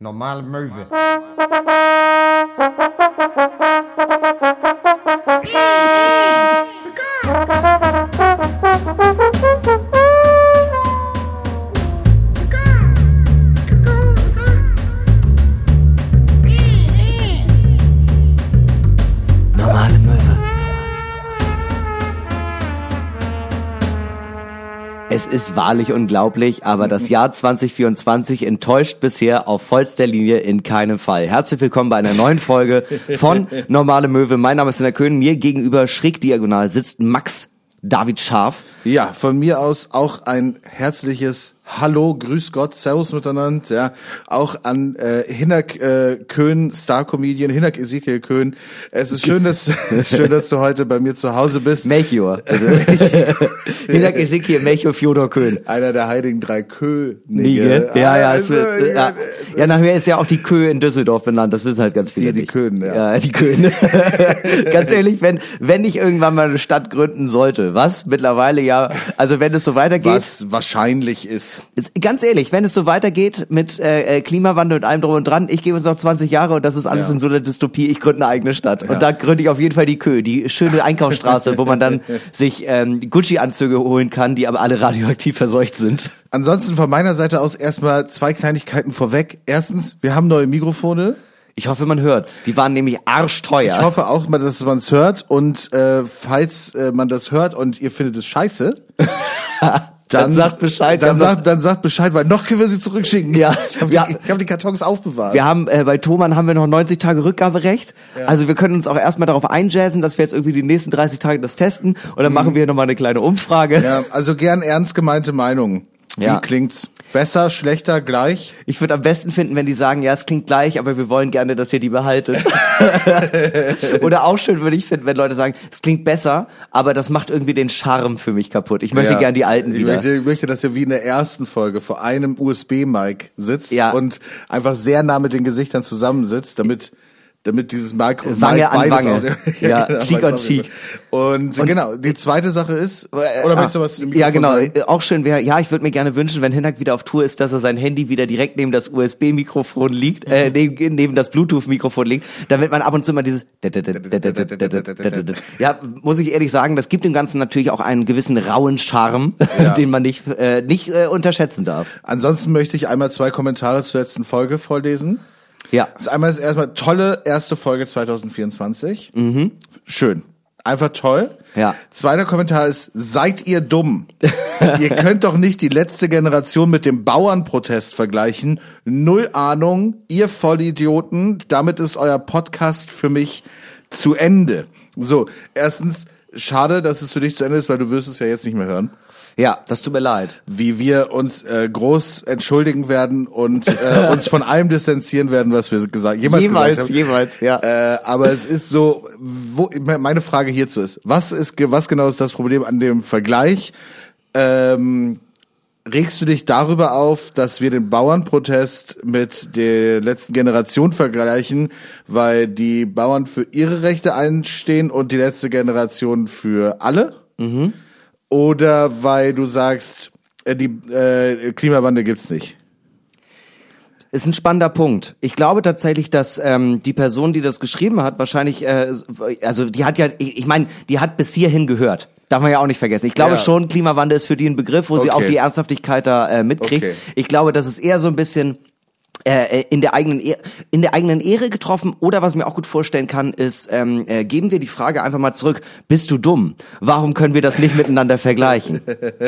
Normale Möwe. Ist wahrlich unglaublich, aber das Jahr 2024 enttäuscht bisher auf vollster Linie in keinem Fall. Herzlich willkommen bei einer neuen Folge von Normale Möwe. Mein Name ist Sina Köhn. Mir gegenüber schräg diagonal sitzt Max David Scharf. Ja, von mir aus auch ein herzliches Hallo, Grüß Gott, Servus miteinander. Ja, auch an äh, Hinak äh, Köhn, Star-Comedian, Hinak Ezekiel Köhn. Es ist schön, dass schön, dass du heute bei mir zu Hause bist. Melchior. Hinak Ezekiel, Melchior, Fjodor Köhn. Einer der heiligen drei Könige. Nige. Ja, ja, es Also, ja. es ja, nach mir ist ja auch die Kö in Düsseldorf benannt. Das wissen halt ganz viele Die- die. Köhn, ja. Ja, die Köhn. ganz ehrlich, wenn, wenn ich irgendwann mal eine Stadt gründen sollte, was mittlerweile ja, also wenn es so weitergeht, was wahrscheinlich ist. Ganz ehrlich, wenn es so weitergeht mit äh, äh, Klimawandel und allem drum und dran, ich gebe uns noch 20 Jahre und das ist alles Ja. in so einer Dystopie, ich gründe eine eigene Stadt. Ja. Und da gründe ich auf jeden Fall die Kö, die schöne Einkaufsstraße, wo man dann sich ähm, Gucci-Anzüge holen kann, die aber alle radioaktiv verseucht sind. Ansonsten von meiner Seite aus erstmal zwei Kleinigkeiten vorweg. Erstens, wir haben neue Mikrofone. Ich hoffe, man hört's. Die waren nämlich arschteuer. Ich hoffe auch dass man es hört und äh, falls äh, man das hört und ihr findet es scheiße, dann, Dann sagt Bescheid, Dann noch- sagt, dann sagt Bescheid, weil noch können wir sie zurückschicken. Ja. ich habe Ja. die, ich hab die Kartons aufbewahrt. Wir haben äh, bei Thomann haben wir noch 90 Tage Rückgaberecht. Also wir können uns auch erstmal darauf einjazzen, dass wir jetzt irgendwie die nächsten 30 Tage das testen und dann machen wir nochmal eine kleine Umfrage. Mhm. ja, also gern ernst gemeinte Meinungen. Ja. Wie klingt's? Besser, schlechter, gleich? Ich würde am besten finden, wenn die sagen, ja, es klingt gleich, aber wir wollen gerne, dass ihr die behaltet. Oder auch schön würde ich finden, wenn Leute sagen, es klingt besser, aber das macht irgendwie den Charme für mich kaputt. Ich möchte Ja. gern die alten ich wieder. Möchte, ich möchte, dass ihr wie in der ersten Folge vor einem USB-Mic sitzt Ja. und einfach sehr nah mit den Gesichtern zusammensitzt, damit damit dieses Mic und Wange an Wange. auf- Ja, genau, Cheek auf- Cheek. Und, genau, die zweite Sache ist, oder Ah, möchtest du was Ja, Mikrofon genau. sagen? Äh, Auch schön wäre, ja, ich würde mir gerne wünschen, wenn Hinak wieder auf Tour ist, dass er sein Handy wieder direkt neben das USB-Mikrofon liegt, äh, neben, neben das Bluetooth-Mikrofon liegt, damit man ab und zu mal dieses Ja, muss ich ehrlich sagen, das gibt dem Ganzen natürlich auch einen gewissen rauen Charme, Ja. den man nicht, äh, nicht äh, unterschätzen darf. Ansonsten möchte ich einmal zwei Kommentare zur letzten Folge vorlesen. Ja. Das ist einmal ist erstmal tolle erste Folge 2024. Mhm. Schön. Einfach toll. Ja. Zweiter Kommentar ist, seid ihr dumm? ihr könnt doch nicht die letzte Generation mit dem Bauernprotest vergleichen. Null Ahnung, ihr Vollidioten. Damit ist euer Podcast für mich zu Ende. So, erstens, schade, dass es für dich zu Ende ist, weil du wirst es ja jetzt nicht mehr hören Ja, das tut mir leid. wie wir uns äh, groß entschuldigen werden und äh, uns von allem distanzieren werden, was wir gesagt, jemals, Jemals, gesagt haben. jemals, ja. Äh, aber es ist so, wo, meine Frage hierzu ist, was ist, was genau ist das Problem an dem Vergleich? Ähm, regst du dich darüber auf, dass wir den Bauernprotest mit der letzten Generation vergleichen, weil die Bauern für ihre Rechte einstehen und die letzte Generation für alle? Oder weil du sagst, äh, die äh, Klimawandel gibt's nicht? Ist ein spannender Punkt. Ich glaube tatsächlich, dass ähm, die Person, die das geschrieben hat, wahrscheinlich, äh, also die hat ja, ich, ich meine, die hat bis hierhin gehört. Darf man ja auch nicht vergessen. Ich glaube Ja. schon, Klimawandel ist für die ein Begriff, wo sie Okay. auch die Ernsthaftigkeit da äh, mitkriegt. Okay. Ich glaube, das ist eher so ein bisschen äh, in der eigenen e in der eigenen Ehre getroffen. Oder was ich mir auch gut vorstellen kann ist ähm, äh, geben wir die Frage einfach mal zurück. Bist du dumm? Warum können wir das nicht miteinander vergleichen?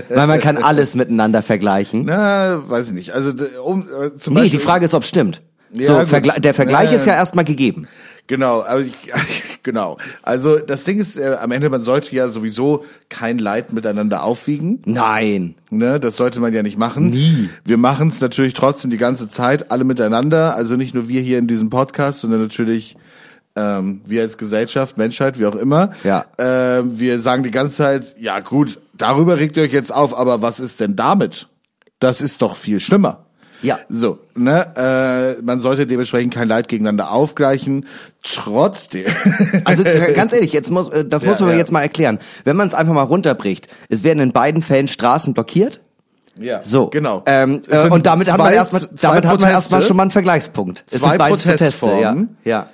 Weil man kann alles miteinander vergleichen. Na, weiß ich nicht. Also um äh, zum nee Beispiel, die Frage ist ob es stimmt. Ja, so gut. Vergle der Vergleich Ja, ist ja. erstmal gegeben Genau, aber ich, genau. Also das Ding ist, äh, am Ende man sollte ja sowieso kein Leid miteinander aufwiegen. nein Ne, das sollte man ja nicht machen. Nie. Wir machen es natürlich trotzdem die ganze Zeit, alle miteinander. Also nicht nur wir hier in diesem Podcast, sondern natürlich ähm, wir als Gesellschaft, Menschheit, wie auch immer. Ja. Ähm, wir sagen die ganze Zeit, ja gut, darüber regt ihr euch jetzt auf, aber was ist denn damit? Das ist doch viel schlimmer. Ja. So, ne, äh, man sollte dementsprechend kein Leid gegeneinander aufgleichen. Trotzdem. Also äh, ganz ehrlich, jetzt muss äh, das Ja, muss man ja. jetzt mal erklären. Wenn man es einfach mal runterbricht, es werden in beiden Fällen Straßen blockiert. Ja, so, genau. Ähm, äh, und damit hat man zwei- erstmal, zwei damit hat man Proteste. erstmal schon mal einen Vergleichspunkt. Es Zwei sind Proteste, ja. Protestformen. ja.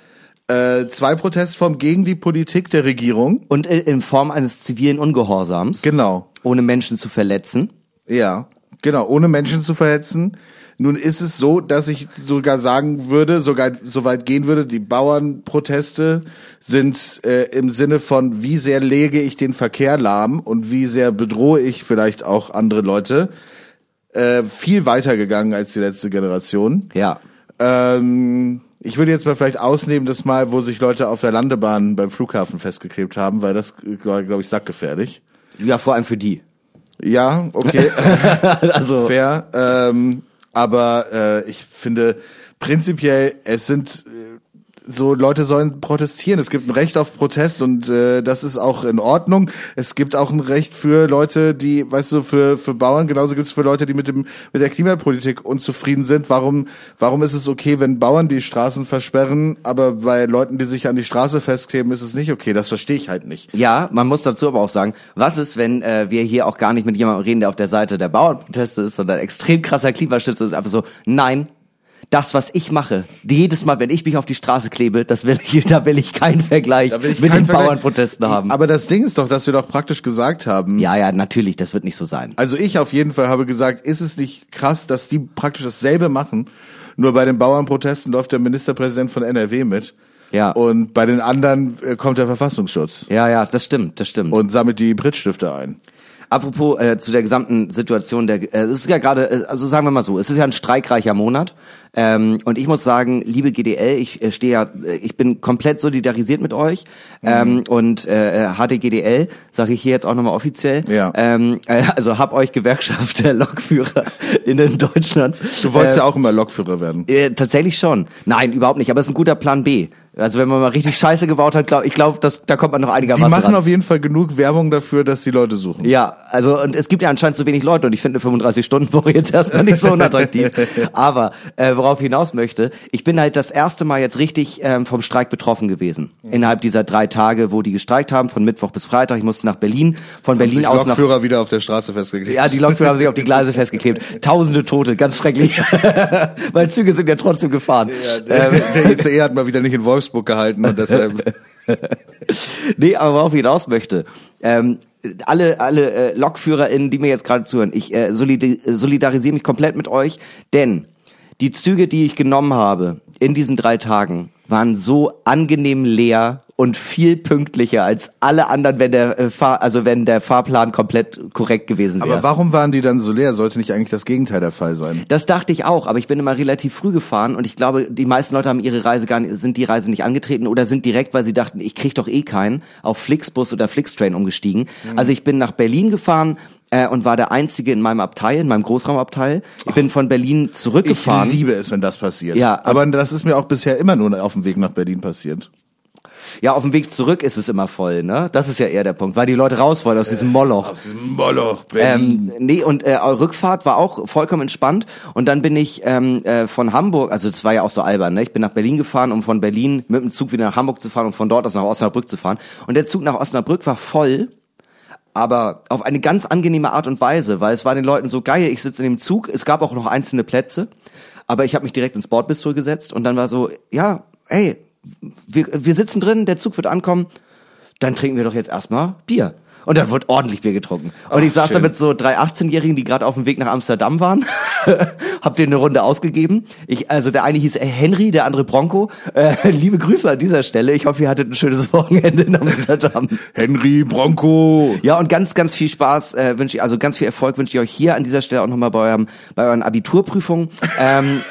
Äh, zwei Protestformen gegen die Politik der Regierung. Und in, in Form eines zivilen Ungehorsams, Genau. ohne Menschen zu verletzen. Ja, genau, ohne Menschen zu verhetzen. Nun ist es so, dass ich sogar sagen würde, sogar so weit gehen würde, die Bauernproteste sind äh, im Sinne von, wie sehr lege ich den Verkehr lahm und wie sehr bedrohe ich vielleicht auch andere Leute, äh, viel weiter gegangen als die letzte Generation. Ja. Ähm, ich würde jetzt mal vielleicht ausnehmen, das Mal, wo sich Leute auf der Landebahn beim Flughafen festgeklebt haben, weil das, glaube glaub ich, sackgefährlich. Ja, vor allem für die. Ja, okay. also, fair. Ähm, aber äh, ich finde prinzipiell, es sind äh, so Leute sollen protestieren. Es gibt ein Recht auf Protest und äh, das ist auch in Ordnung. Es gibt auch ein Recht für Leute, die, weißt du, für für Bauern. Genauso gibt es für Leute, die mit dem mit der Klimapolitik unzufrieden sind. Warum warum ist es okay, wenn Bauern die Straßen versperren, aber bei Leuten, die sich an die Straße festkleben, ist es nicht okay? Das verstehe ich halt nicht. ja, man muss dazu aber auch sagen, was ist, wenn äh, wir hier auch gar nicht mit jemandem reden, der auf der Seite der Bauernproteste ist, sondern extrem krasser Klimaschützer ist, einfach so, nein, das, was ich mache, jedes Mal, wenn ich mich auf die Straße klebe, das will ich, da will ich keinen Vergleich ich mit keinen den Vergleich- Bauernprotesten haben. Aber das Ding ist doch, dass wir doch praktisch gesagt haben, ja, ja, natürlich, das wird nicht so sein. Also ich auf jeden Fall habe gesagt, ist es nicht krass, dass die praktisch dasselbe machen? Nur bei den Bauernprotesten läuft der Ministerpräsident von NRW mit. Ja. Und bei den anderen äh, kommt der Verfassungsschutz Ja, ja, das stimmt, das stimmt. und sammelt die Brittstifte ein. Apropos äh, zu der gesamten Situation, der, äh, es ist ja gerade, äh, also sagen wir mal so, es ist ja ein streikreicher Monat ähm, und ich muss sagen, liebe GDL, ich äh, stehe ja, äh, ich bin komplett solidarisiert mit euch ähm, und äh, HDGDL sage ich hier jetzt auch nochmal offiziell. Ja. Ähm, äh, also hab euch Gewerkschaft der Lokführer in Deutschlands. Du wolltest äh, ja auch immer Lokführer werden. äh, tatsächlich schon. Nein, überhaupt nicht. Aber es ist ein guter Plan B. Also wenn man mal richtig Scheiße gebaut hat, glaub, ich glaube, da kommt man noch Die einigermaßen machen ran. auf jeden Fall genug Werbung dafür, dass die Leute suchen. Ja, also und es gibt ja anscheinend zu wenig Leute und ich finde eine 35-Stunden-Woche jetzt erstmal nicht so unattraktiv. Aber äh, worauf ich hinaus möchte, ich bin halt das erste Mal jetzt richtig ähm, vom Streik betroffen gewesen. Innerhalb dieser drei Tage, wo die gestreikt haben, von Mittwoch bis Freitag. Ich musste nach Berlin, von Berlin Sich aus nach... Lokführer wieder auf der Straße festgeklebt. Ja, die Lokführer haben sich auf die Gleise festgeklebt. Tausende Tote, ganz schrecklich. Weil Züge sind ja trotzdem gefahren. Der, der ICE hat mal wieder nicht in Wolfsburg gehalten und deshalb. Nee, aber worauf ich hinaus möchte. Ähm, alle alle äh, LokführerInnen, die mir jetzt gerade zuhören, ich äh, solidarisiere mich komplett mit euch, denn die Züge, die ich genommen habe in diesen drei Tagen, waren so angenehm leer und viel pünktlicher als alle anderen, wenn der äh, Fahr also wenn der Fahrplan komplett korrekt gewesen wäre. Aber warum waren die dann so leer? Sollte nicht eigentlich das Gegenteil der Fall sein? Das dachte ich auch, aber ich bin immer relativ früh gefahren und ich glaube, die meisten Leute haben ihre Reise gar nicht, sind die Reise nicht angetreten oder sind direkt, weil sie dachten, ich krieg doch eh keinen, auf Flixbus oder Flixtrain umgestiegen. Also ich bin nach Berlin gefahren äh, und war der einzige in meinem Abteil, in meinem Großraumabteil. Ich bin von Berlin zurückgefahren. Ich liebe es, wenn das passiert. Ja, aber das ist mir auch bisher immer nur auf dem Weg nach Berlin passiert. Ja, auf dem Weg zurück ist es immer voll, ne? Das ist ja eher der Punkt, weil die Leute raus wollen aus diesem Moloch. Aus diesem Moloch Berlin. Ähm, nee, und äh, Rückfahrt war auch vollkommen entspannt. Und dann bin ich ähm, äh, von Hamburg, also das war ja auch so albern, ne? Ich bin nach Berlin gefahren, um von Berlin mit dem Zug wieder nach Hamburg zu fahren und von dort aus nach Osnabrück zu fahren. Und der Zug nach Osnabrück war voll, aber auf eine ganz angenehme Art und Weise, weil es war den Leuten so geil, ich sitze in dem Zug, es gab auch noch einzelne Plätze, aber ich habe mich direkt ins Bordbistro gesetzt und dann war so, ja, ey, wir, wir sitzen drin, der Zug wird ankommen, dann trinken wir doch jetzt erstmal Bier. Und dann wird ordentlich Bier getrunken. Und Ach, ich saß da schön. mit so drei 18-Jährigen, die gerade auf dem Weg nach Amsterdam waren. Hab denen eine Runde ausgegeben. Ich, also der eine hieß Henry, der andere Bronco. Äh, liebe Grüße an dieser Stelle. Ich hoffe, ihr hattet ein schönes Wochenende in Amsterdam. Henry Bronco. Ja, und ganz, ganz viel Spaß äh, wünsche ich, also ganz viel Erfolg wünsche ich euch hier an dieser Stelle auch nochmal bei, eurem, bei euren Abiturprüfungen. Ähm,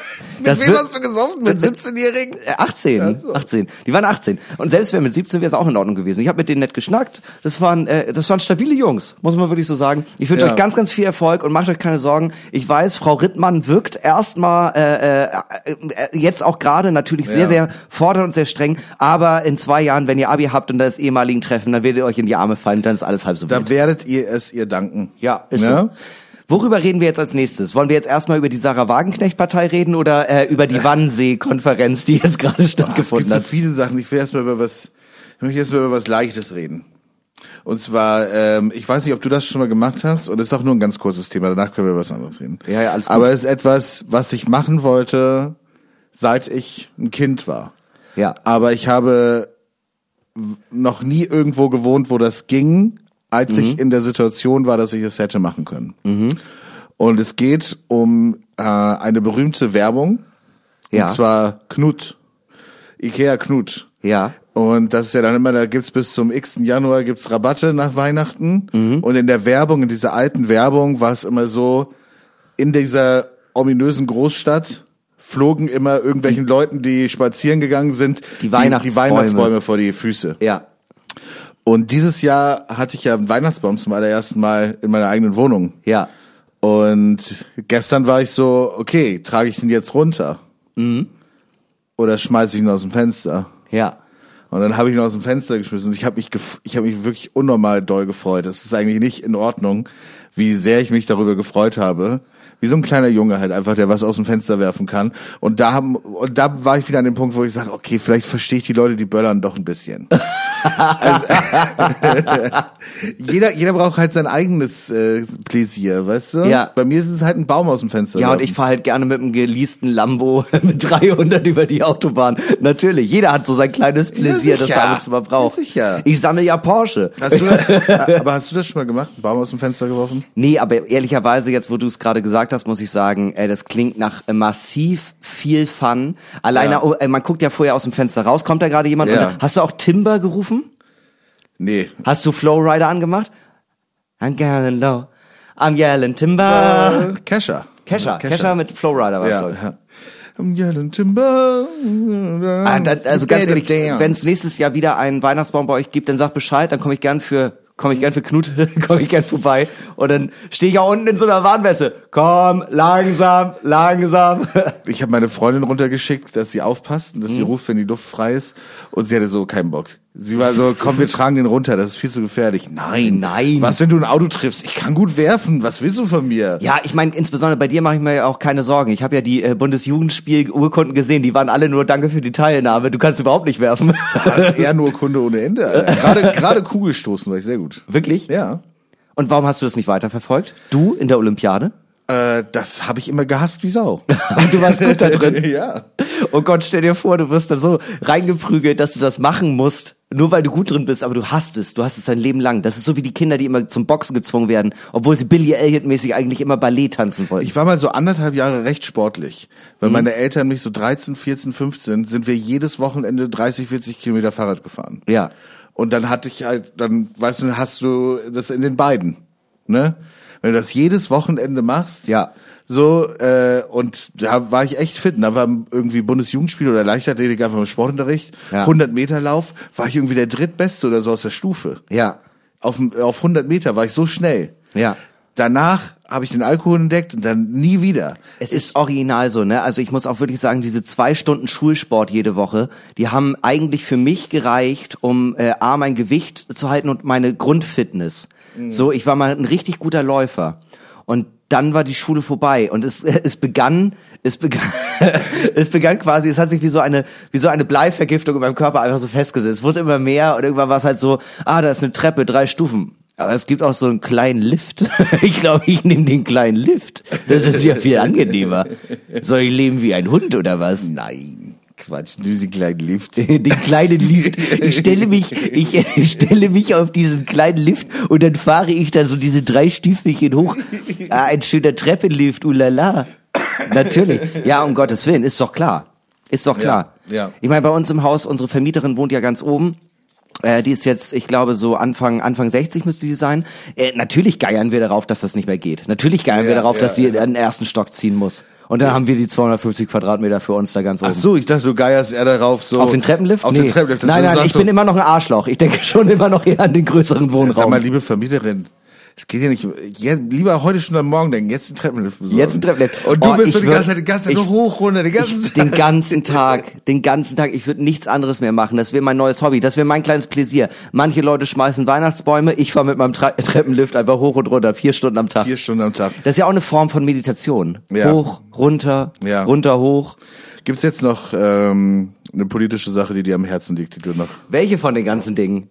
das wird- du gesoffen? Mit 17-Jährigen? äh, 18, 18. Die waren 18. Und selbst wenn mit 17 wäre es auch in Ordnung gewesen. Ich habe mit denen nett geschnackt. Das waren, äh, das waren stabile Jungs, muss man wirklich so sagen. Ich wünsche Ja. euch ganz, ganz viel Erfolg und macht euch keine Sorgen. Ich weiß, Frau Rittmann wirkt erstmal äh, äh, äh, jetzt auch gerade natürlich sehr, Ja. sehr fordernd und sehr streng. Aber in zwei Jahren, wenn ihr Abi habt und das ehemaligen Treffen, dann werdet ihr euch in die Arme fallen, dann ist alles halb so wild. Da werdet ihr es ihr danken. Ja, ist Ne? so. Worüber reden wir jetzt als nächstes? Wollen wir jetzt erstmal über die Sarah Wagenknecht-Partei reden oder äh, über die Wannsee-Konferenz, die jetzt gerade Es gibt stattgefunden so hat? viele Sachen. Ich will erstmal über was, ich möchte erstmal über was Leichtes reden. Und zwar, ähm, ich weiß nicht, ob du das schon mal gemacht hast, und es ist auch nur ein ganz kurzes Thema, danach können wir über was anderes reden. Ja, ja, alles gut. Aber es ist etwas, was ich machen wollte, seit ich ein Kind war. Ja. Aber ich habe noch nie irgendwo gewohnt, wo das ging, als Mhm. ich in der Situation war, dass ich es hätte machen können. Und es geht um äh, eine berühmte Werbung, Ja. und zwar Knut. Ikea Knut. Ja. Und das ist ja dann immer, da gibt's bis zum x. Januar gibt's Rabatte nach Weihnachten. Mhm. Und in der Werbung, in dieser alten Werbung, war es immer so, in dieser ominösen Großstadt flogen immer irgendwelchen Leuten, die spazieren gegangen sind, Die Weihnachtsbäume. die Weihnachtsbäume vor die Füße. Ja. Und dieses Jahr hatte ich ja einen Weihnachtsbaum zum allerersten Mal in meiner eigenen Wohnung. Ja. Und gestern war ich so, okay, trage ich den jetzt runter? Mhm. Oder schmeiße ich ihn aus dem Fenster? Ja. Und dann habe ich ihn aus dem Fenster geschmissen und ich habe mich, ich habe mich wirklich unnormal doll gefreut. Das ist eigentlich nicht in Ordnung, wie sehr ich mich darüber gefreut habe. Wie so ein kleiner Junge halt einfach, der was aus dem Fenster werfen kann. Und da haben, und da war ich wieder an dem Punkt, wo ich sage, okay, vielleicht verstehe ich die Leute, die böllern doch ein bisschen. also, jeder, jeder braucht halt sein eigenes äh, Pläsier, weißt du? Ja. Bei mir ist es halt ein Baum aus dem Fenster. Ja, und ich fahre halt gerne mit einem geleasten Lambo mit 300 über die Autobahn. Natürlich, jeder hat so sein kleines Pläsier, das sicher. er alles mal braucht. Ja, sicher. Ich sammle ja Porsche. Hast du, aber hast du das schon mal gemacht? Einen Baum aus dem Fenster geworfen? Nee, aber ehrlicherweise, jetzt wo du es gerade gesagt hast, muss ich sagen, ey, das klingt nach äh, massiv viel Fun. Alleine, Ja. oh, äh, man guckt ja vorher aus dem Fenster raus, kommt da gerade jemand? Ja. Und, hast du auch Timber gerufen? Nee. Hast du Flowrider angemacht? I'm getting low. I'm yelling Timber. Äh, Kesha. Kesha, Kesha mit Flowrider war Ja. I'm yelling timber. Ah, dann, also ganz ehrlich, wenn es nächstes Jahr wieder einen Weihnachtsbaum bei euch gibt, dann sag Bescheid, dann komme ich gern für komme ich gern für Knut, komme ich gern vorbei und dann stehe ich auch unten in so einer Warnweste. Komm, langsam, langsam. Ich habe meine Freundin runtergeschickt, dass sie aufpasst und dass sie Mhm. ruft, wenn die Luft frei ist. Und sie hatte so keinen Bock. Sie war so, komm, wir tragen den runter, das ist viel zu gefährlich. Nein. Nein. Was, wenn du ein Auto triffst? Ich kann gut werfen. Was willst du von mir? Ja, ich meine, insbesondere bei dir mache ich mir ja auch keine Sorgen. Ich habe ja die äh, Bundesjugendspiel-Urkunden gesehen, die waren alle nur Danke für die Teilnahme. Du kannst überhaupt nicht werfen. Das ist eher nur Kunde ohne Ende. Alter. Gerade, gerade Kugelstoßen war ich sehr gut. Wirklich? Ja. Und warum hast du das nicht weiterverfolgt? Du in der Olympiade? Äh, das habe ich immer gehasst wie Sau. Und du warst gut da drin. ja. Oh Gott, stell dir vor, du wirst dann so reingeprügelt, dass du das machen musst, nur weil du gut drin bist, aber du hast es. Du hast es dein Leben lang. Das ist so wie die Kinder, die immer zum Boxen gezwungen werden, obwohl sie Billy Elliot-mäßig eigentlich immer Ballett tanzen wollten. Ich war mal so anderthalb Jahre recht sportlich. Weil meine Eltern mich so 13, 14, 15 sind wir jedes Wochenende 30, 40 Kilometer Fahrrad gefahren. ja. Und dann hatte ich halt, dann, weißt du, hast du das in den beiden. Ne? Wenn du das jedes Wochenende machst, Ja. so, äh, und da war ich echt fit. Und da war irgendwie Bundesjugendspiel oder Leichtathletik einfach im Sportunterricht. Ja. 100 Meter Lauf, war ich irgendwie der drittbeste oder so aus der Stufe. Ja. Auf, auf 100 Meter war ich so schnell. Ja. Danach habe ich den Alkohol entdeckt und dann nie wieder. Es ist original so, ne? Also ich muss auch wirklich sagen, diese zwei Stunden Schulsport jede Woche, die haben eigentlich für mich gereicht, um äh, A, mein Gewicht zu halten und meine Grundfitness. So, ich war mal ein richtig guter Läufer. Und dann war die Schule vorbei und es, es begann, es begann, es begann quasi, es hat sich wie so eine, wie so eine Bleivergiftung in meinem Körper einfach so festgesetzt. Es wurde immer mehr und irgendwann war es halt so, ah, da ist eine Treppe, drei Stufen. Aber es gibt auch so einen kleinen Lift. Ich glaube, ich nehme den kleinen Lift. Das ist ja viel angenehmer. Soll ich leben wie ein Hund oder was? Nein, Quatsch, nur diesen kleinen Lift. Den kleinen Lift. Ich stelle mich, ich stelle mich auf diesen kleinen Lift und dann fahre ich da so diese drei Stiefelchen hoch. Ah, ein schöner Treppenlift, ulala. Natürlich. Ja, um Gottes Willen, ist doch klar. Ist doch klar. Ja, ja. Ich meine, bei uns im Haus, unsere Vermieterin wohnt ja ganz oben. Äh, die ist jetzt, ich glaube, so Anfang, Anfang 60 müsste die sein. Äh, natürlich geiern wir darauf, dass das nicht mehr geht. Natürlich geiern wir Ja, darauf, ja, dass sie an den ersten Stock ziehen muss. Und dann haben wir die 250 Quadratmeter für uns da ganz oben. Ach so, ich dachte, du geierst eher darauf so. Auf den Treppenlift? Auf nee. den Treppenlift. dass Nein, nein, ich so, bin immer noch ein Arschloch. Ich denke schon immer noch eher an den größeren Wohnraum. Sag mal, liebe Vermieterin, es geht ja nicht, ja, lieber heute schon am Morgen denken, jetzt den Treppenlift besorgen. Jetzt ein Treppenlift. Und du Oh, bist so die würd- ganze Zeit, die ganze Zeit ich- nur hoch, runter, den ganzen ich, den ganzen Tag, den ganzen Tag. Ich würde nichts anderes mehr machen. Das wäre mein neues Hobby. Das wäre mein kleines Pläsier. Manche Leute schmeißen Weihnachtsbäume. Ich fahre mit meinem Tre Treppenlift einfach hoch und runter. Vier Stunden am Tag. Vier Stunden am Tag. Das ist ja auch eine Form von Meditation. Ja. Hoch, runter, Ja. runter, hoch. Gibt's jetzt noch ähm, eine politische Sache, die dir am Herzen liegt, die du noch... Welche von den ganzen Dingen?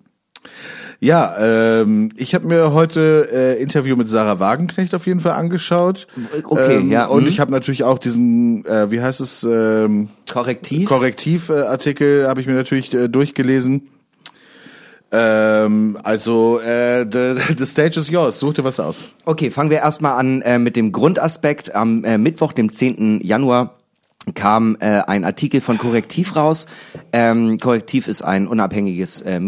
Ja, ähm, ich habe mir heute äh, Interview mit Sarah Wagenknecht auf jeden Fall angeschaut. Okay, ähm, ja, Und mhm. ich habe natürlich auch diesen, äh, wie heißt es, ähm, Korrektiv? Korrektiv-Artikel habe ich mir natürlich äh, durchgelesen. Ähm, also, äh, the, the stage is yours. Such dir was aus. Okay, fangen wir erstmal an äh, mit dem Grundaspekt. Am äh, Mittwoch, dem 10. Januar, kam äh, ein Artikel von Korrektiv raus. Ähm, Korrektiv ist ein unabhängiges äh,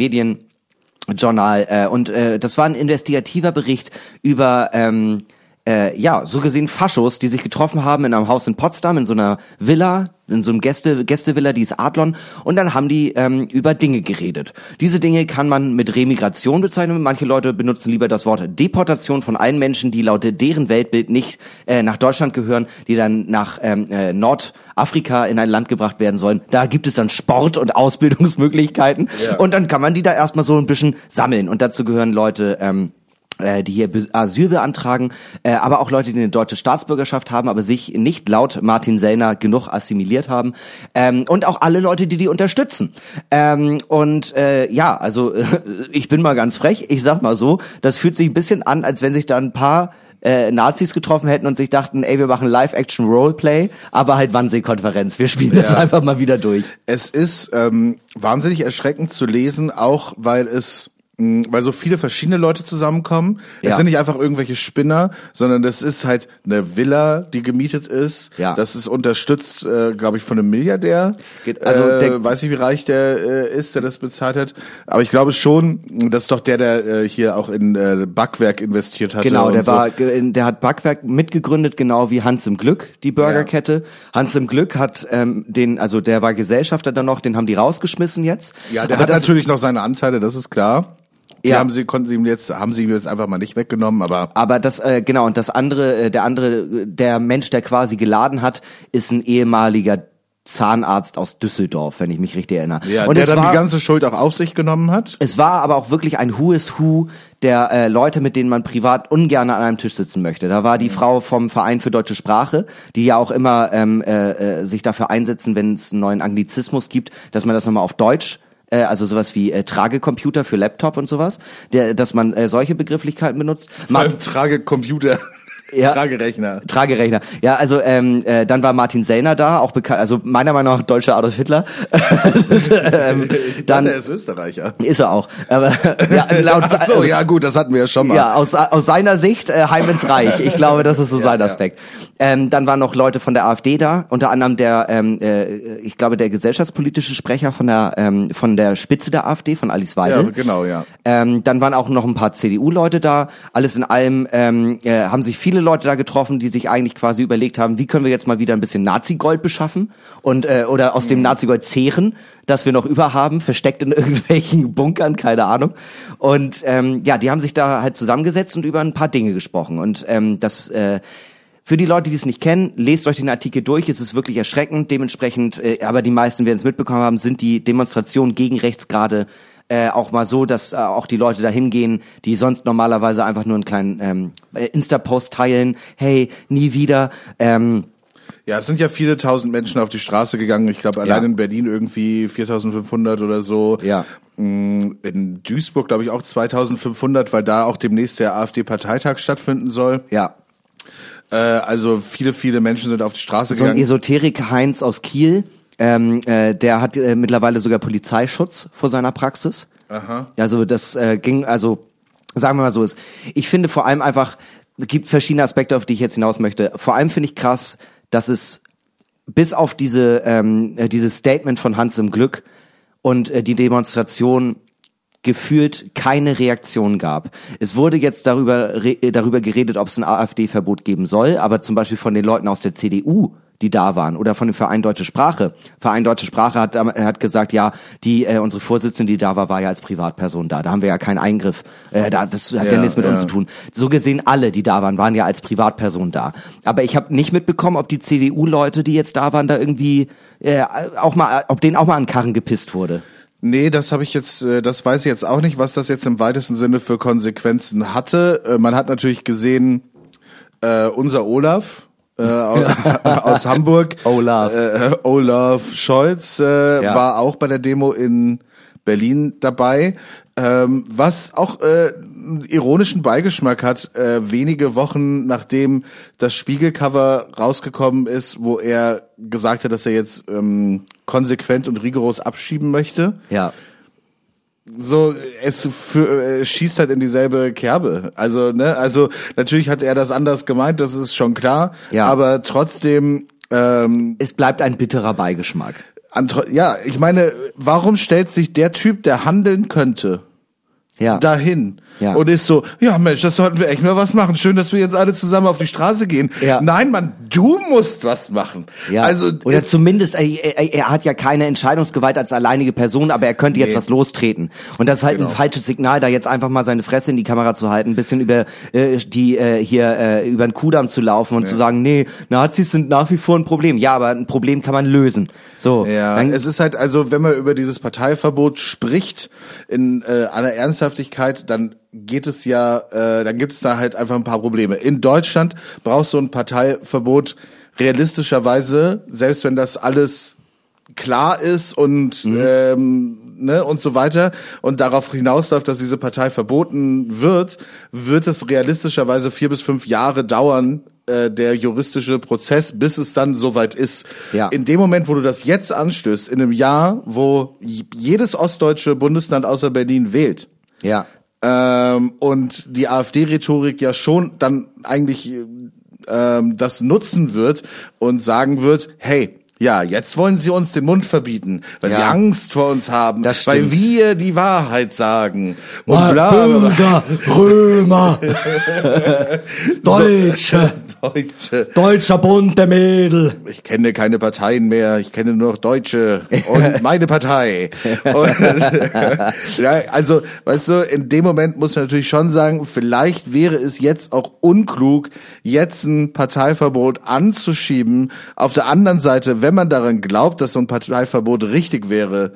Medienjournal äh, und äh, das war ein investigativer Bericht über ähm, äh, ja, so gesehen Faschos, die sich getroffen haben in einem Haus in Potsdam, in so einer Villa, in so einem Gäste, Gästevilla, die ist Adlon, und dann haben die ähm, über Dinge geredet. Diese Dinge kann man mit Remigration bezeichnen. Manche Leute benutzen lieber das Wort Deportation von allen Menschen, die laut deren Weltbild nicht äh, nach Deutschland gehören, die dann nach ähm, äh, Nordafrika in ein Land gebracht werden sollen. Da gibt es dann Sport- und Ausbildungsmöglichkeiten. Ja. Und dann kann man die da erstmal so ein bisschen sammeln. Und dazu gehören Leute, ähm, äh, die hier Asyl beantragen, äh, aber auch Leute, die eine deutsche Staatsbürgerschaft haben, aber sich nicht laut Martin Sellner genug assimiliert haben ähm, und auch alle Leute, die die unterstützen. Ähm, und äh, ja, also ich bin mal ganz frech, ich sag mal so, das fühlt sich ein bisschen an, als wenn sich da ein paar äh, Nazis getroffen hätten und sich dachten, ey, wir machen Live-Action-Roleplay, aber halt Wannsee-Konferenz, wir spielen das Ja. einfach mal wieder durch. Es ist ähm, wahnsinnig erschreckend zu lesen, auch weil es weil so viele verschiedene Leute zusammenkommen. Ja. Es sind nicht einfach irgendwelche Spinner, sondern das ist halt eine Villa, die gemietet ist. Ja. Das ist unterstützt, äh, glaube ich, von einem Milliardär. Geht- also äh, der- weiß nicht, wie reich der äh, ist, der das bezahlt hat. Aber ich glaube schon, das ist doch der, der äh, hier auch in äh, Backwerk investiert hat. Genau, der so. war, der hat Backwerk mitgegründet, genau wie Hans im Glück, die Burgerkette. Hans im Glück hat ähm, den, also der war Gesellschafter dann noch, den haben die rausgeschmissen jetzt. Ja, der Aber hat das, natürlich noch seine Anteile, das ist klar. Die Ja. haben sie, konnten sie ihm jetzt, haben sie ihm jetzt einfach mal nicht weggenommen, aber Aber das, äh, genau, und das andere, äh, der andere, der Mensch, der quasi geladen hat, ist ein ehemaliger Zahnarzt aus Düsseldorf, wenn ich mich richtig erinnere. Ja, und der dann war, die ganze Schuld auch auf sich genommen hat. Es war aber auch wirklich ein Who is Who der äh, Leute, mit denen man privat ungern an einem Tisch sitzen möchte. Da war die Frau vom Verein für deutsche Sprache, die ja auch immer ähm, äh, äh, sich dafür einsetzen, wenn es einen neuen Anglizismus gibt, dass man das nochmal auf Deutsch äh, also sowas wie äh, Tragecomputer für Laptop und sowas, der, dass man äh, solche Begrifflichkeiten benutzt. Ma- Beim Tragecomputer, Ja. Tragerechner. Tragerechner. Ja, also ähm, äh, dann war Martin Sellner da, auch bekannt, also meiner Meinung nach deutscher Adolf Hitler. Ähm, Dann der ist Österreicher. ist er auch. Aber ja, laut Ach so, also, ja gut, das hatten wir ja schon mal. Ja, aus, aus seiner Sicht äh, Heim ins Reich. Ich glaube, das ist so sein ja. Aspekt. Ähm, dann waren noch Leute von der AfD da, unter anderem der, ähm, äh, ich glaube, der gesellschaftspolitische Sprecher von der ähm, von der Spitze der AfD, von Alice Ja, Weidel. genau, ja. Ähm, dann waren auch noch ein paar CDU-Leute da. Alles in allem ähm, äh, haben sich viele Leute da getroffen, die sich eigentlich quasi überlegt haben, wie können wir jetzt mal wieder ein bisschen Nazi-Gold beschaffen und äh, oder aus dem Nazi-Gold zehren, das wir noch überhaben, versteckt in irgendwelchen Bunkern, keine Ahnung. Und ähm, ja, die haben sich da halt zusammengesetzt und über ein paar Dinge gesprochen. Und ähm, das äh, für die Leute, die es nicht kennen, lest euch den Artikel durch. Es ist wirklich erschreckend. Dementsprechend, äh, aber die meisten werden es mitbekommen haben, sind die Demonstrationen gegen rechts gerade äh, auch mal so, dass äh, auch die Leute da hingehen, die sonst normalerweise einfach nur einen kleinen ähm, äh, Insta-Post teilen. Hey, nie wieder. Ähm, Ja, es sind ja viele tausend Menschen auf die Straße gegangen. Ich glaube, allein Ja. in Berlin irgendwie 4500 oder so. Ja. Mm, In Duisburg, glaube ich, auch 2500, weil da auch demnächst der AfD-Parteitag stattfinden soll. ja. Äh, also viele, viele Menschen sind auf die Straße So ein gegangen. Esoterik Heinz aus Kiel, ähm, äh, der hat äh, mittlerweile sogar Polizeischutz vor seiner Praxis. Aha. Also das äh, ging, also sagen wir mal so ist. Ich finde vor allem einfach, es gibt verschiedene Aspekte, auf die ich jetzt hinaus möchte. Vor allem finde ich krass, dass es bis auf diese ähm, äh, dieses Statement von Hans im Glück und äh, die Demonstration gefühlt keine Reaktion gab. Es wurde jetzt darüber äh, darüber geredet, ob es ein AfD-Verbot geben soll, aber zum Beispiel von den Leuten aus der CDU, die da waren, oder von dem Verein Deutsche Sprache. Verein Deutsche Sprache hat, ähm, hat gesagt, ja, die äh, unsere Vorsitzende, die da war, war ja als Privatperson da. Da haben wir ja keinen Eingriff. Äh, da, das hat ja, Ja, nichts mit ja. uns zu tun. So gesehen, alle, die da waren, waren ja als Privatperson da. Aber ich habe nicht mitbekommen, ob die CDU-Leute, die jetzt da waren, da irgendwie äh, auch mal, ob denen auch mal an Karren gepisst wurde. Nee, das habe ich jetzt, äh, das weiß ich jetzt auch nicht, was das jetzt im weitesten Sinne für Konsequenzen hatte. Äh, Man hat natürlich gesehen, äh, unser Olaf äh, aus, Hamburg, Olaf. äh, Olaf Scholz äh, Ja. war auch bei der Demo in Berlin dabei, ähm, was auch äh, einen ironischen Beigeschmack hat, äh, wenige Wochen nachdem das Spiegelcover rausgekommen ist, wo er gesagt hat, dass er jetzt ähm, konsequent und rigoros abschieben möchte. Ja. So, es für, äh, schießt halt in dieselbe Kerbe. Also, ne, also natürlich hat er das anders gemeint, das ist schon klar. Ja. Aber trotzdem, ähm, Es bleibt ein bitterer Beigeschmack. ja, ich meine, warum stellt sich der Typ, der handeln könnte, Ja. dahin Ja. und ist so, ja Mensch, das sollten wir echt mal was machen. Schön, dass wir jetzt alle zusammen auf die Straße gehen. Ja. Nein, Mann, du musst was machen. Ja. Also Oder äh, zumindest, er, er, er hat ja keine Entscheidungsgewalt als alleinige Person, aber er könnte jetzt Nee. was lostreten. Und das ist halt Genau. ein falsches Signal, da jetzt einfach mal seine Fresse in die Kamera zu halten, ein bisschen über äh, die äh, hier äh, über den Kudamm zu laufen und zu sagen, nee, Nazis sind nach wie vor ein Problem. Ja, aber ein Problem kann man lösen. So, Ja, dann, es ist halt, also wenn man über dieses Parteiverbot spricht in äh, aller Ernsthaftigkeit, dann geht es ja, äh, dann gibt es da halt einfach ein paar Probleme. In Deutschland brauchst du ein Parteiverbot realistischerweise, selbst wenn das alles klar ist und ähm, ne und so weiter und darauf hinausläuft, dass diese Partei verboten wird, wird es realistischerweise vier bis fünf Jahre dauern, äh, der juristische Prozess, bis es dann soweit ist. Ja. In dem Moment, wo du das jetzt anstößt, in einem Jahr, wo jedes ostdeutsche Bundesland außer Berlin wählt, ja. ähm, und die AfD-Rhetorik ja schon dann eigentlich ähm, das nutzen wird und sagen wird, hey, ja, jetzt wollen sie uns den Mund verbieten, weil Ja. sie Angst vor uns haben, weil wir die Wahrheit sagen. Und bla, bla, bla. Bürger, Römer, Deutsche, Deutsche. Deutscher Bund der Mädel. Ich kenne keine Parteien mehr, ich kenne nur noch Deutsche und meine Partei. Und, ja, also, weißt du, in dem Moment muss man natürlich schon sagen, vielleicht wäre es jetzt auch unklug, jetzt ein Parteiverbot anzuschieben. Auf der anderen Seite, wenn man daran glaubt, dass so ein Parteiverbot richtig wäre,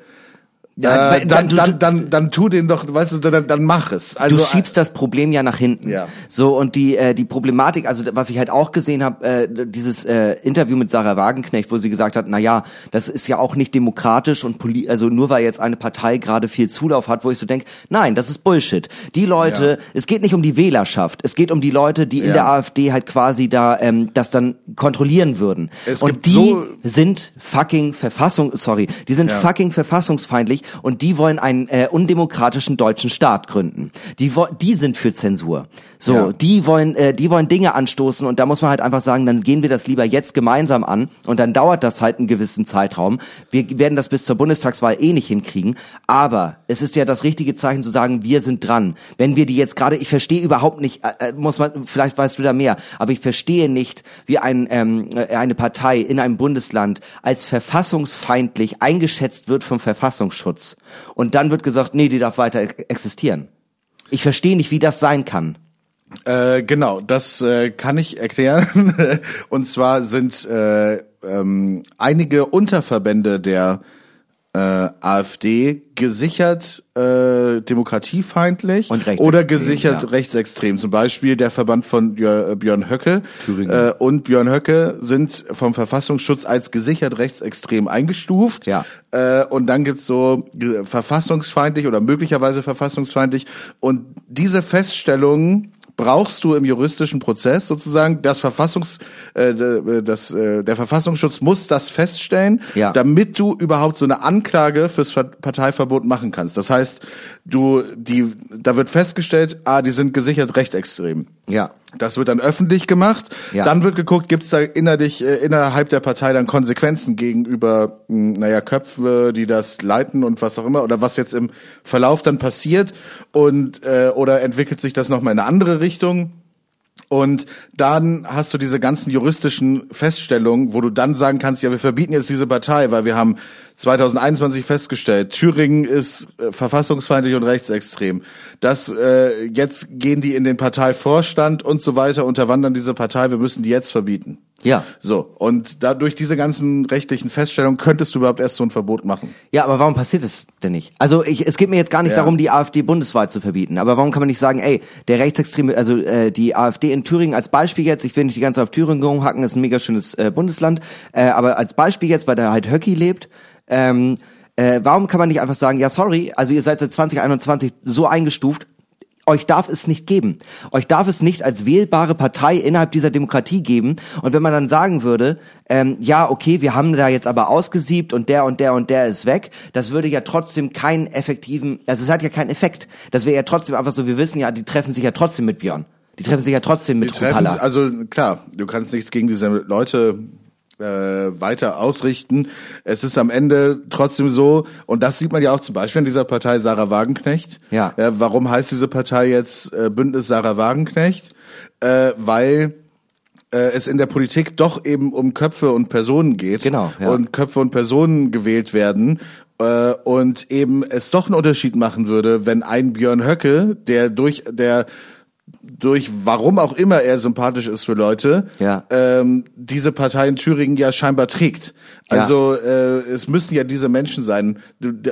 Ja, äh, dann, du- dann, dann, dann tu den doch, weißt du, dann, dann mach es. Also, du schiebst das Problem ja nach hinten. Ja. So und die äh, die Problematik, also was ich halt auch gesehen habe, äh, dieses äh, Interview mit Sarah Wagenknecht, wo sie gesagt hat, na ja, das ist ja auch nicht demokratisch und poli also nur weil jetzt eine Partei gerade viel Zulauf hat, wo ich so denk, nein, das ist Bullshit. Die Leute, Ja. es geht nicht um die Wählerschaft, es geht um die Leute, die in Ja. der AfD halt quasi da ähm, das dann kontrollieren würden. Es und die so- sind fucking Verfassung, sorry, die sind Ja. fucking verfassungsfeindlich und die wollen einen äh, undemokratischen deutschen Staat gründen. Die die sind für Zensur. So, Ja. die wollen äh, die wollen Dinge anstoßen und da muss man halt einfach sagen, dann gehen wir das lieber jetzt gemeinsam an und dann dauert das halt einen gewissen Zeitraum. Wir werden das bis zur Bundestagswahl eh nicht hinkriegen, aber es ist ja das richtige Zeichen zu sagen, wir sind dran. Wenn wir die jetzt gerade, ich verstehe überhaupt nicht, äh, äh, muss man vielleicht weißt du da mehr, aber ich verstehe nicht, wie ein ähm, äh, eine Partei in einem Bundesland als verfassungsfeindlich eingeschätzt wird vom Verfassungsschutz und dann wird gesagt, nee, die darf weiter ex- existieren. Ich verstehe nicht, wie das sein kann. Äh, genau, das äh, kann ich erklären. Und zwar sind äh, ähm, einige Unterverbände der äh, AfD gesichert äh, demokratiefeindlich Und oder gesichert ja. rechtsextrem. Zum Beispiel der Verband von äh, Björn Höcke Thüringen. äh, und Björn Höcke sind vom Verfassungsschutz als gesichert rechtsextrem eingestuft. Ja. Äh, und dann gibt's so äh, verfassungsfeindlich oder möglicherweise verfassungsfeindlich. Und diese Feststellungen brauchst du im juristischen Prozess sozusagen das Verfassungs äh, d- das äh, der Verfassungsschutz muss das feststellen, Ja. damit du überhaupt so eine Anklage fürs Ver Parteiverbot machen kannst. Das heißt, du die da wird festgestellt, ah, die sind gesichert rechtsextrem. Ja. Das wird dann öffentlich gemacht. Ja. Dann wird geguckt, gibt es da innerlich, äh, innerhalb der Partei dann Konsequenzen gegenüber, mh, naja, Köpfe, die das leiten und was auch immer, oder was jetzt im Verlauf dann passiert und äh, oder entwickelt sich das nochmal in eine andere Richtung. Und dann hast du diese ganzen juristischen Feststellungen, wo du dann sagen kannst, ja, wir verbieten jetzt diese Partei, weil wir haben 2021 festgestellt, Thüringen ist äh, verfassungsfeindlich und rechtsextrem. Das äh, jetzt gehen die in den Parteivorstand und so weiter, unterwandern diese Partei, wir müssen die jetzt verbieten. Ja. So, und dadurch diese ganzen rechtlichen Feststellungen könntest du überhaupt erst so ein Verbot machen. Ja, aber warum passiert es denn nicht? Also ich, es geht mir jetzt gar nicht Ja. darum, die AfD bundesweit zu verbieten. Aber warum kann man nicht sagen, ey, der rechtsextreme, also äh, die AfD in Thüringen als Beispiel jetzt, ich will nicht die ganze Zeit auf Thüringen rumhacken, ist ein mega schönes äh, Bundesland, äh, aber als Beispiel jetzt, weil da halt Höcki lebt, ähm, Äh, warum kann man nicht einfach sagen, ja sorry, also ihr seid seit 2021 so eingestuft, euch darf es nicht geben. Euch darf es nicht als wählbare Partei innerhalb dieser Demokratie geben. Und wenn man dann sagen würde, ähm, ja, okay, wir haben da jetzt aber ausgesiebt und der und der und der ist weg, das würde ja trotzdem keinen effektiven, also es hat ja keinen Effekt. Das wäre ja trotzdem einfach so, wir wissen ja, die treffen sich ja trotzdem mit Björn. Die treffen sich ja trotzdem mit Die treffen, also klar, du kannst nichts gegen diese Leute äh, weiter ausrichten. Es ist am Ende trotzdem so, und das sieht man ja auch zum Beispiel in dieser Partei Sarah Wagenknecht. Ja. Äh, warum heißt diese Partei jetzt äh, Bündnis Sarah Wagenknecht? Äh, weil äh, es in der Politik doch eben um Köpfe und Personen geht. Genau, ja. Und Köpfe und Personen gewählt werden. Äh, und eben es doch einen Unterschied machen würde, wenn ein Björn Höcke, der durch, der durch warum auch immer er sympathisch ist für Leute, Ja. ähm, diese Partei in Thüringen ja scheinbar trägt. Also äh, es müssen ja diese Menschen sein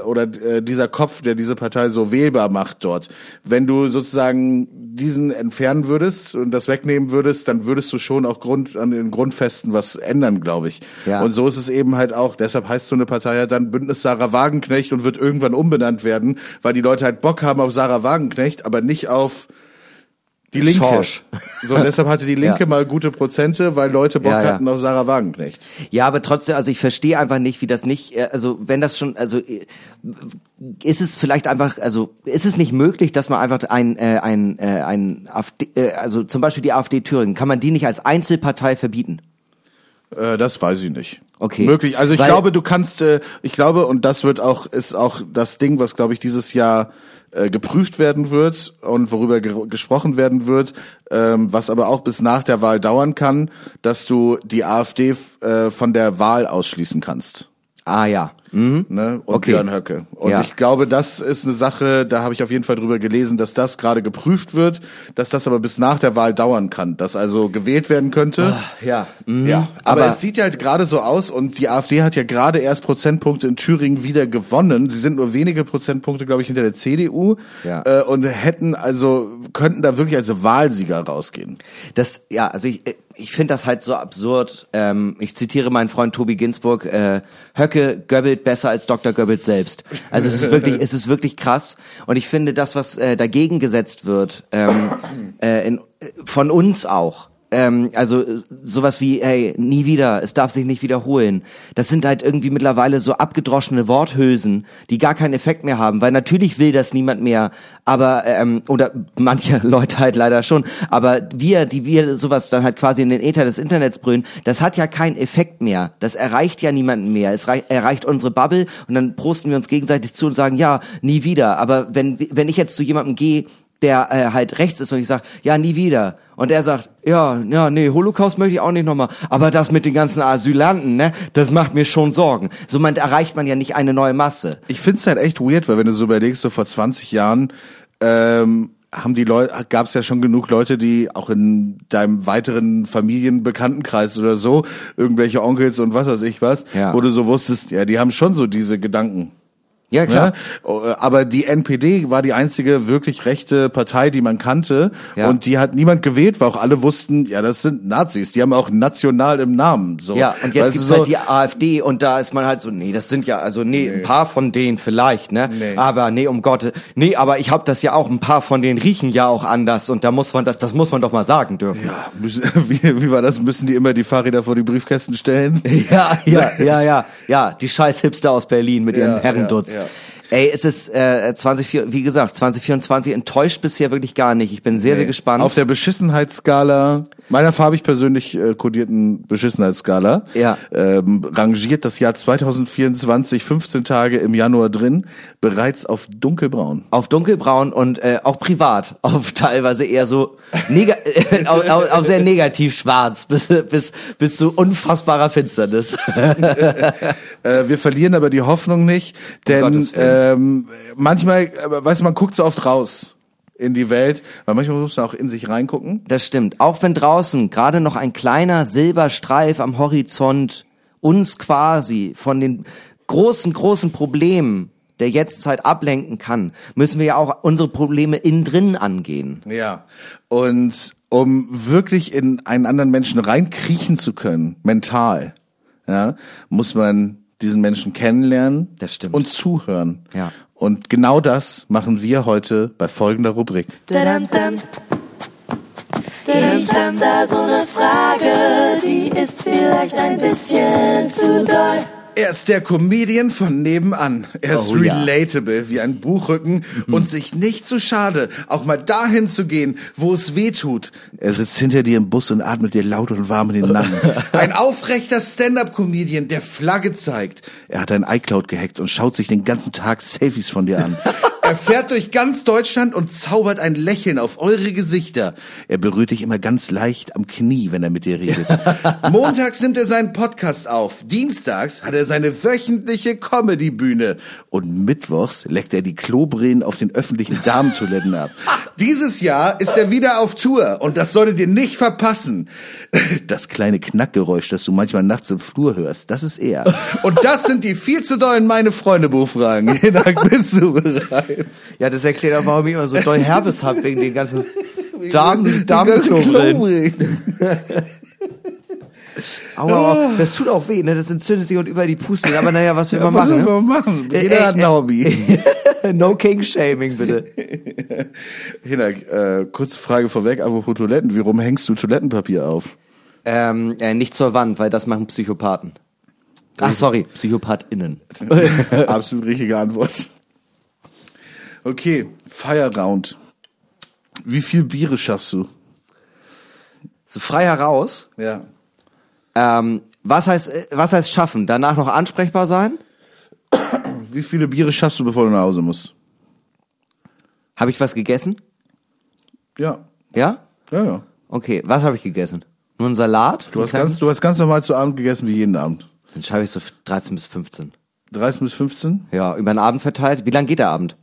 oder äh, dieser Kopf, der diese Partei so wählbar macht dort. Wenn du sozusagen diesen entfernen würdest und das wegnehmen würdest, dann würdest du schon auch Grund an den Grundfesten was ändern, glaube ich. Ja. Und so ist es eben halt auch. Deshalb heißt so eine Partei ja dann Bündnis Sarah Wagenknecht und wird irgendwann umbenannt werden, weil die Leute halt Bock haben auf Sarah Wagenknecht, aber nicht auf die Linke. Schorsch. So, deshalb hatte die Linke Ja. mal gute Prozente, weil Leute Bock Ja, ja. hatten auf Sarah Wagenknecht. Ja, aber trotzdem, also ich verstehe einfach nicht, wie das nicht, äh, also wenn das schon, also äh, ist es vielleicht einfach, also ist es nicht möglich, dass man einfach ein, äh, ein, äh, ein AfD, äh, also zum Beispiel die AfD Thüringen, kann man die nicht als Einzelpartei verbieten? Äh, das weiß ich nicht. Okay. Möglich. Also ich Weil- glaube, du kannst, äh, ich glaube, und das wird auch, ist auch das Ding, was glaube ich dieses Jahr äh, geprüft werden wird und worüber ge gesprochen werden wird, ähm, was aber auch bis nach der Wahl dauern kann, dass du die AfD äh, von der Wahl ausschließen kannst. Ah ja. Mhm. ne? Und Okay. Björn Höcke. Und Ja. ich glaube, das ist eine Sache, da habe ich auf jeden Fall drüber gelesen, dass das gerade geprüft wird, dass das aber bis nach der Wahl dauern kann, dass also gewählt werden könnte. Ja. Mhm. Ja, aber, aber es sieht ja halt gerade so aus und die AfD hat ja gerade erst Prozentpunkte in Thüringen wieder gewonnen. Sie sind nur wenige Prozentpunkte, glaube ich, hinter der CDU Ja. äh, und hätten also könnten da wirklich als Wahlsieger rausgehen. Das, ja, also ich, ich finde das halt so absurd. Ähm, ich zitiere meinen Freund Tobi Ginsburg, äh, Höcke göbbelt besser als Dr. Goebbels selbst. Also es ist wirklich, es ist wirklich krass. Und ich finde das, was äh, dagegen gesetzt wird, ähm, äh, in, von uns auch, ähm, also äh, sowas wie, hey, nie wieder, es darf sich nicht wiederholen. Das sind halt irgendwie mittlerweile so abgedroschene Worthülsen, die gar keinen Effekt mehr haben, weil natürlich will das niemand mehr, aber ähm, oder manche Leute halt leider schon, aber wir, die wir sowas dann halt quasi in den Äther des Internets brüllen, das hat ja keinen Effekt mehr. Das erreicht ja niemanden mehr. Es rei- erreicht unsere Bubble und dann prosten wir uns gegenseitig zu und sagen, ja, nie wieder. Aber wenn wenn ich jetzt zu jemandem gehe, der äh, halt rechts ist und ich sag, ja, nie wieder. Und er sagt, ja, ja, nee, Holocaust möchte ich auch nicht nochmal. Aber das mit den ganzen Asylanten, ne, das macht mir schon Sorgen. So man erreicht man ja nicht eine neue Masse. Ich find's halt echt weird, weil wenn du so überlegst, so vor 20 Jahren ähm, haben die Leute, gab's ja schon genug Leute, die auch in deinem weiteren Familienbekanntenkreis oder so, irgendwelche Onkels und was weiß ich was, Ja. wo du so wusstest, ja, die haben schon so diese Gedanken. Ja, klar. Ne? Aber die NPD war die einzige wirklich rechte Partei, die man kannte. Ja. Und die hat niemand gewählt, weil auch alle wussten, ja, das sind Nazis. Die haben auch national im Namen. So. Ja, und jetzt Weißt gibt's so, halt die AfD und da ist man halt so, nee, das sind ja, also nee, ein paar von denen vielleicht, ne? Nee. Aber nee, um Gottes, nee, aber ich hab das ja auch, ein paar von denen riechen ja auch anders und da muss man das, das muss man doch mal sagen dürfen. Ja, müssen, wie, wie war das? Müssen die immer die Fahrräder vor die Briefkästen stellen? Ja, ja, ja, ja, ja, die scheiß Hipster aus Berlin mit ihren Ja, Herrendutz. ja, ja. Ey, es ist äh, 20, wie gesagt, 2024 enttäuscht bisher wirklich gar nicht. Ich bin sehr, sehr gespannt. Auf der Beschissenheitsskala, meiner farbig persönlich äh, kodierten Beschissenheitsskala, Ja. ähm, rangiert das Jahr 2024 15 Tage im Januar drin, bereits auf dunkelbraun. auf dunkelbraun und äh, auch privat, auf teilweise eher so nega äh, auf, auf, auf sehr negativ schwarz bis bis bis zu unfassbarer Finsternis. Äh, wir verlieren aber die Hoffnung nicht, denn Willen. ähm, manchmal, äh, weißt du, man guckt so oft raus in die Welt, weil manchmal muss man auch in sich reingucken. Das stimmt. Auch wenn draußen gerade noch ein kleiner Silberstreif am Horizont uns quasi von den großen, großen Problemen der Jetztzeit ablenken kann, müssen wir ja auch unsere Probleme innen drin angehen. Ja. Und um wirklich in einen anderen Menschen reinkriechen zu können, mental, ja, muss man diesen Menschen kennenlernen Das stimmt. und zuhören. Ja. Und genau das machen wir heute bei folgender Rubrik. Ich hab da so eine Frage, die ist vielleicht ein bisschen zu doll. Er ist der Comedian von nebenan. Er ist Oh ja. Mhm. relatable wie ein Buchrücken und sich nicht zu schade, auch mal dahin zu gehen, wo es weh tut. Er sitzt hinter dir im Bus und atmet dir laut und warm in den Nacken. Ein aufrechter Stand-up-Comedian, der Flagge zeigt. Er hat ein iCloud gehackt und schaut sich den ganzen Tag Selfies von dir an. Er fährt durch ganz Deutschland und zaubert ein Lächeln auf eure Gesichter. Er berührt dich immer ganz leicht am Knie, wenn er mit dir redet. Montags nimmt er seinen Podcast auf. Dienstags hat er seine wöchentliche Comedy-Bühne. Und mittwochs leckt er die Klobrillen auf den öffentlichen Damentoiletten ab. Dieses Jahr ist er wieder auf Tour und das solltet ihr nicht verpassen. Das kleine Knackgeräusch, das du manchmal nachts im Flur hörst, das ist er. Und das sind die viel zu dollen meine Freunde Buchfragen. Hinak, bist du bereit? Ja, das erklärt auch, warum ich immer so doll Herbes hab, wegen den ganzen Damenklobrillen. Klobrillen. Aua, aua, das tut auch weh, ne? Das entzündet sich und überall die Pusteln. Aber naja, was will man Was machen? soll Ne? man machen? Äh, Jeder äh, hat ein Hobby. no King-Shaming, bitte. Hinak, äh, kurze Frage vorweg, apropos Toiletten. Wie rum hängst du Toilettenpapier auf? Ähm, äh, nicht zur Wand, weil das machen Psychopathen. Ach, sorry, PsychopathInnen. Absolut richtige Antwort. Okay, Feierround. Wie viel Biere schaffst du? So frei heraus. Ja. Ähm, was heißt, was heißt schaffen? Danach noch ansprechbar sein? Wie viele Biere schaffst du, bevor du nach Hause musst? Habe ich was gegessen? Ja. Ja? Ja, ja. Okay, was habe ich gegessen? Nur einen Salat? Du hast ganz, du hast ganz normal zu Abend gegessen wie jeden Abend. Dann schreibe ich so 13 bis 15. 13 bis 15? Ja, über den Abend verteilt. Wie lang geht der Abend?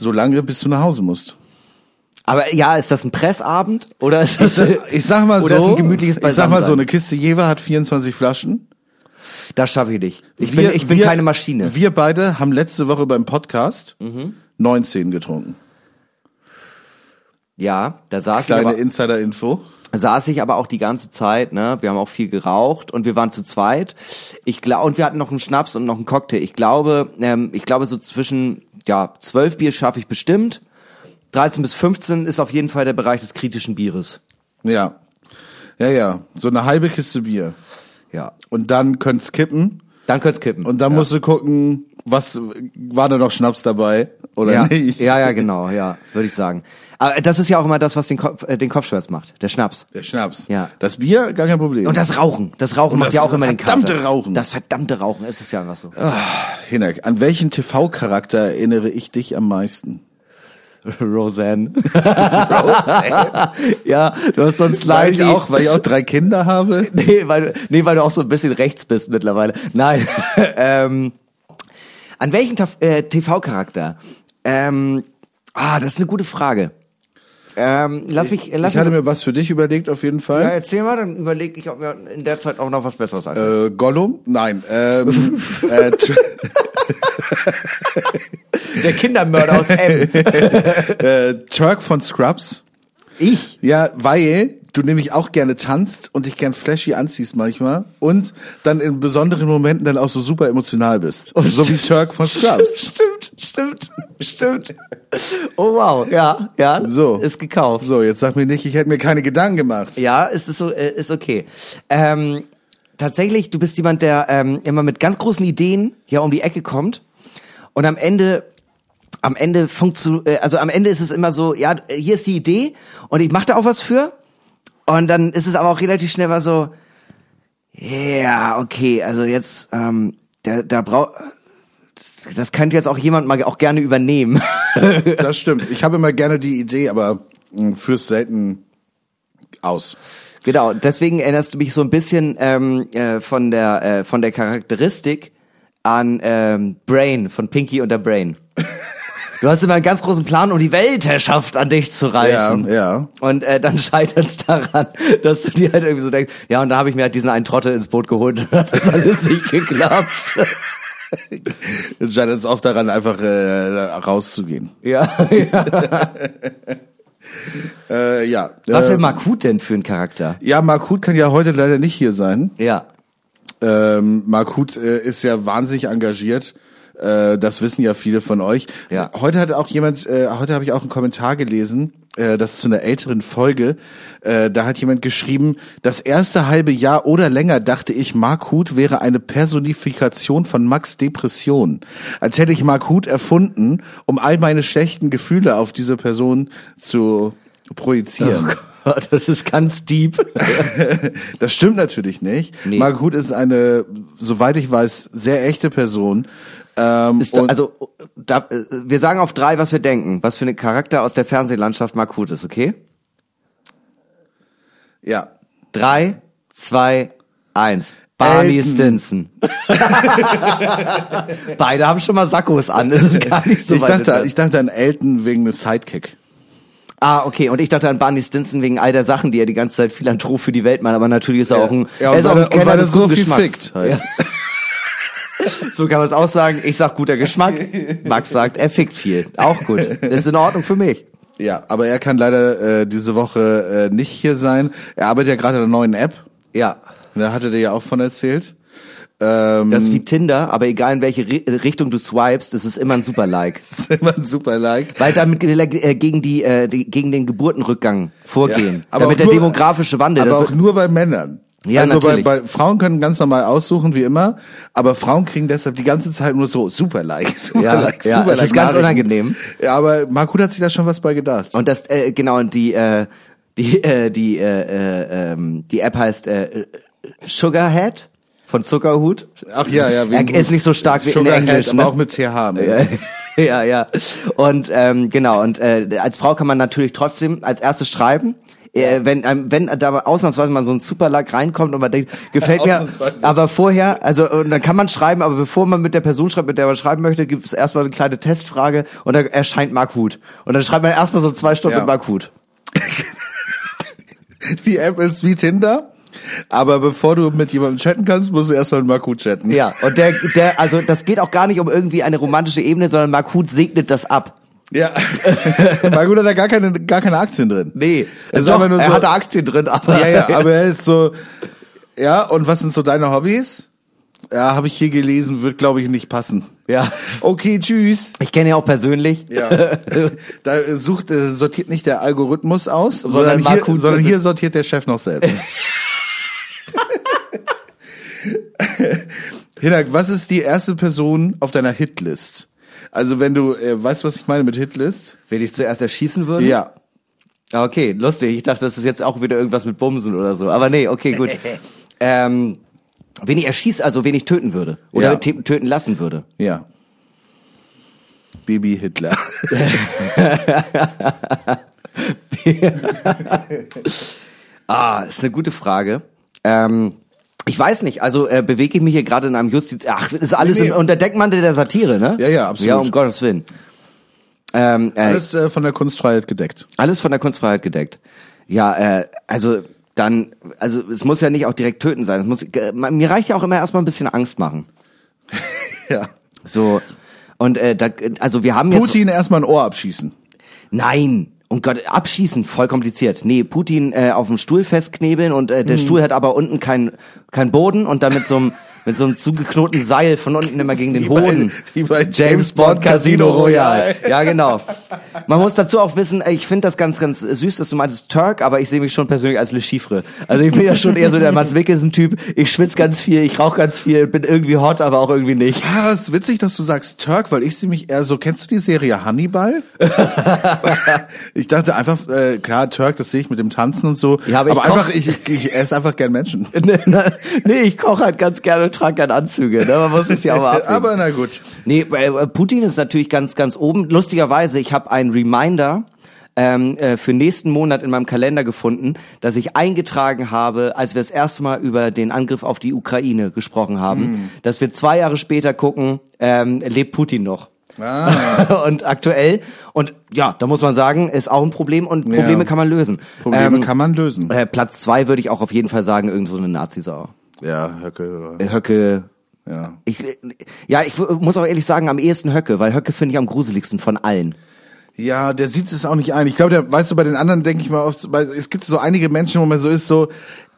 So lange, bis du nach Hause musst. Aber ja, ist das ein Pressabend oder ist das Ich sag mal oder so, ist ein gemütliches ich sag mal so, eine Kiste Jever hat 24 Flaschen. Das schaffe ich nicht. Ich bin, ich bin wir- keine Maschine. Wir beide haben letzte Woche beim Podcast Mhm. 19 getrunken. Ja, da saß ich, Kleine Insider-Info. saß ich aber auch die ganze Zeit, ne? Wir haben auch viel geraucht und wir waren zu zweit. Ich glaube und wir hatten noch einen Schnaps und noch einen Cocktail. Ich glaube, ähm, ich glaube so zwischen ja, 12 Bier schaffe ich bestimmt. 13 bis 15 ist auf jeden Fall der Bereich des kritischen Bieres. Ja. Ja, ja. So eine halbe Kiste Bier. Ja. Und dann könnt's kippen. Dann könnt's kippen. Und dann ja. musst du gucken, was, war da noch Schnaps dabei? Oder ja, nicht? ja, ja, genau, ja, würde ich sagen. Aber das ist ja auch immer das, was den, Kopf, äh, den Kopfschmerz macht, der Schnaps. Der Schnaps. Ja. Das Bier, gar kein Problem. Und das Rauchen. Das Rauchen Und macht das ja auch immer den verdammte Kater. Rauchen. Das verdammte Rauchen, es ist ja einfach so. Hinak, an welchen TV-Charakter erinnere ich dich am meisten? Roseanne. ja, du hast so einen Slime. Weil ich auch, weil ich auch drei Kinder habe. nee, weil, du- nee, weil du auch so ein bisschen rechts bist mittlerweile. Nein. ähm, an welchen äh, TV-Charakter? Ähm, ah, das ist eine gute Frage. Ähm, lass mich, lass Ich hatte mich. mir was für dich überlegt, auf jeden Ja, Fall. erzähl mal, dann überlege ich, ob mir in der Zeit auch noch was Besseres einfällt. Äh, Gollum? Nein. Ähm, äh, Der Kindermörder aus M. äh, Turk von Scrubs. Ich? Ja, weil du nämlich auch gerne tanzt und dich gern flashy anziehst manchmal und dann in besonderen Momenten dann auch so super emotional bist. so wie Turk von Scrubs. Stimmt, stimmt, stimmt. Oh wow, ja, ja. So. Ist gekauft. So, jetzt sag mir nicht, ich hätte mir keine Gedanken gemacht. Ja, es ist so, äh, ist okay. Ähm, tatsächlich, du bist jemand, der ähm, immer mit ganz großen Ideen hier um die Ecke kommt und am Ende am Ende funktio äh, also am Ende ist es immer so, ja, hier ist die Idee und ich mache da auch was für und dann ist es aber auch relativ schnell mal so, ja, okay, also jetzt ähm, da, da braucht das könnte jetzt auch jemand mal auch gerne übernehmen. Das stimmt. Ich habe immer gerne die Idee, aber mh, führ's selten aus. Genau, deswegen erinnerst du mich so ein bisschen ähm, äh, von der äh, von der Charakteristik an ähm, Brain von Pinky und der Brain. Du hast immer einen ganz großen Plan, um die Weltherrschaft an dich zu reißen. Ja, ja. Und äh, dann scheitert es daran, dass du dir halt irgendwie so denkst, ja, und da habe ich mir halt diesen einen Trottel ins Boot geholt und hat das alles nicht geklappt. Dann scheitert es oft daran, einfach äh, rauszugehen. ja, ja. Äh, ja. Was äh, will Makut denn für ein Charakter? Ja, Markut kann ja heute leider nicht hier sein. Ja. Ähm, Mark Huth äh, ist ja wahnsinnig engagiert. Äh, das wissen ja viele von euch. Ja. Heute hat auch jemand, äh, heute habe ich auch einen Kommentar gelesen, äh, das ist zu einer älteren Folge. Äh, da hat jemand geschrieben, das erste halbe Jahr oder länger dachte ich, Mark Huth wäre eine Personifikation von Max Depression. Als hätte ich Mark Huth erfunden, um all meine schlechten Gefühle auf diese Person zu projizieren. Das ist ganz deep. Das stimmt natürlich nicht. Nee. Mark Huth ist eine, soweit ich weiß, sehr echte Person. Ähm, Ist, also, da, äh, wir sagen auf drei, was wir denken. Was für eine Charakter aus der Fernsehlandschaft Mark Huth ist, okay? ja. Drei, zwei, eins. Barney Elton. Stinson. Beide haben schon mal Sakkos an. Das ist gar nicht so ich dachte, ich dachte an Elton wegen des Sidekick. Ah, okay. Und ich dachte an Barney Stinson wegen all der Sachen, die er die ganze Zeit Philanthrop für die Welt macht. Aber natürlich ist er Ja. auch ein, Ja, er ist auch ein und Kenner er des so viel Geschmacks. fickt halt. Ja. So kann man es auch sagen. Ich sag guter Geschmack. Max sagt, er fickt viel. Auch gut. Ist in Ordnung für mich. Ja, aber er kann leider äh, diese Woche äh, nicht hier sein. Er arbeitet ja gerade an einer neuen App. Ja. Da hatte der ja auch von erzählt. Ähm, Das ist wie Tinder, aber egal in welche Ri- Richtung du swipest, es ist immer ein super Like. ist immer ein super Like. Weil damit äh, gegen die, äh, die gegen den Geburtenrückgang vorgehen. aber damit auch der nur- demografische Wandel. Aber auch nur bei Männern. Ja, also bei, natürlich. bei Frauen können ganz normal aussuchen, wie immer, aber Frauen kriegen deshalb die ganze Zeit nur so super Like, super Ja, Like, ja, super es Like. ist ganz unangenehm. Ja, aber Marco hat sich da schon was bei gedacht. Und das, äh, genau, und die, äh, die, äh, die, äh, äh, ähm, die App heißt äh, Sugarhead von Zuckerhut. Ach ja, ja. Er ist nicht so stark wie in Sugarhead, Englisch, aber ne? auch mit TH. Ne? Ja, ja, ja. Und ähm, genau, und äh, als Frau kann man natürlich trotzdem als erstes schreiben. Äh, wenn ähm, wenn da ausnahmsweise mal so ein Super-Like reinkommt und man denkt, gefällt mir, aber vorher, also und dann kann man schreiben, aber bevor man mit der Person schreibt, mit der man schreiben möchte, gibt es erstmal eine kleine Testfrage und dann erscheint Mark Huth. Und dann schreibt man erstmal so zwei Stunden Ja. mit Mark Huth. Die App ist wie Tinder, aber bevor du mit jemandem chatten kannst, musst du erstmal mit Marco chatten. Ja, und der, der, also das geht auch gar nicht um irgendwie eine romantische Ebene, sondern Mark Huth segnet das ab. Ja. Marco hat da gar keine, gar keine Aktien drin. Nee, Es ist doch, nur er so- hatte Aktien drin, aber Ja, ja, aber er ist so, ja, und was sind so deine Hobbys? Ja, habe ich hier gelesen, wird glaube ich nicht passen. ja. Okay, tschüss. Ich kenne ihn auch persönlich. Ja. Da sucht, äh, sortiert nicht der Algorithmus aus, Sondern sondern, hier, sondern hier sortiert der Chef noch selbst. Hinak, was ist die erste Person auf deiner Hitlist? Also wenn du, äh, weißt du, was ich meine mit Hitlist? Wen ich zuerst erschießen würde? Ja. Ah, Okay, lustig. Ich dachte, das ist jetzt auch wieder irgendwas mit Bumsen oder so. Aber nee, okay, gut. ähm, wen ich erschießen, also wen ich töten würde. Oder Ja. töten lassen würde. Ja. Baby Hitler. Ah, ist eine gute Frage. Ähm, ich weiß nicht, also äh, bewege ich mich hier gerade in einem Justiz... Ach, ist alles Nee, nee. Unter Deckmantel der Satire, ne? Ja, ja, absolut. Ja, um Gottes Willen. Ähm, äh, Alles äh, von der Kunstfreiheit gedeckt. Alles von der Kunstfreiheit gedeckt. Ja, äh, also dann, also es muss ja nicht auch direkt töten sein. Es muss, äh, mir reicht ja auch immer erstmal ein bisschen Angst machen. Ja. So und äh, da, also wir haben jetzt Putin erstmal ein Ohr abschießen. nein. Um Gott, abschießen, voll kompliziert. Nee, Putin äh, auf dem Stuhl festknebeln und äh, der Stuhl hat aber unten kein kein Boden und dann mit so einem mit so einem zugeknoteten Seil von unten immer gegen den Wie bei- Hoden. wie bei James Bond Casino Royale. Ja, genau. Man muss dazu auch wissen, ich finde das ganz, ganz süß, dass du meintest Turk, aber ich sehe mich schon persönlich als Le Chiffre. Also ich bin ja schon eher so der Mats Mikkelsen-Typ. Ich schwitze ganz viel, ich rauche ganz viel, bin irgendwie hot, aber auch irgendwie nicht. Ah, ist witzig, dass du sagst Turk, weil ich sehe mich eher so, kennst du die Serie Hannibal? ich dachte einfach, äh, klar, Turk, das sehe ich mit dem Tanzen und so. Ja, aber aber ich einfach, ich, ich, ich esse einfach gern Menschen. nee, ich koche halt ganz gerne trage gerne Anzüge. Ne? Man muss es ja auch mal abwägen. aber na gut. Nee, äh, Putin ist natürlich ganz, ganz oben. Lustigerweise, ich habe einen Reminder ähm, äh, für nächsten Monat in meinem Kalender gefunden, dass ich eingetragen habe, als wir das erste Mal über den Angriff auf die Ukraine gesprochen haben, Hm. dass wir zwei Jahre später gucken, ähm, lebt Putin noch. Ah, und aktuell und ja, da muss man sagen, ist auch ein Problem und Ja. Probleme kann man lösen. Probleme Ähm, kann man lösen. Äh, Platz zwei würde ich auch auf jeden Fall sagen, irgend so eine Nazi-Sau. Ja, Höcke. oder- Äh, Höcke, Ja. ich, ja, ich muss auch ehrlich sagen, am ehesten Höcke, weil Höcke finde ich am gruseligsten von allen. Ja, der sieht es auch nicht ein. Ich glaube, der, weißt du, bei den anderen denke ich mal oft, weil es gibt so einige Menschen, wo man so ist, so,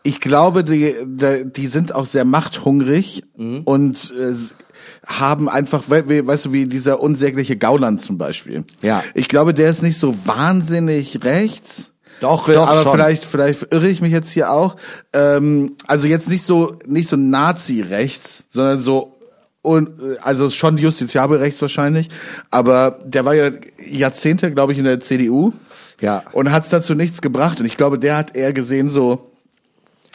ich glaube, die, die, sind auch sehr machthungrig Mhm. und äh, haben einfach, we- weißt du, wie dieser unsägliche Gauland zum Beispiel. Ja. Ich glaube, der ist nicht so wahnsinnig rechts. Doch, doch, aber schon. vielleicht, vielleicht irre ich mich jetzt hier auch. Ähm, also jetzt nicht so, nicht so Nazi-rechts, sondern so und also schon justiziabel rechts wahrscheinlich, aber der war ja Jahrzehnte, glaube ich, in der CDU Ja. und hat es dazu nichts gebracht. Und ich glaube, der hat eher gesehen so,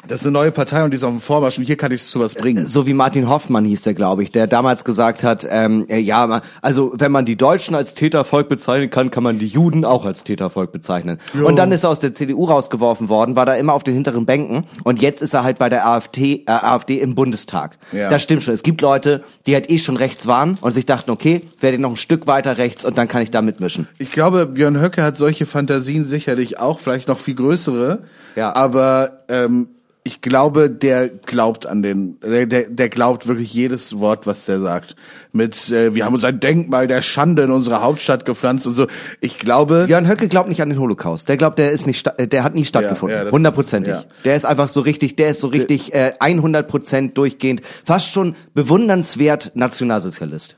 das ist eine neue Partei und die ist auf dem Vormarsch und hier kann ich zu was bringen. So wie Martin Hoffmann hieß der, glaube ich, der damals gesagt hat, ähm, äh, ja, also wenn man die Deutschen als Tätervolk bezeichnen kann, kann man die Juden auch als Tätervolk bezeichnen. Und dann ist er aus der CDU rausgeworfen worden, war da immer auf den hinteren Bänken und jetzt ist er halt bei der AfD, äh, AfD im Bundestag. Ja. Das stimmt schon. Es gibt Leute, die halt eh schon rechts waren und sich dachten, okay, werde ich noch ein Stück weiter rechts und dann kann ich da mitmischen. Ich glaube, Björn Höcke hat solche Fantasien sicherlich auch, vielleicht noch viel größere. Ja. Aber ähm, ich glaube, der glaubt an den, der, der, der glaubt wirklich jedes Wort, was der sagt. Mit, äh, wir haben uns ein Denkmal der Schande in unsere Hauptstadt gepflanzt und so. Ich glaube, Björn Höcke glaubt nicht an den Holocaust. Der glaubt, der ist nicht, äh, der hat nie stattgefunden. ja, Hundertprozentig. ja. Der ist einfach so richtig, der ist so richtig äh, 100 Prozent durchgehend, fast schon bewundernswert Nationalsozialist.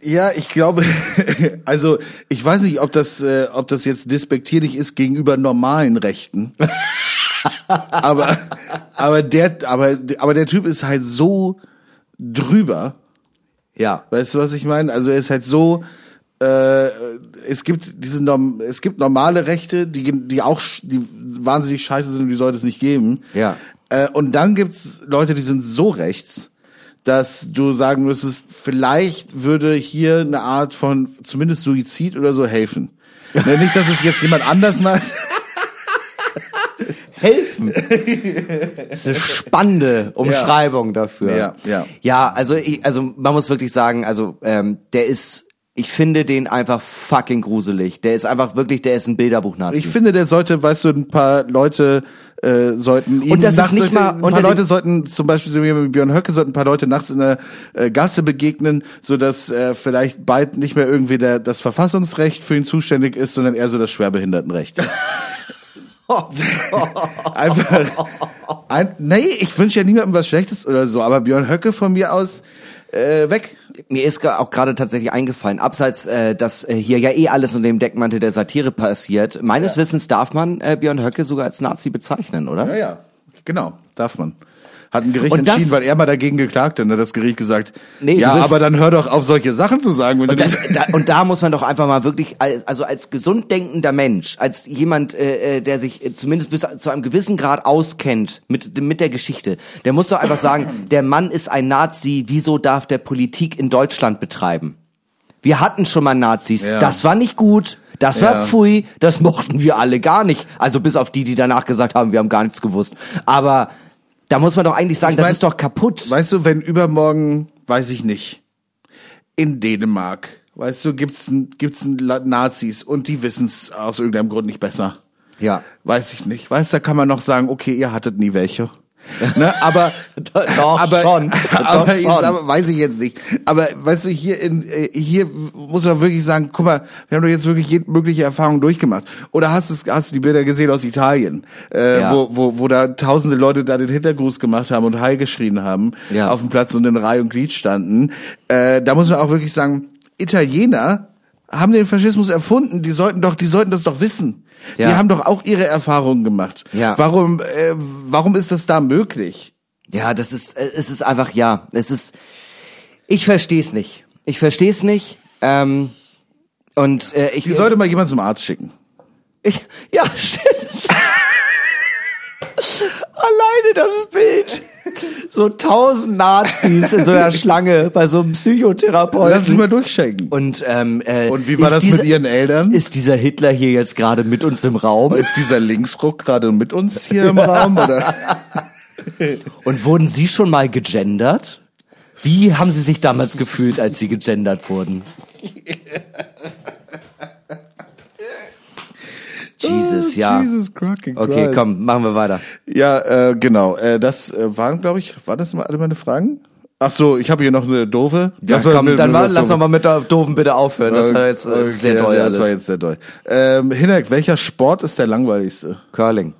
Ja, ich glaube, also ich weiß nicht, ob das, äh, ob das jetzt despektierlich ist gegenüber normalen Rechten. aber, aber der, aber, aber der Typ ist halt so drüber. Ja. Weißt du, was ich meine? Also er ist halt so, äh, es gibt diese Norm es gibt normale Rechte, die die auch die wahnsinnig scheiße sind und die sollte es nicht geben. Ja. Äh, und dann gibt's Leute, die sind so rechts, dass du sagen müsstest, vielleicht würde hier eine Art von zumindest Suizid oder so helfen. Ne, nicht, dass es jetzt jemand anders macht. Helfen. Das ist eine spannende Umschreibung dafür. Ja, ja. Ja, also ich, also man muss wirklich sagen, also ähm, der ist, ich finde den einfach fucking gruselig. Der ist einfach wirklich, der ist ein Bilderbuch-Nazi. Ich finde, der sollte, weißt du, ein paar Leute äh, sollten ihn Und das ist nachts, nicht mal ein paar Leute sollten zum Beispiel so wie mit Björn Höcke sollten ein paar Leute nachts in der äh, Gasse begegnen, so dass äh, vielleicht bald nicht mehr irgendwie der das Verfassungsrecht für ihn zuständig ist, sondern eher so das Schwerbehindertenrecht. Einfach. Ein, nee, ich wünsche ja niemandem was Schlechtes oder so, aber Björn Höcke von mir aus äh, weg. Mir ist auch gerade tatsächlich eingefallen, abseits, äh, dass äh, hier ja eh alles unter dem Deckmantel der Satire passiert. Meines Wissens darf man äh, Björn Höcke sogar als Nazi bezeichnen, oder? Ja, ja, genau, darf man. Hat ein Gericht Und das- entschieden, weil er mal dagegen geklagt hat, und hat das Gericht gesagt, Nee, ja, bist- aber dann hör doch auf, solche Sachen zu sagen, wenn Und, du das, da, und da muss man doch einfach mal wirklich, als, also als gesund denkender Mensch, als jemand, äh, äh, der sich äh, zumindest bis zu einem gewissen Grad auskennt mit, mit der Geschichte, der muss doch einfach sagen, der Mann ist ein Nazi, wieso darf der Politik in Deutschland betreiben? Wir hatten schon mal Nazis, Ja. das war nicht gut, das war Ja. pfui, das mochten wir alle gar nicht. Also bis auf die, die danach gesagt haben, wir haben gar nichts gewusst. Aber da muss man doch eigentlich sagen, Ich das mein- ist doch kaputt. Weißt du, wenn übermorgen, weiß ich nicht, in Dänemark, weißt du, gibt's gibt's Nazis und die wissen's aus irgendeinem Grund nicht besser. Ja. Weiß ich nicht. Weißt du, da kann man noch sagen, okay, ihr hattet nie welche. Ne, aber Doch aber, schon. aber, Doch ich, schon. aber weiß ich jetzt nicht. Aber weißt du, hier in äh, hier muss man wirklich sagen, guck mal, wir haben doch jetzt wirklich jede mögliche Erfahrung durchgemacht. Oder hast du hast du die Bilder gesehen aus Italien, äh, Ja. wo, wo wo da tausende Leute da den Hintergruß gemacht haben und Heil geschrien haben Ja. auf dem Platz und in Reihe und Glied standen. Äh, da muss man auch wirklich sagen, Italiener haben den Faschismus erfunden. Die sollten doch, die sollten das doch wissen. Ja. Die haben doch auch ihre Erfahrungen gemacht. Ja. Warum, äh, warum ist das da möglich? Ja, das ist, äh, es ist einfach, ja, es ist, ich verstehe es nicht. Ich verstehe es nicht. Ähm, und äh, ich, Die sollte mal jemand zum Arzt schicken. ich, ja, stimmt. Alleine das Bild. So tausend Nazis in so einer Schlange bei so einem Psychotherapeuten. Lass es mal durchchecken. und, ähm, äh, Und wie war das dieser, mit ihren Eltern? Ist dieser Hitler hier jetzt gerade mit uns im Raum? Ist dieser Linksruck gerade mit uns hier im Raum? Oder? Und wurden Sie schon mal gegendert? Wie haben Sie sich damals gefühlt, als Sie gegendert wurden? Jesus, ja. Oh, Jesus fucking Okay, Christ. komm, machen wir weiter. Ja, äh, genau. Äh, das äh, waren, glaube ich, war das mal alle meine Fragen? Ach so, ich habe hier noch eine doofe. Ja, Lass mal komm, mit- dann war, lass noch mal mit der doofen bitte aufhören. Das war jetzt äh, Okay, sehr das, doll ja, das war jetzt sehr doll. Ähm, Hinek, welcher Sport ist der langweiligste? Curling.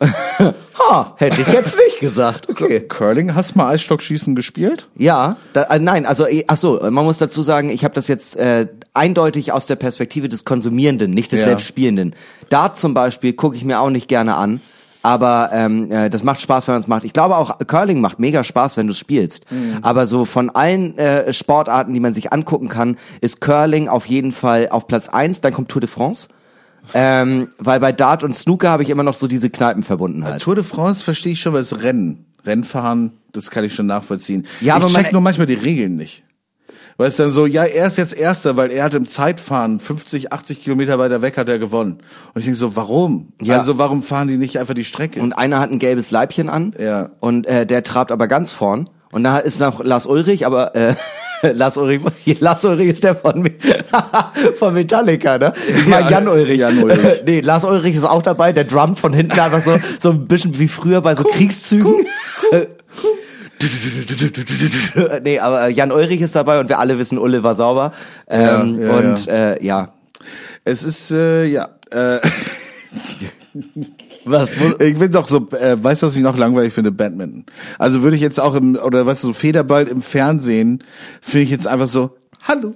Ha, hätte ich jetzt nicht gesagt. Okay. Curling, hast du mal Eisstockschießen gespielt? Ja, da, äh, nein, also eh, ach so, man muss dazu sagen, ich habe das jetzt äh, eindeutig aus der Perspektive des Konsumierenden, nicht des Ja. Selbstspielenden. Dart zum Beispiel gucke ich mir auch nicht gerne an, aber ähm, äh, das macht Spaß, wenn man es macht. Ich glaube auch Curling macht mega Spaß, wenn du es spielst. Mhm. Aber so von allen äh, Sportarten, die man sich angucken kann, ist Curling auf jeden Fall auf Platz eins. Dann kommt Tour de France. Ähm, weil bei Dart und Snooker habe ich immer noch so diese Kneipenverbundenheit. Tour de France verstehe ich schon, was Rennen. Rennfahren, das kann ich schon nachvollziehen. Ja, aber ich man- check nur manchmal die Regeln nicht. Weil es dann so, ja, er ist jetzt Erster, weil er hat im Zeitfahren 50, 80 Kilometer weiter weg hat er gewonnen. Und ich denke so, warum? Ja. Also warum fahren die nicht einfach die Strecke? und einer hat ein gelbes Leibchen an Ja. und äh, der trabt aber ganz vorn und da ist noch Lars Ulrich, aber äh, Lars Ulrich, Lars Ulrich ist der von, von Metallica, ne? Ich meine Ja, Jan Ulrich. Jan Ulrich. nee, Lars Ulrich ist auch dabei, der drummt von hinten einfach so so ein bisschen wie früher bei so Kriegszügen. nee, aber äh, Jan Ulrich ist dabei und wir alle wissen, Ulle war sauber. Ähm, Ja, ja, und Äh, ja, es ist, äh, ja, äh, was? Ich bin doch so, äh, weißt du, was ich noch langweilig finde? Badminton. Also würde ich jetzt auch im, oder weißt du, so Federball im Fernsehen, finde ich jetzt einfach so, hallo,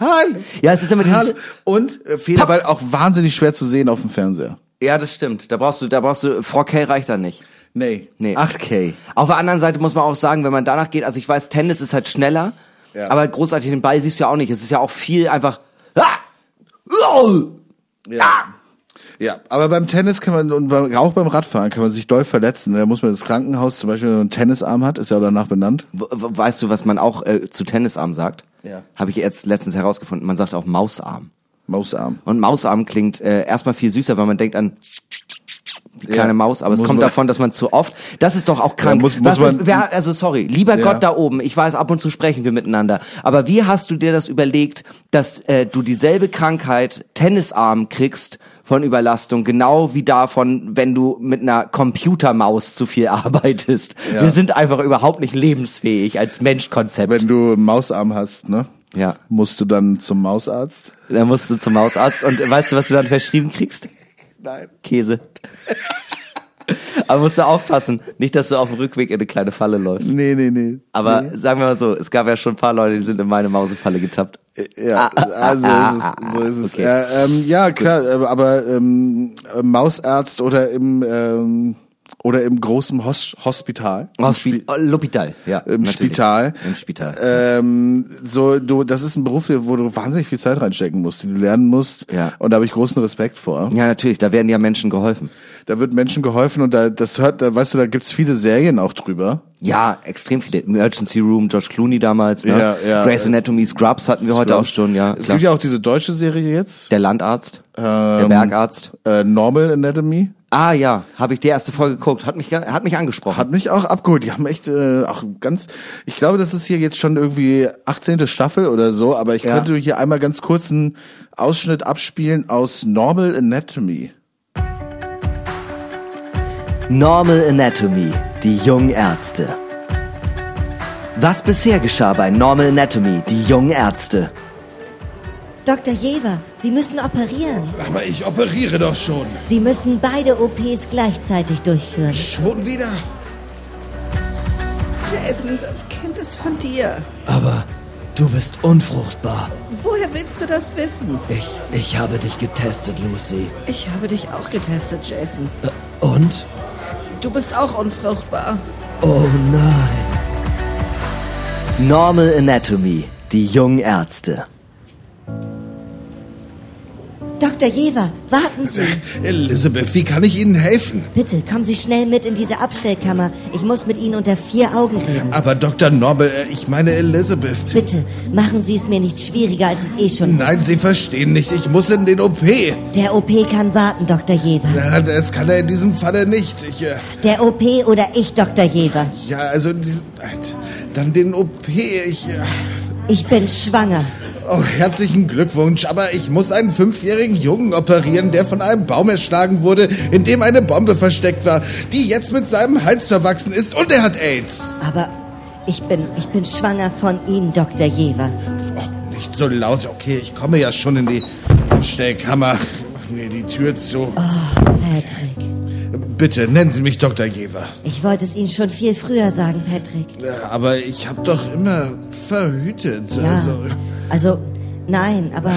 hallo. ja, es ist immer dieses. Hallo. Und äh, Federball auch wahnsinnig schwer zu sehen auf dem Fernseher. Ja, das stimmt. Da brauchst du, da brauchst du 4K reicht da nicht. Nee. Nee. 8K. Auf der anderen Seite muss man auch sagen, wenn man danach geht, also ich weiß, Tennis ist halt schneller, Ja. aber großartig den Ball siehst du ja auch nicht. Es ist ja auch viel einfach. Ah! Oh! Ja. Ja, aber beim Tennis kann man und beim, auch beim Radfahren kann man sich doll verletzen. Da muss man das Krankenhaus zum Beispiel, wenn man einen Tennisarm hat, ist ja auch danach benannt. Weißt du, was man auch äh, zu Tennisarm sagt? Ja. Habe ich jetzt letztens herausgefunden. Man sagt auch Mausarm. Mausarm. Und Mausarm klingt äh, erstmal viel süßer, weil man denkt an die kleine Ja. Maus, aber es Muss kommt man- davon, dass man zu oft, das ist doch auch krank. Muss- muss man- ist, wer, also sorry, lieber Ja. Gott da oben, ich weiß, ab und zu sprechen wir miteinander, aber wie hast du dir das überlegt, dass äh, du dieselbe Krankheit Tennisarm kriegst von Überlastung, genau wie davon, wenn du mit einer Computermaus zu viel arbeitest. Ja. Wir sind einfach überhaupt nicht lebensfähig als Menschkonzept. Wenn du einen Mausarm hast, ne? ja, Musst du dann zum Mausarzt? dann musst du zum Hausarzt und weißt du, was du dann verschrieben kriegst? Nein. Käse. Aber musst du aufpassen, nicht, dass du auf dem Rückweg in eine kleine Falle läufst. Nee, nee, nee. Aber sagen wir mal so, es gab ja schon ein paar Leute, die sind in meine Mausefalle getappt. Ja, also ist es, so ist es. Okay. Ja, ähm, ja klar, aber, aber ähm, äh, Mausarzt oder im ähm, oder im großen Hos Hospital. Hospi oh, L'Hôpital, ja. Im natürlich. Spital. Im Spital. Ähm, so, du, das ist ein Beruf, wo du wahnsinnig viel Zeit reinstecken musst, den du lernen musst. Ja. Und da habe ich großen Respekt vor. ja, natürlich, da werden ja Menschen geholfen. Da wird Menschen geholfen und da, das hört, da, weißt du, da gibt's viele Serien auch drüber. Ja, extrem viele. Emergency Room, George Clooney damals, ne? Ja, ja. Grey's Anatomy, Scrubs hatten wir heute auch schon, ja. Es klar. gibt ja auch diese deutsche Serie jetzt, Der Landarzt, der Ähm, Bergarzt. äh, Normal Anatomy. Ah ja, habe ich die erste Folge geguckt, hat mich hat mich angesprochen. Hat mich auch abgeholt. Die haben echt äh, auch ganz. Ich glaube, das ist hier jetzt schon irgendwie 18. Staffel oder so, aber ich Ja. könnte hier einmal ganz kurz einen Ausschnitt abspielen aus Normal Anatomy. Normal Anatomy, die jungen Ärzte. Was bisher geschah bei Normal Anatomy, die jungen Ärzte? Dr. Jever, Sie müssen operieren. Aber ich operiere doch schon. Sie müssen beide OPs gleichzeitig durchführen. Schon wieder? Jason, das Kind ist von dir. Aber du bist unfruchtbar. Woher willst du das wissen? Ich, ich habe dich getestet, Lucy. Ich habe dich auch getestet, Jason. Äh, Und? Du bist auch unfruchtbar. Oh nein. Normal Anatomy, die jungen Ärzte. Dr. Jever, warten Sie. Elizabeth, wie kann ich Ihnen helfen? Bitte, kommen Sie schnell mit in diese Abstellkammer. Ich muss mit Ihnen unter vier Augen reden. Aber Dr. Norbel, äh, ich meine Elizabeth. Bitte, machen Sie es mir nicht schwieriger, als es eh schon Nein, ist. Sie verstehen nicht. Ich muss in den OP. Der OP kann warten, Dr. Jever. Ja, das kann er in diesem Falle nicht. Ich, äh, Der OP oder ich, Dr. Jever. ja, also in diesem, äh, dann den OP. Ich, äh, Ich bin schwanger. Oh, herzlichen Glückwunsch. Aber ich muss einen fünfjährigen Jungen operieren, der von einem Baum erschlagen wurde, in dem eine Bombe versteckt war, die jetzt mit seinem Hals verwachsen ist und er hat AIDS. Aber ich bin, ich bin schwanger von Ihnen, Dr. Jever. Oh, nicht so laut. Okay, ich komme ja schon in die Abstellkammer. Mach mir die Tür zu. Oh, Patrick. Bitte, nennen Sie mich Dr. Jever. Ich wollte es Ihnen schon viel früher sagen, Patrick. Aber ich habe doch immer verhütet. Ja, Also, also nein, aber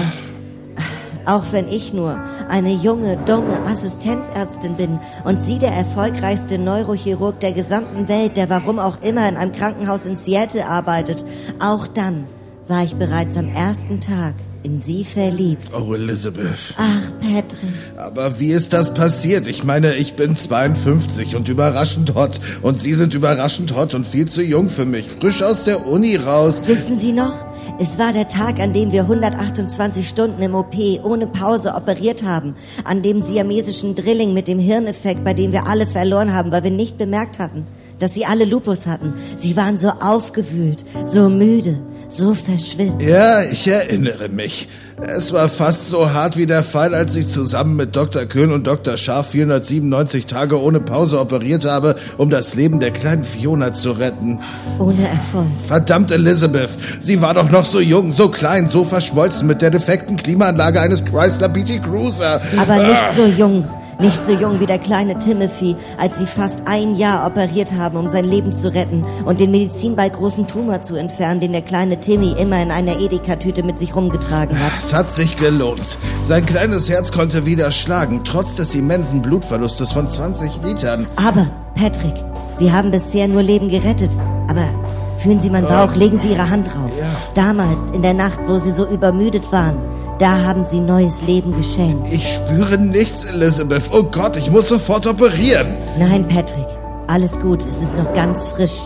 auch wenn ich nur eine junge, dumme Assistenzärztin bin und Sie der erfolgreichste Neurochirurg der gesamten Welt, der warum auch immer in einem Krankenhaus in Seattle arbeitet, auch dann war ich bereits am ersten Tag in Sie verliebt. oh, Elizabeth. Ach, Patrick. Aber wie ist das passiert? Ich meine, ich bin 52 und überraschend hot. Und Sie sind überraschend hot und viel zu jung für mich. Frisch aus der Uni raus. Wissen Sie noch? Es war der Tag, an dem wir 128 Stunden im OP ohne Pause operiert haben. An dem siamesischen Drilling mit dem Hirneffekt, bei dem wir alle verloren haben, weil wir nicht bemerkt hatten, dass sie alle Lupus hatten. Sie waren so aufgewühlt, so müde, so verschwitzt. Ja, ich erinnere mich. Es war fast so hart wie der Fall, als ich zusammen mit Dr. Köhn und Dr. Scharf 497 Tage ohne Pause operiert habe, um das Leben der kleinen Fiona zu retten. Ohne Erfolg. Verdammt, Elizabeth. Sie war doch noch so jung, so klein, so verschmolzen mit der defekten Klimaanlage eines Chrysler BT Cruiser. Aber nicht so jung. Nicht so jung wie der kleine Timothy, als sie fast ein Jahr operiert haben, um sein Leben zu retten und den Medizinball großen Tumor zu entfernen, den der kleine Timmy immer in einer Edeka-Tüte mit sich rumgetragen hat. Es hat sich gelohnt. Sein kleines Herz konnte wieder schlagen, trotz des immensen Blutverlustes von 20 Litern. Aber, Patrick, Sie haben bisher nur Leben gerettet. Aber fühlen Sie meinen Bauch, legen Sie Ihre Hand drauf. Ja. Damals, in der Nacht, wo Sie so übermüdet waren, da haben Sie neues Leben geschenkt. Ich spüre nichts, Elizabeth. Oh Gott, ich muss sofort operieren. Nein, Patrick, alles gut, es ist noch ganz frisch.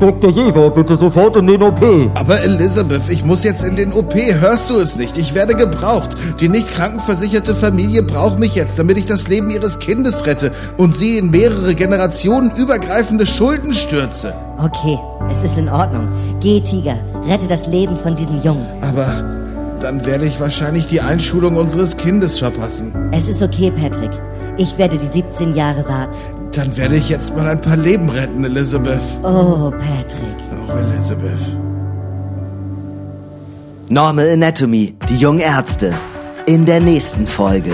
Dr. Jever, bitte sofort in den OP. Aber Elizabeth, ich muss jetzt in den OP. Hörst du es nicht? Ich werde gebraucht. Die nicht krankenversicherte Familie braucht mich jetzt, damit ich das Leben ihres Kindes rette und sie in mehrere Generationen übergreifende Schulden stürze. Okay, es ist in Ordnung. Geh, Tiger, rette das Leben von diesem Jungen. Aber dann werde ich wahrscheinlich die Einschulung unseres Kindes verpassen. Es ist okay, Patrick. Ich werde die 17 Jahre warten. Dann werde ich jetzt mal ein paar Leben retten, Elizabeth. Oh, Patrick. Oh, Elizabeth. Normal Anatomy, die jungen Ärzte. In der nächsten Folge.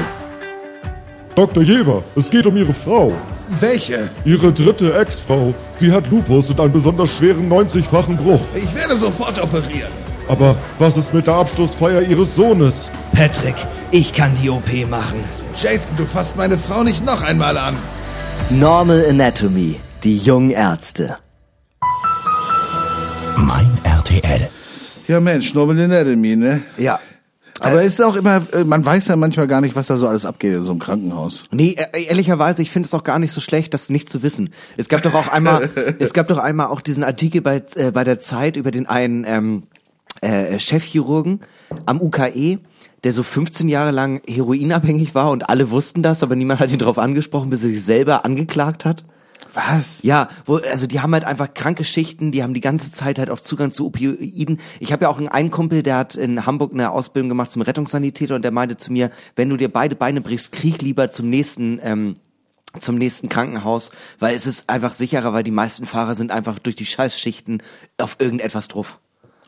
Dr. Jever, es geht um Ihre Frau. Welche? Ihre dritte Ex-Frau. Sie hat Lupus und einen besonders schweren 90-fachen Bruch. Ich werde sofort operieren. Aber was ist mit der Abschlussfeier Ihres Sohnes? Patrick, ich kann die OP machen. Jason, du fasst meine Frau nicht noch einmal an. Normal Anatomy, die jungen Ärzte. Mein RTL. Ja, Mensch, Normal Anatomy, ne? Ja. Aber es ist auch immer, äh, man weiß ja manchmal gar nicht, was da so alles abgeht in so einem Krankenhaus. Nee, äh, ehrlicherweise, ich finde es auch gar nicht so schlecht, das nicht zu wissen. Es gab doch auch einmal, es gab doch einmal auch diesen Artikel bei, äh, bei der Zeit über den einen ähm, äh, Chefchirurgen am UKE, der so 15 Jahre lang heroinabhängig war und alle wussten das, aber niemand hat ihn darauf angesprochen, bis er sich selber angeklagt hat. Was? Ja, wo, also die haben halt einfach kranke Schichten, die haben die ganze Zeit halt auch Zugang zu Opioiden. Ich habe ja auch einen, einen Kumpel, der hat in Hamburg eine Ausbildung gemacht zum Rettungssanitäter und der meinte zu mir, wenn du dir beide Beine brichst, krieg lieber zum nächsten ähm, zum nächsten Krankenhaus, weil es ist einfach sicherer, weil die meisten Fahrer sind einfach durch die Scheißschichten auf irgendetwas drauf.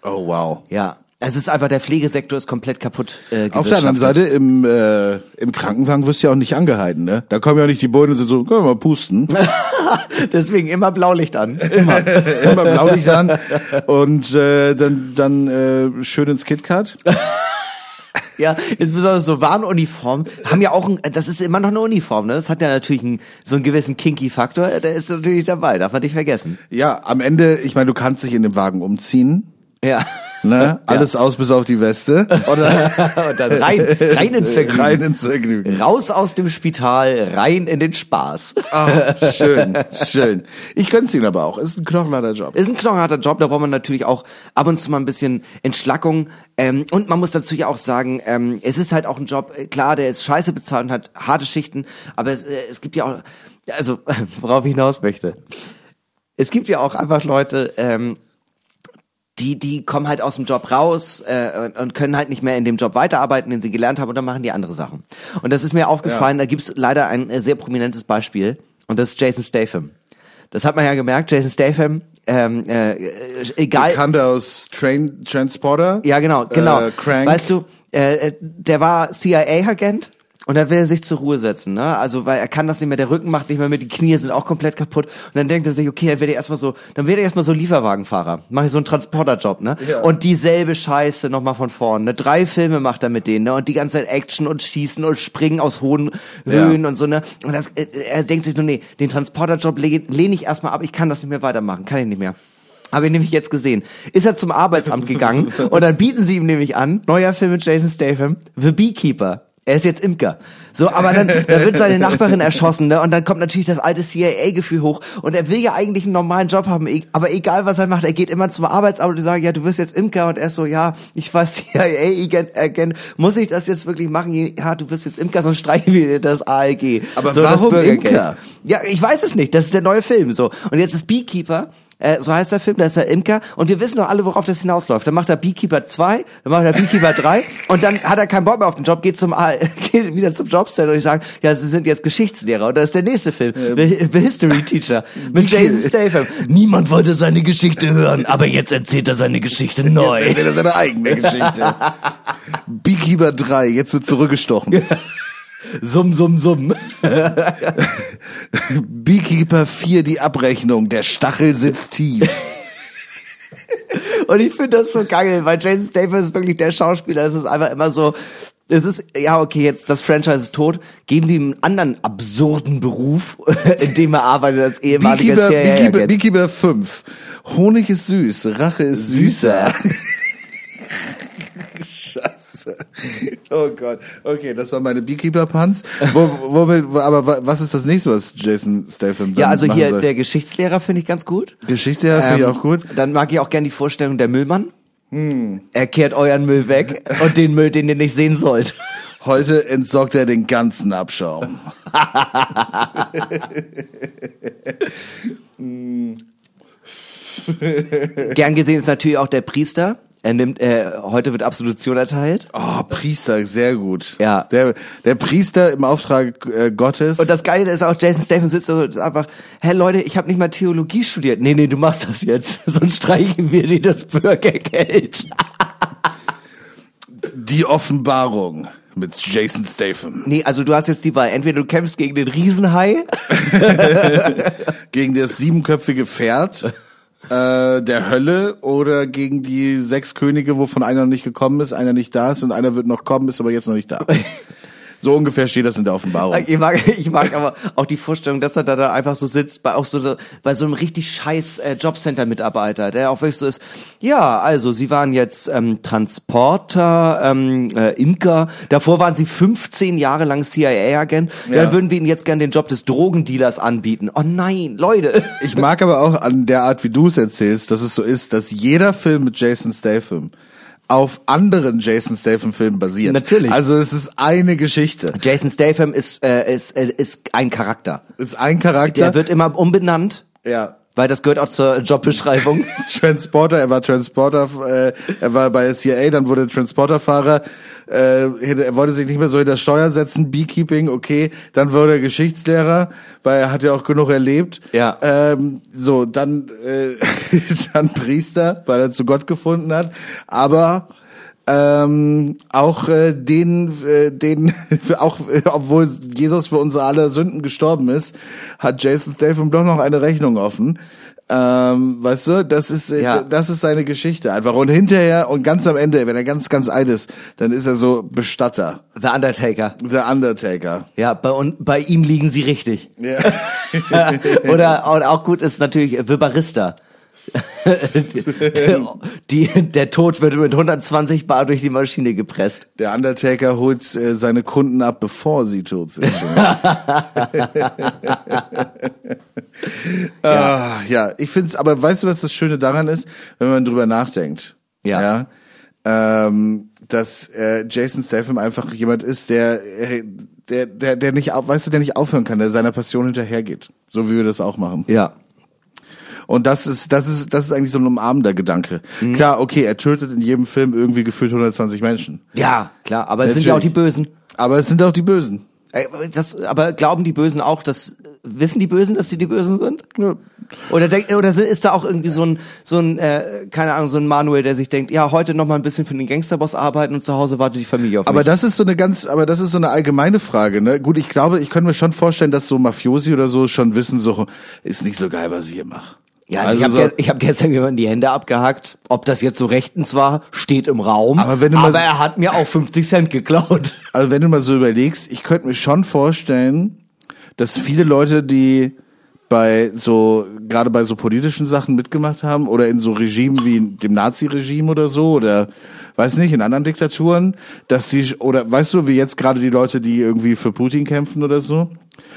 Oh, wow. Ja, es ist einfach, der Pflegesektor ist komplett kaputt. Äh, Auf der anderen. Seite, im, äh, im Krankenwagen wirst du ja auch nicht angehalten, ne? Da kommen ja auch nicht die Bullen und sind so, können wir mal pusten. Deswegen immer Blaulicht an. Immer. Immer Blaulicht an. Und äh, dann, dann äh, schön ins KitKat. Ja, insbesondere so Warnuniformen haben ja auch ein, das ist immer noch eine Uniform, ne? Das hat ja natürlich einen, so einen gewissen Kinky-Faktor, der ist natürlich dabei, darf man nicht vergessen. Ja, am Ende, ich meine, du kannst dich in dem Wagen umziehen. Ja. Ne? Alles aus bis auf die Weste. Oder Und dann rein, rein ins Vergnügen. rein ins Vergnügen. Raus aus dem Spital, rein in den Spaß. Ah, schön, schön. Ich gönn's ihn aber auch. Ist ein knochenharter Job. Ist ein knochenharter Job, da braucht man natürlich auch ab und zu mal ein bisschen Entschlackung. Ähm, und man muss dazu ja auch sagen, ähm, es ist halt auch ein Job, äh, klar, der ist scheiße bezahlt und hat harte Schichten, aber es, äh, es gibt ja auch, also worauf ich hinaus möchte. Es gibt ja auch einfach Leute, ähm, die, die kommen halt aus dem Job raus äh, und- können halt nicht mehr in dem Job weiterarbeiten, den sie gelernt haben, und dann machen die andere Sachen. Und das ist mir aufgefallen, da gibt's leider ein äh, sehr prominentes Beispiel, und das ist Jason Statham. Das hat man ja gemerkt, Jason Statham, ähm, äh, äh, egal. Kannte aus Train Transporter. Ja, genau, genau. Äh, Crank. Weißt du, äh, äh, der war CIA-Agent Und dann will er sich zur Ruhe setzen, ne? Also, weil er kann das nicht mehr, der Rücken macht nicht mehr mit, die Knie sind auch komplett kaputt. Und dann denkt er sich, okay, dann werde ich erstmal so, dann werde ich erstmal so Lieferwagenfahrer. Mache ich so einen Transporterjob, ne? Und dieselbe Scheiße nochmal von vorne. Ne? Drei Filme macht er mit denen, ne? Und die ganze Zeit Action und Schießen und Springen aus hohen Höhen und so, ne? Und das, äh, er denkt sich nur, nee, den Transporterjob lehne lehne ich erstmal ab, ich kann das nicht mehr weitermachen, kann ich nicht mehr. Habe ich nämlich jetzt gesehen. Ist er zum Arbeitsamt gegangen und dann bieten sie ihm nämlich an, neuer Film mit Jason Statham, The Beekeeper. Er ist jetzt Imker. So, aber dann, da wird seine Nachbarin erschossen, ne? Und dann kommt natürlich das alte CIA-Gefühl hoch. Und er will ja eigentlich einen normalen Job haben, e- aber egal was er macht, er geht immer zum Arbeitsamt und die sagen, ja, du wirst jetzt Imker. Und er ist so, ja, ich war CIA-Agent, muss ich das jetzt wirklich machen? Ja, du wirst jetzt Imker, sonst streichen wir dir das ALG. Aber so, warum. Imker? Ja, ich weiß es nicht. Das ist der neue Film, so. Und jetzt ist Beekeeper. Äh, so heißt der Film, da ist der Imker und wir wissen doch alle, worauf das hinausläuft. Dann macht er Beekeeper 2, dann macht er Beekeeper 3 und dann hat er keinen Bock mehr auf den Job, geht zum A- geht wieder zum Jobcenter und ich sage, ja, sie sind jetzt Geschichtslehrer und das ist der nächste Film, The, The History Teacher mit Jason Statham. Niemand wollte seine Geschichte hören, aber jetzt erzählt er seine Geschichte neu. Jetzt erzählt er seine eigene Geschichte. Beekeeper 3, jetzt wird zurückgestochen. Summ, summ, summ. Beekeeper 4, die Abrechnung. Der Stachel sitzt tief. Und ich finde das so geil, weil Jason Statham ist wirklich der Schauspieler. Es ist einfach immer so, es ist, ja, okay, jetzt das Franchise ist tot. Geben wir ihm einen anderen absurden Beruf, in dem er arbeitet als ehemaliger Beekeeper, Beekeeper, CIA-Agent. Beekeeper 5. Honig ist süß, Rache ist süßer. Scheiße. Oh Gott. Okay, das war meine Beekeeper-Punts. Wo, womit, wo, aber wa- was ist das nächste, was Jason Statham Ja, also hier soll? der Geschichtslehrer finde ich ganz gut. Geschichtslehrer finde ich Ähm, auch gut. Dann mag ich auch gern die Vorstellung der Müllmann. Hm. Er kehrt euren Müll weg und den Müll, den ihr nicht sehen sollt. Heute entsorgt er den ganzen Abschaum. Gern gesehen ist natürlich auch der Priester. Er nimmt, äh, heute wird Absolution erteilt. Oh, Priester, sehr gut. Ja. Der, der Priester im Auftrag äh, Gottes. Und das Geile ist auch, Jason Statham sitzt da so und ist einfach, hä Leute, ich habe nicht mal Theologie studiert. Nee, nee, du machst das jetzt, sonst streichen wir dir das Bürgergeld. die Offenbarung mit Jason Statham. Nee, also du hast jetzt die Wahl. Entweder du kämpfst gegen den Riesenhai Gegen das siebenköpfige Pferd äh, der Hölle oder gegen die sechs Könige, wovon einer noch nicht gekommen ist, einer nicht da ist und einer wird noch kommen, ist aber jetzt noch nicht da. So ungefähr steht das in der Offenbarung. Ich mag, ich mag aber auch die Vorstellung, dass er da, da einfach so sitzt, bei auch so bei so einem richtig scheiß äh, Jobcenter-Mitarbeiter, der auch wirklich so ist. Ja, also sie waren jetzt ähm, Transporter, ähm, äh, Imker. Davor waren sie 15 Jahre lang CIA-Agent. Ja. Dann würden wir ihnen jetzt gern den Job des Drogendealers anbieten. Oh nein, Leute. Ich mag aber auch an der Art, wie du es erzählst, dass es so ist, dass jeder Film mit Jason Statham auf anderen Jason Statham Filmen basiert. Natürlich. Also es ist eine Geschichte. Jason Statham ist, äh, ist, äh, ist ein Charakter. Ist ein Charakter. Der wird immer umbenannt, ja. Weil das gehört auch zur Jobbeschreibung. Transporter, er war Transporter, äh, er war bei CIA, dann wurde Transporterfahrer, äh, er wollte sich nicht mehr so hinter Steuer setzen, Beekeeping, okay, dann wurde er Geschichtslehrer, weil er hat ja auch genug erlebt. Ja. Ähm, so, dann, äh, dann Priester, weil er zu Gott gefunden hat, aber ähm, auch äh, den, äh, den, auch äh, obwohl Jesus für unsere alle Sünden gestorben ist, hat Jason Statham doch noch eine Rechnung offen. Ähm, weißt du, das ist äh, Ja. das ist seine Geschichte einfach. Und hinterher und ganz am Ende, wenn er ganz ganz alt ist, dann ist er so Bestatter, The Undertaker. der Undertaker. Ja, bei, und bei ihm liegen sie richtig. Ja. Oder und auch gut ist natürlich äh, Wilbarista. die, der Tod wird mit 120 Bar durch die Maschine gepresst. Der Undertaker holt äh, seine Kunden ab, bevor sie tot sind. ah, ja, ich finde es, aber weißt du, was das Schöne daran ist, wenn man drüber nachdenkt? Ja. ja ähm, dass äh, Jason Statham einfach jemand ist, der, äh, der, der, der nicht, weißt du, der nicht aufhören kann, der seiner Passion hinterhergeht. So wie wir das auch machen. Ja. Und das ist, das ist, das ist eigentlich so ein umarmender Gedanke. Mhm. Klar, okay, er tötet in jedem Film irgendwie gefühlt 120 Menschen. Ja, klar, aber es sind ja auch die Natürlich. Bösen. Aber es sind auch die Bösen. Das, aber glauben die Bösen auch, dass wissen die Bösen, dass sie die Bösen sind? Oder denk, oder ist da auch irgendwie so ein so ein äh, keine Ahnung so ein Manuel, der sich denkt, ja heute noch mal ein bisschen für den Gangsterboss arbeiten und zu Hause wartet die Familie auf Aber mich. das ist so eine ganz, aber das ist so eine allgemeine Frage, ne? Gut, ich glaube, ich könnte mir schon vorstellen, dass so Mafiosi oder so schon wissen, so ist nicht so geil, was ich hier mache. Ja, also, ich habe so, hab gestern jemanden die Hände abgehackt. Ob das jetzt so rechtens war, steht im Raum. Aber wenn du mal- aber er hat mir auch 50 Cent geklaut. also wenn du mal so überlegst, ich könnte mir schon vorstellen, dass viele Leute, die bei so, gerade bei so politischen Sachen mitgemacht haben oder in so Regimen wie dem Nazi-Regime oder so oder weiß nicht, in anderen Diktaturen, dass die, oder weißt du, wie jetzt gerade die Leute, die irgendwie für Putin kämpfen oder so,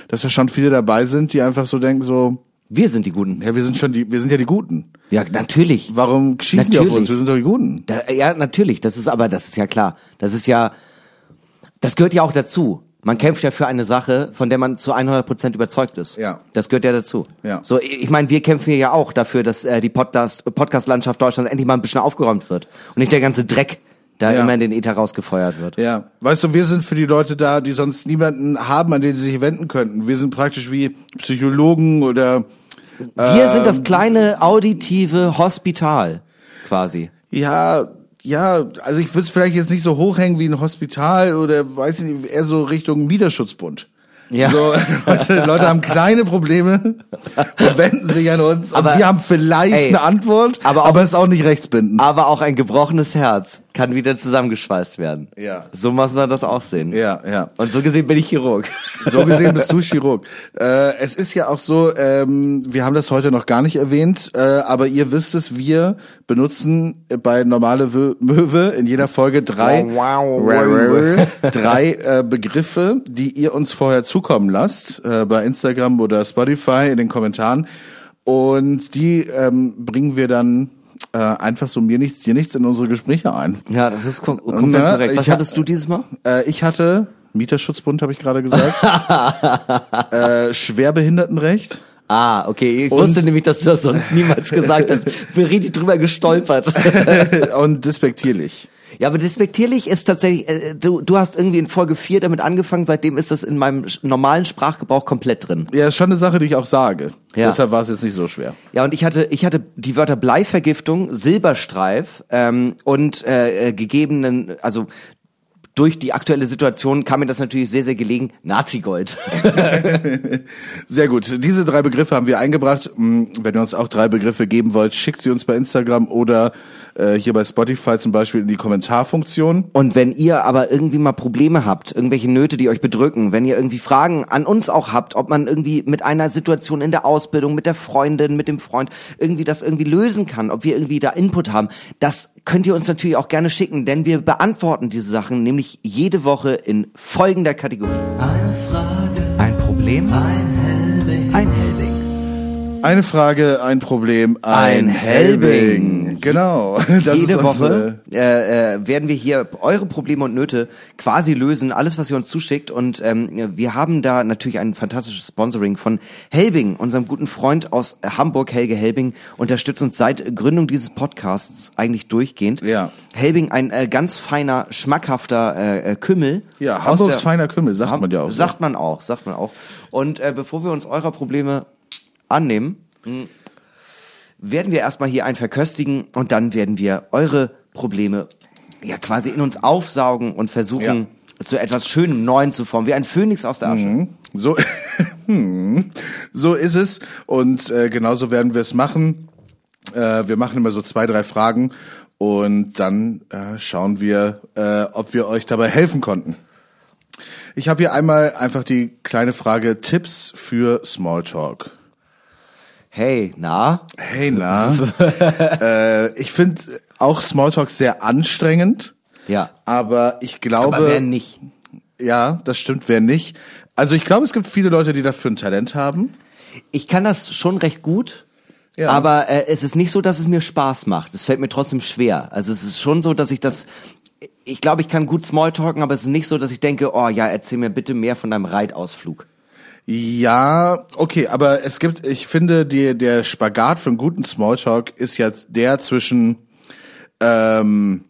dass da schon viele dabei sind, die einfach so denken so, Wir sind die Guten. ja, wir sind schon die, wir sind ja die Guten. Ja, natürlich. Warum schießen die auf Natürlich. uns? Wir sind doch die Guten. Da, ja, natürlich. Das ist aber, das ist ja klar. Das ist ja, das gehört ja auch dazu. Man kämpft ja für eine Sache, von der man zu 100 Prozent überzeugt ist. Ja. Das gehört ja dazu. Ja. So, ich meine, wir kämpfen ja auch dafür, dass äh, die Podcast, Podcast-Landschaft Deutschlands endlich mal ein bisschen aufgeräumt wird und nicht der ganze Dreck da Ja. immer in den Ether rausgefeuert wird. Ja, weißt du, wir sind für die Leute da, die sonst niemanden haben, an den sie sich wenden könnten. Wir sind praktisch wie Psychologen oder Wir sind Ähm. das kleine auditive Hospital, quasi. ja, ja, also ich würde es vielleicht jetzt nicht so hochhängen wie ein Hospital oder weiß ich nicht, eher so Richtung Mieterschutzbund. Ja. So, Leute, Leute haben kleine Probleme und wenden sich an uns Aber- und wir haben vielleicht ey, eine Antwort, aber aber, auch- es ist auch nicht rechtsbindend. Aber auch ein gebrochenes Herz kann wieder zusammengeschweißt werden. Ja. So muss man das auch sehen. ja, ja. Und so gesehen bin ich Chirurg. So gesehen bist du Chirurg. Äh, es ist ja auch so, ähm, wir haben das heute noch gar nicht erwähnt, äh, aber ihr wisst es, wir benutzen bei normale Möwe in jeder Folge drei, drei äh, Begriffe, die ihr uns vorher zukommen lasst, äh, bei Instagram oder Spotify in den Kommentaren. Und die ähm, bringen wir dann äh, einfach so mir nichts, dir nichts in unsere Gespräche ein. Ja, das ist kom komplett Ne, korrekt. Was ich ha- hattest du dieses Mal? Äh, ich hatte Mieterschutzbund, habe ich gerade gesagt. äh, Schwerbehindertenrecht. Ah, okay. Ich Und- wusste nämlich, dass du das sonst niemals gesagt hast. Bin richtig drüber gestolpert. und despektierlich. Ja, aber despektierlich ist tatsächlich, äh, du, du hast irgendwie in Folge 4 damit angefangen, seitdem ist das in meinem normalen Sprachgebrauch komplett drin. Ja, ist schon eine Sache, die ich auch sage. Ja. Deshalb war es jetzt nicht so schwer. Ja, und ich hatte, ich hatte die Wörter Bleivergiftung, Silberstreif ähm, und äh, äh, gegebenen, also durch die aktuelle Situation kam mir das natürlich sehr, sehr gelegen, Nazigold. Sehr gut. Diese drei Begriffe haben wir eingebracht. Hm, Wenn ihr uns auch drei Begriffe geben wollt, schickt sie uns bei Instagram oder äh, hier bei Spotify zum Beispiel in die Kommentarfunktion. Und wenn ihr aber irgendwie mal Probleme habt, irgendwelche Nöte, die euch bedrücken, wenn ihr irgendwie Fragen an uns auch habt, ob man irgendwie mit einer Situation in der Ausbildung, mit der Freundin, mit dem Freund irgendwie das irgendwie lösen kann, ob wir irgendwie da Input haben, das könnt ihr uns natürlich auch gerne schicken, denn wir beantworten diese Sachen nämlich jede Woche in folgender Kategorie. Eine Frage, Ein Problem? ein Helbing. Ein Helbing. Eine Frage, ein Problem, Ein ein, Helbing. Helbing. Genau. Das Jede Woche äh, äh, werden wir hier eure Probleme und Nöte quasi lösen, alles, was ihr uns zuschickt. Und ähm, wir haben da natürlich ein fantastisches Sponsoring von Helbing, unserem guten Freund aus Hamburg, Helge Helbing, unterstützt uns seit Gründung dieses Podcasts eigentlich durchgehend. Ja. Helbing, ein äh, ganz feiner, schmackhafter äh, äh, Kümmel. Ja, Hamburgs der- feiner Kümmel, sagt man ja auch so. Sagt man auch, sagt man auch. Und äh, bevor wir uns eurer Probleme annehmen, werden wir erstmal hier einen verköstigen und dann werden wir eure Probleme ja quasi in uns aufsaugen und versuchen zu etwas Schönem Neuen zu formen, wie ein Phönix aus der Asche. So, hm, so ist es. Und äh, genauso werden wir es machen. Äh, wir machen immer so zwei, drei Fragen und dann äh, schauen wir, äh, ob wir euch dabei helfen konnten. Ich habe hier einmal einfach die kleine Frage Tipps für Smalltalk. Hey, na? Hey, na? äh, ich finde auch Smalltalk sehr anstrengend, Ja. aber ich glaube... Aber wer nicht? Ja, das stimmt, wer nicht. Also ich glaube, es gibt viele Leute, die dafür ein Talent haben. Ich kann das schon recht gut. Ja. Aber äh, es ist nicht so, dass es mir Spaß macht. Es fällt mir trotzdem schwer. Also es ist schon so, dass ich das. Ich glaube, ich kann gut Smalltalken, aber es ist nicht so, dass ich denke, oh ja, erzähl mir bitte mehr von deinem Reitausflug. Ja, okay, aber es gibt, ich finde, die, der Spagat für einen guten Smalltalk ist jetzt der zwischen ähm,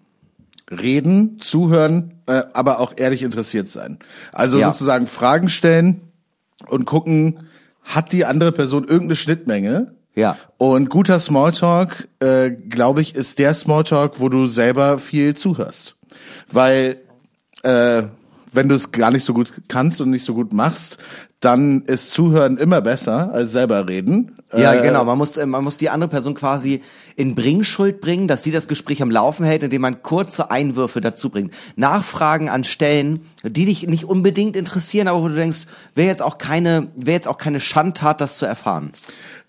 reden, zuhören, äh, aber auch ehrlich interessiert sein. Also Ja. sozusagen Fragen stellen und gucken, hat die andere Person irgendeine Schnittmenge. Ja. Und guter Smalltalk, äh, glaube ich, ist der Smalltalk, wo du selber viel zuhörst. Weil äh, wenn du es gar nicht so gut kannst und nicht so gut machst, dann ist Zuhören immer besser als selber reden. Ja, Äh, genau. Man muss, äh, man muss die andere Person quasi in Bringschuld bringen, dass sie das Gespräch am Laufen hält, indem man kurze Einwürfe dazu bringt. Nachfragen an Stellen, die dich nicht unbedingt interessieren, aber wo du denkst, wäre jetzt auch keine, wäre jetzt auch keine Schandtat, das zu erfahren.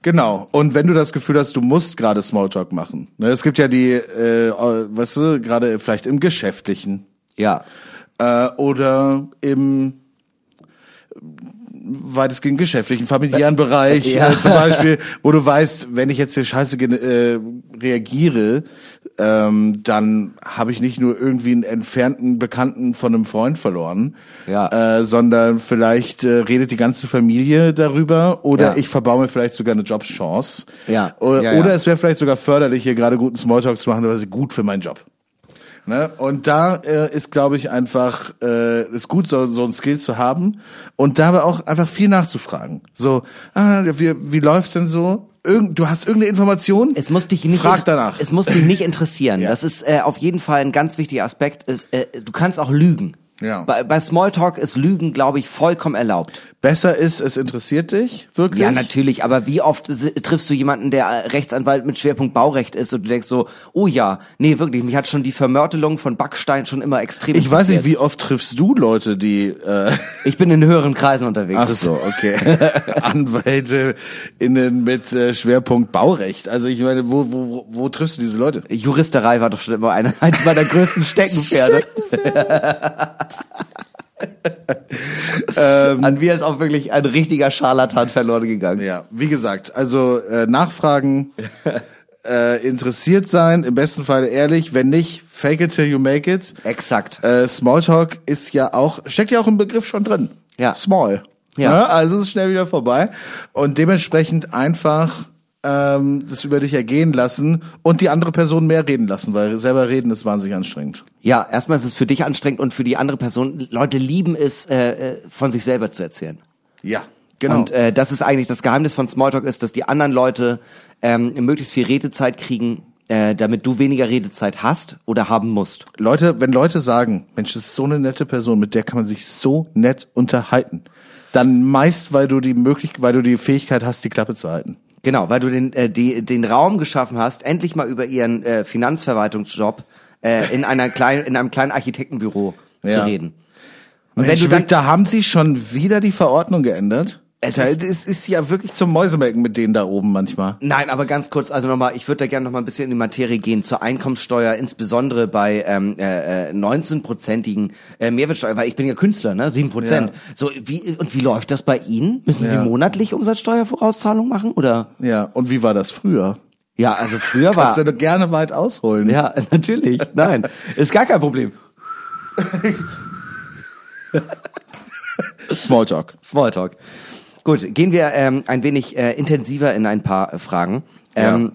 Genau. Und wenn du das Gefühl hast, du musst gerade Smalltalk machen. Ne, es gibt ja die, äh, weißt du, gerade vielleicht im Geschäftlichen Ja. äh, oder im weitestgehend geschäftlichen, familiären Bereich Ja. äh, zum Beispiel, wo du weißt, wenn ich jetzt hier scheiße äh, reagiere, ähm, dann habe ich nicht nur irgendwie einen entfernten Bekannten von einem Freund verloren, Ja. äh, sondern vielleicht äh, redet die ganze Familie darüber oder Ja. ich verbaue mir vielleicht sogar eine Jobchance. Ja. Oder, Ja, oder es wäre vielleicht sogar förderlich, hier gerade guten Smalltalk zu machen, weil es gut für meinen Job. Ne? Und da äh, ist, glaube ich, einfach äh, ist gut, so, so ein Skill zu haben und dabei auch einfach viel nachzufragen. So, ah, wie, wie läuft's denn so? Irgend, du hast irgendeine Information? Es muss dich nicht Frag danach. Es muss dich nicht interessieren. Ja. Das ist äh, auf jeden Fall ein ganz wichtiger Aspekt. Ist, äh, du kannst auch lügen. Ja. Bei, bei Smalltalk ist Lügen, glaube ich, vollkommen erlaubt. Besser ist, es interessiert dich wirklich. Ja, natürlich, aber wie oft triffst du jemanden, der äh, Rechtsanwalt mit Schwerpunkt Baurecht ist und du denkst so, oh ja, nee, wirklich, mich hat schon die Vermörtelung von Backstein schon immer extrem Ich weiß nicht, wie oft triffst du Leute, die äh, Ich bin in höheren Kreisen unterwegs. Ach so, okay. Anwälte innen mit äh, Schwerpunkt Baurecht. Also ich meine, wo, wo, wo triffst du diese Leute? Juristerei war doch schon immer eine, eins meiner größten Steckenpferde. An mir ist auch wirklich ein richtiger Scharlatan verloren gegangen. Ja, wie gesagt, also äh, nachfragen, äh, interessiert sein, im besten Fall ehrlich, wenn nicht, fake it till you make it. Exakt. Äh, Smalltalk ist ja auch, steckt ja auch im Begriff schon drin. Ja. Small. Ja. Ne? Also es ist schnell wieder vorbei. Und dementsprechend einfach ähm, das über dich ergehen lassen und die andere Person mehr reden lassen, weil selber reden ist wahnsinnig anstrengend. Ja, erstmal ist es für dich anstrengend und für die andere Person. Leute lieben es, äh, äh, von sich selber zu erzählen. Ja, genau. Und äh, das ist eigentlich das Geheimnis von Smalltalk ist, dass die anderen Leute ähm, möglichst viel Redezeit kriegen, äh, damit du weniger Redezeit hast oder haben musst. Leute, wenn Leute sagen, Mensch, das ist so eine nette Person, mit der kann man sich so nett unterhalten, dann meist, weil du die Möglichkeit, weil du die Fähigkeit hast, die Klappe zu halten. Genau, weil du den, äh, die, den Raum geschaffen hast, endlich mal über ihren äh, Finanzverwaltungsjob äh, in einer kleinen, in einem kleinen Architektenbüro zu Ja. reden. Und Mensch, wenn du dann, da haben sie schon wieder die Verordnung geändert. Es ist- es ist ja wirklich zum Mäusemelken mit denen da oben manchmal. Nein, aber ganz kurz, also nochmal, ich würde da gerne noch mal ein bisschen in die Materie gehen, zur Einkommenssteuer, insbesondere bei ähm, äh, äh, 19-prozentigen äh, Mehrwertsteuer, weil ich bin ja Künstler, ne, 7 Prozent. Ja. So, wie, und wie läuft das bei Ihnen? Müssen Sie Ja. monatlich Umsatzsteuervorauszahlung machen, oder? Ja, und wie war das früher? Ja, also früher war... Kannst du doch gerne weit ausholen. Ja, natürlich, nein, ist gar kein Problem. Smalltalk. Smalltalk. Gut, gehen wir ähm, ein wenig äh, intensiver in ein paar äh, Fragen. Ähm,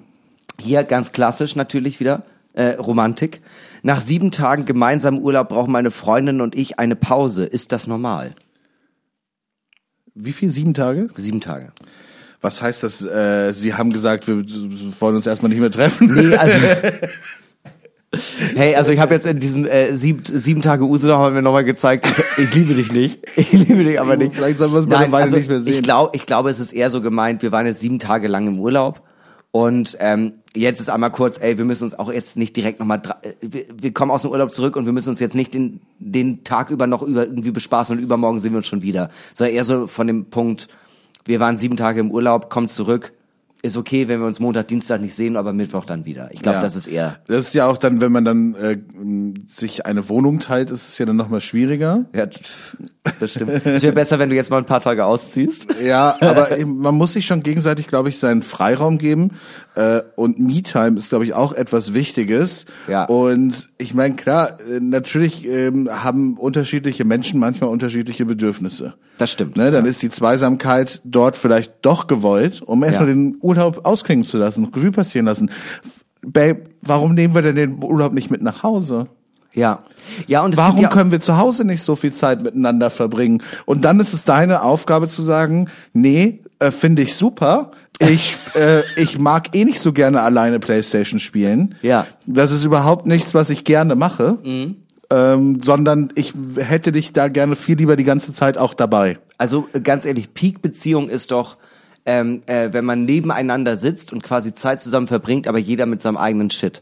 Hier ganz klassisch natürlich wieder äh, Romantik. Nach sieben Tagen gemeinsamen Urlaub brauchen meine Freundin und ich eine Pause. Ist das normal? Wie viel? Sieben Tage? Sieben Tage. Was heißt das? Äh, sie haben gesagt, wir wollen uns erstmal nicht mehr treffen. Nee, also. Hey, also ich habe jetzt in diesem äh, sieben, sieben Tage Usedom haben wir nochmal gezeigt, ich, ich liebe dich nicht. Ich liebe dich aber nicht. Vielleicht sollen wir es mal eine Weile nicht mehr sehen. Ich glaube, ich glaube, es ist eher so gemeint, wir waren jetzt sieben Tage lang im Urlaub und ähm, jetzt ist einmal kurz, ey, wir müssen uns auch jetzt nicht direkt nochmal, wir, wir kommen aus dem Urlaub zurück und wir müssen uns jetzt nicht den, den Tag über noch über irgendwie bespaßen und übermorgen sehen wir uns schon wieder. Sondern eher so von dem Punkt, wir waren sieben Tage im Urlaub, kommt zurück, ist okay, wenn wir uns Montag, Dienstag nicht sehen, aber Mittwoch dann wieder. Ich glaube, Ja. das ist eher. Das ist ja auch dann, wenn man dann äh, sich eine Wohnung teilt, ist es ja dann nochmal schwieriger. Ja, das stimmt. Es wäre besser, wenn du jetzt mal ein paar Tage ausziehst. Ja, aber man muss sich schon gegenseitig, glaube ich, seinen Freiraum geben. Äh, und Me-Time ist, glaube ich, auch etwas Wichtiges. Ja. Und ich meine, klar, äh, natürlich ähm, haben unterschiedliche Menschen manchmal unterschiedliche Bedürfnisse. Das stimmt. Ne, dann ist die Zweisamkeit dort vielleicht doch gewollt, um erstmal Ja. den Urlaub ausklingen zu lassen, Revue passieren lassen. Babe, warum nehmen wir denn den Urlaub nicht mit nach Hause? Ja. Ja, und Warum ja, können wir zu Hause nicht so viel Zeit miteinander verbringen? Und dann ist es deine Aufgabe zu sagen, nee, äh, finde ich super. Ich, äh, ich mag eh nicht so gerne alleine Playstation spielen. Ja. Das ist überhaupt nichts, was ich gerne mache. Ähm, sondern ich hätte dich da gerne viel lieber die ganze Zeit auch dabei. Also äh, ganz ehrlich, Peak-Beziehung ist doch, ähm, äh, wenn man nebeneinander sitzt und quasi Zeit zusammen verbringt, aber jeder mit seinem eigenen Shit.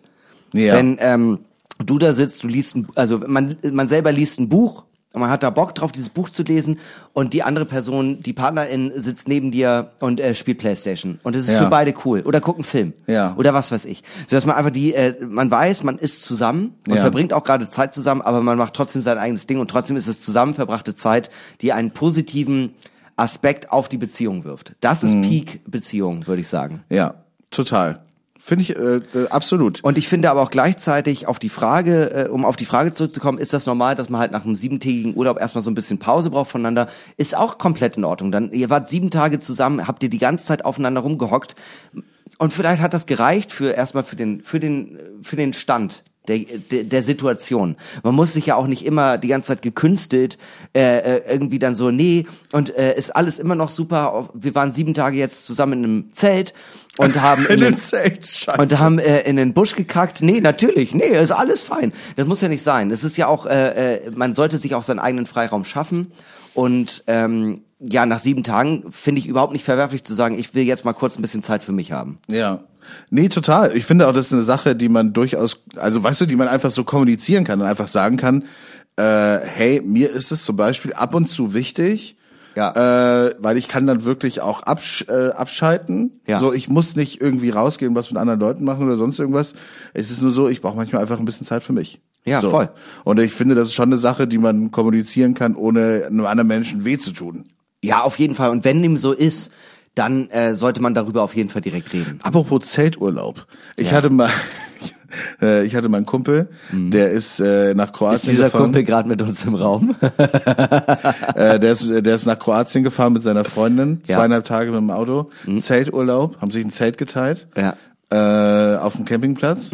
Ja. Wenn ähm, du da sitzt, du liest, ein, also man, man selber liest ein Buch und man hat da Bock drauf, dieses Buch zu lesen und die andere Person, die Partnerin sitzt neben dir und äh, spielt Playstation und es ist Ja. für beide cool oder guckt einen Film Ja. oder was weiß ich, so dass man einfach die, äh, man weiß, man ist zusammen und Ja. verbringt auch gerade Zeit zusammen, aber man macht trotzdem sein eigenes Ding und trotzdem ist es zusammen verbrachte Zeit, die einen positiven Aspekt auf die Beziehung wirft. Das ist Peak-Beziehung, würde ich sagen. Ja, total. Finde ich äh, äh, absolut. Und ich finde aber auch gleichzeitig auf die Frage, äh, um auf die Frage zurückzukommen, ist das normal, dass man halt nach einem siebentägigen Urlaub erstmal so ein bisschen Pause braucht voneinander? Ist auch komplett in Ordnung. Dann, ihr wart sieben Tage zusammen, habt ihr die ganze Zeit aufeinander rumgehockt. Und vielleicht hat das gereicht für erstmal für den, für den, für den Stand. Der, der, der Situation. Man muss sich ja auch nicht immer die ganze Zeit gekünstelt äh, äh, irgendwie dann so, nee, und äh, ist alles immer noch super. Wir waren sieben Tage jetzt zusammen in einem Zelt und haben In einem- dem Zelt, scheiße. und haben äh, in den Busch gekackt. Nee, natürlich, nee, ist alles fein. Das muss ja nicht sein. Es ist ja auch, äh, äh, man sollte sich auch seinen eigenen Freiraum schaffen. Und ähm, ja, nach sieben Tagen finde ich überhaupt nicht verwerflich zu sagen, ich will jetzt mal kurz ein bisschen Zeit für mich haben. Ja. Nee, total. Ich finde auch, das ist eine Sache, die man durchaus, also weißt du, die man einfach so kommunizieren kann und einfach sagen kann, äh, hey, mir ist es zum Beispiel ab und zu wichtig, Ja. äh, weil ich kann dann wirklich auch absch äh, abschalten. Ja. So, ich muss nicht irgendwie rausgehen und was mit anderen Leuten machen oder sonst irgendwas. Es ist nur so, ich brauche manchmal einfach ein bisschen Zeit für mich. Ja, so. voll. Und ich finde, das ist schon eine Sache, die man kommunizieren kann, ohne einem anderen Menschen weh zu tun. Ja, auf jeden Fall. Und wenn dem so ist, dann äh, sollte man darüber auf jeden Fall direkt reden. Apropos Zelturlaub. Ich Ja. hatte mal, äh, ich hatte meinen Kumpel, der ist äh, nach Ist Kroatien dieser gefahren. Kumpel gerade mit uns im Raum? Äh, der, ist, der ist nach Kroatien gefahren mit seiner Freundin, Ja. zweieinhalb Tage mit dem Auto. Zelturlaub, haben sich ein Zelt geteilt. Ja. Äh, auf dem Campingplatz.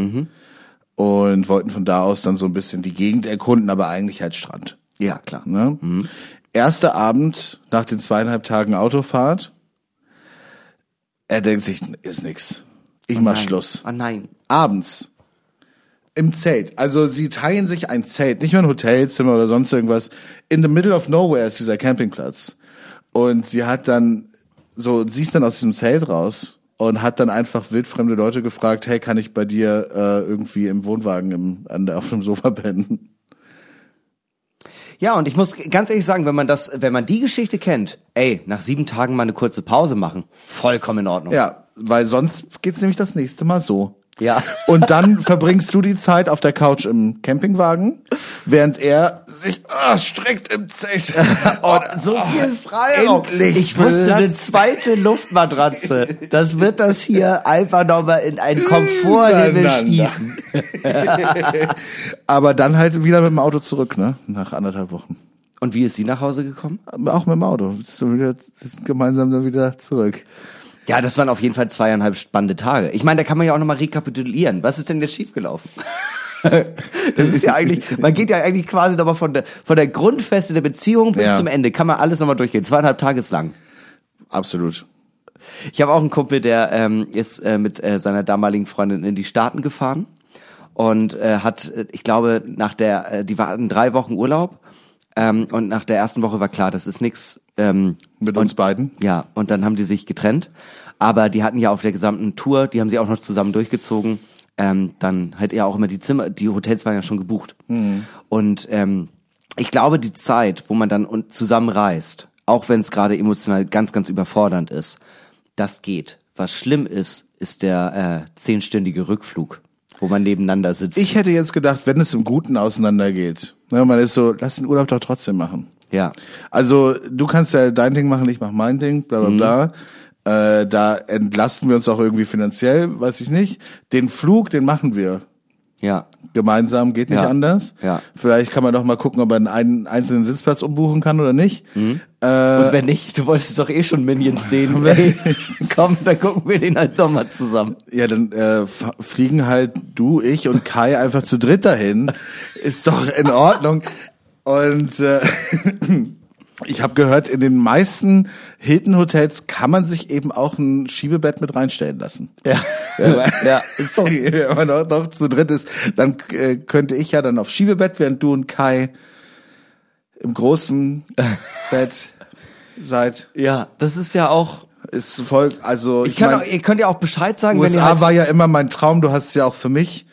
Und wollten von da aus dann so ein bisschen die Gegend erkunden, aber eigentlich halt Strand. Ja, klar. Ne? Erster Abend nach den zweieinhalb Tagen Autofahrt. Er denkt sich, ist nix. Ich mach Nein. Schluss. Oh nein. abends im Zelt. Also sie teilen sich ein Zelt, nicht mehr ein Hotelzimmer oder sonst irgendwas. In the middle of nowhere ist dieser Campingplatz. Und sie hat dann so, sie ist dann aus diesem Zelt raus und hat dann einfach wildfremde Leute gefragt, hey, kann ich bei dir äh, irgendwie im Wohnwagen im, an der, auf dem Sofa pennen? Ja, und ich muss ganz ehrlich sagen, wenn man das, wenn man die Geschichte kennt, ey, nach sieben Tagen mal eine kurze Pause machen, vollkommen in Ordnung. Ja, weil sonst geht's nämlich das nächste Mal so. Ja. Und dann verbringst du die Zeit auf der Couch im Campingwagen, während er sich ah, streckt im Zelt. Oh, so viel Freiraum. endlich ich wusste eine zweite Luftmatratze. Das wird das hier einfach nochmal in einen Miteinander. schießen. Aber dann halt wieder mit dem Auto zurück, ne? Nach anderthalb Wochen. Und wie ist sie nach Hause gekommen? Auch mit dem Auto. Bist du wieder gemeinsam dann wieder zurück. Ja, das waren auf jeden Fall zweieinhalb spannende Tage. Ich meine, da kann man ja auch nochmal rekapitulieren. Was ist denn jetzt schiefgelaufen? Das ist ja eigentlich, man geht ja eigentlich quasi nochmal von der, von der Grundfeste der Beziehung bis Ja. zum Ende. Kann man alles nochmal durchgehen. Zweieinhalb Tage ist lang. Absolut. Ich habe auch einen Kumpel, der ähm, ist äh, mit äh, seiner damaligen Freundin in die Staaten gefahren und äh, hat, äh, ich glaube, nach der, äh, die waren drei Wochen Urlaub ähm, und nach der ersten Woche war klar, das ist nix. Ähm, Mit und, uns beiden. Ja, und dann haben die sich getrennt. Aber die hatten ja auf der gesamten Tour, die haben sie auch noch zusammen durchgezogen. Ähm, dann halt ja auch immer die Zimmer, die Hotels waren ja schon gebucht. Und ähm, ich glaube, die Zeit, wo man dann zusammen reist, auch wenn es gerade emotional ganz, ganz überfordernd ist, das geht. Was schlimm ist, ist der äh, zehnstündige Rückflug, wo man nebeneinander sitzt. Ich hätte jetzt gedacht, wenn es im Guten auseinandergeht, ne, man ist so, lass den Urlaub doch trotzdem machen. ja. Also du kannst ja dein Ding machen, ich mach mein Ding, bla bla bla. Äh, da entlasten wir uns auch irgendwie finanziell, weiß ich nicht. Den Flug, den machen wir Ja. gemeinsam, geht nicht Ja. anders. Ja. Vielleicht kann man noch mal gucken, ob man einen einzelnen Sitzplatz umbuchen kann oder nicht. Äh, Und wenn nicht, du wolltest doch eh schon Minions sehen. Ey, komm, dann gucken wir den halt doch mal zusammen. Ja, dann äh, fliegen halt du, ich und Kai einfach zu dritt dahin. Ist doch in Ordnung. Und äh, Ich habe gehört, in den meisten Hilton-Hotels kann man sich eben auch ein Schiebebett mit reinstellen lassen. Ja. Ja, ja, ist so. Wenn man noch, noch zu dritt ist, dann äh, könnte ich ja dann auf Schiebebett, während du und Kai im großen Bett seid. Ja, das ist ja auch. Ist voll, also Ich, ich, kann mein, auch, ihr könnt ja auch Bescheid sagen, wenn ihr USA halt, war ja immer mein Traum, du hast es ja auch für mich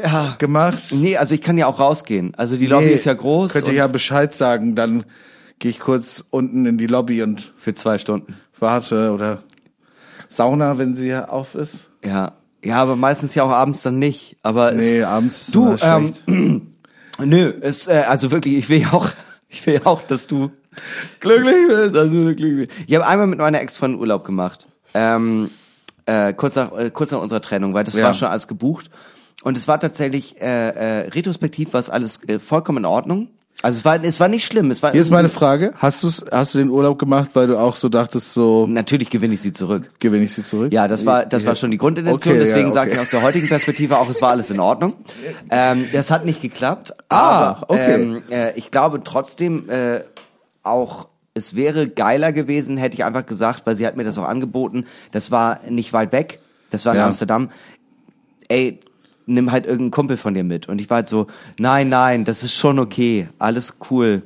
ja. gemacht. Nee, also ich kann ja auch rausgehen. Also die Lobby Nee, ist ja groß. Könnt ihr ja Bescheid sagen, dann gehe ich kurz unten in die Lobby und Für zwei Stunden. warte oder Sauna, wenn sie auf ist. Ja. Ja, aber meistens ja auch abends dann nicht. Aber Nee, es, abends ist du, schlecht. ähm, nö, es, äh, also wirklich, ich will ja auch, ich will ja auch, dass du, glücklich bist. dass du glücklich bist. Ich habe einmal mit meiner Ex von Urlaub gemacht. Ähm, äh, kurz nach, äh, kurz nach unserer Trennung, weil das Ja. war schon alles gebucht. Und es war tatsächlich, äh, äh, retrospektiv war es alles äh, vollkommen in Ordnung. Also es war, es war nicht schlimm. Es war Hier ist meine Frage, hast du's, hast du den Urlaub gemacht, weil du auch so dachtest, so Natürlich gewinne ich sie zurück. gewinne ich sie zurück? Ja, das war, das war schon die Grundintention. Okay, Deswegen ja, sage ich okay. aus der heutigen Perspektive auch, es war alles in Ordnung. Ähm, das hat nicht geklappt. Ah, aber, okay. Ähm, äh, ich glaube trotzdem äh, auch, es wäre geiler gewesen, hätte ich einfach gesagt, weil sie hat mir das auch angeboten. Das war nicht weit weg. Das war in Ja. Amsterdam. Ey, nimm halt irgendeinen Kumpel von dir mit. Und ich war halt so, nein, nein, das ist schon okay. Alles cool.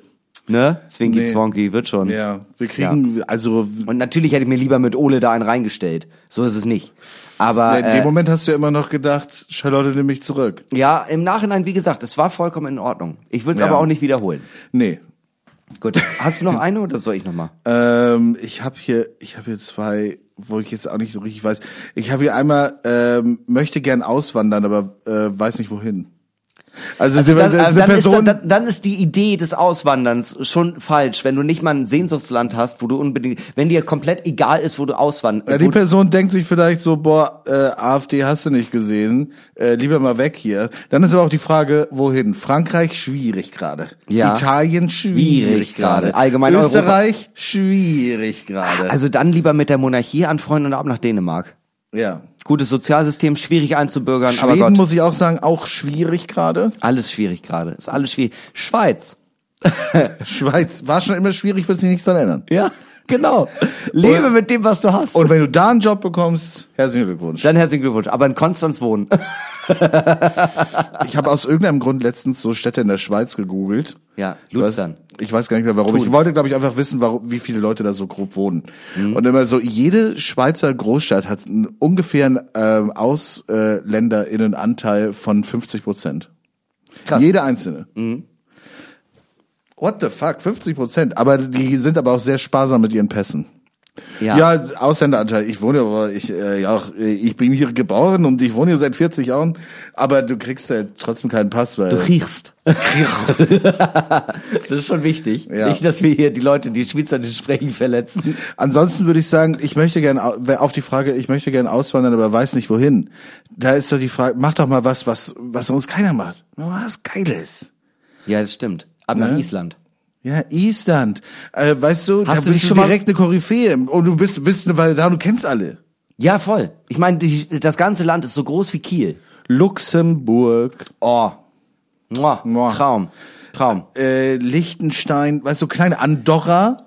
Ne? Zwinky Nee. Zwonky, wird schon. Ja, wir kriegen, also Und natürlich hätte ich mir lieber mit Ole da einen reingestellt. So ist es nicht. Aber in dem äh, Moment hast du ja immer noch gedacht, Charlotte, nimm mich zurück. ja, im Nachhinein, wie gesagt, es war vollkommen in Ordnung. Ich will es Ja. aber auch nicht wiederholen. Nee. Gut. Hast du noch eine oder soll ich noch mal? Ähm, ich habe hier, ich habe hier zwei, wo ich jetzt auch nicht so richtig weiß. Ich habe hier einmal ähm, möchte gern auswandern, aber äh, weiß nicht wohin. Also, Also das, also dann, ist, Person, dann, dann ist die Idee des Auswanderns schon falsch, wenn du nicht mal ein Sehnsuchtsland hast, wo du unbedingt, wenn dir komplett egal ist, wo du ja, auswanderst. die Person denkt sich vielleicht so, boah, äh, AfD hast du nicht gesehen, äh, lieber mal weg hier. Dann ist aber auch die Frage, wohin? Frankreich schwierig gerade. Ja. Italien schwierig, Schwierig gerade. gerade. Allgemein Österreich schwierig gerade. also dann lieber mit der Monarchie anfreunden und ab nach Dänemark. Ja. Gutes Sozialsystem, schwierig einzubürgern, aber Schweden Gott, muss ich auch sagen, auch schwierig gerade. alles schwierig gerade. Ist alles schwierig. Schweiz. Schweiz war schon immer schwierig, wird sich nichts daran ändern. Ja, genau. Lebe mit dem, was du hast. Und wenn du da einen Job bekommst, herzlichen Glückwunsch. Dann herzlichen Glückwunsch. Aber in Konstanz wohnen. Ich habe aus irgendeinem Grund letztens so Städte in der Schweiz gegoogelt. Ja, Ich weiß, Luzern. ich weiß gar nicht mehr warum. Ich wollte, glaube ich, einfach wissen, warum, wie viele Leute da so grob wohnen. Mhm. Und immer so, jede Schweizer Großstadt hat einen ungefähren ähm, AusländerInnenanteil von 50 Prozent. Krass. Mhm. Jede einzelne. What the fuck, 50 Prozent. Aber die sind aber auch sehr sparsam mit ihren Pässen. Ja. Ja, Ausländeranteil. Ich wohne aber, ich, äh, ja, äh, ich bin hier geboren und ich wohne hier seit 40 Jahren, aber du kriegst ja trotzdem keinen Pass, weil Du riechst. das ist schon wichtig. Ja. Nicht, dass wir hier die Leute, die Schweizerdeutsch sprechen, verletzen. Ansonsten würde ich sagen, ich möchte gerne auf die Frage, ich möchte gerne auswandern, aber weiß nicht wohin. Da ist doch die Frage, mach doch mal was, was, was sonst keiner macht. Mach was Geiles. Ja, das stimmt. Ab nach Ne? Island. Ja, Island. Äh, weißt du, Hast da du bist du schon direkt eine Koryphäe und du bist, bist eine Weile da und du kennst alle. Ja, voll. Ich meine, das ganze Land ist so groß wie Kiel. Luxemburg, Oh. Mua. Mua. Traum. Traum. äh, Liechtenstein, weißt du, kleine Andorra.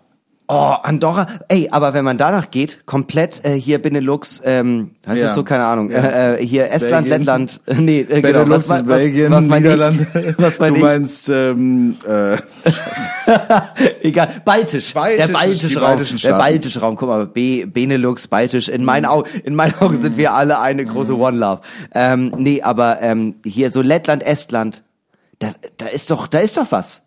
Oh, Andorra. Ey, aber wenn man danach geht, komplett äh, hier Benelux, ähm, heißt Ja. das so, keine Ahnung, Ja. äh, hier Estland, Belgien. Lettland, äh, nee, äh, genau, Benelux was, ist Belgien, was, was mein Niederlande. ich? Was mein du ich? meinst, ähm, äh, Egal, baltisch. Baltisch, der baltische Raum. der baltische Raum. Guck mal, B, Benelux, baltisch. In meinen Augen, in meinen Augen sind wir alle eine große One Love. Ähm, nee, aber ähm, hier so Lettland, Estland, da, da ist doch, da ist doch was.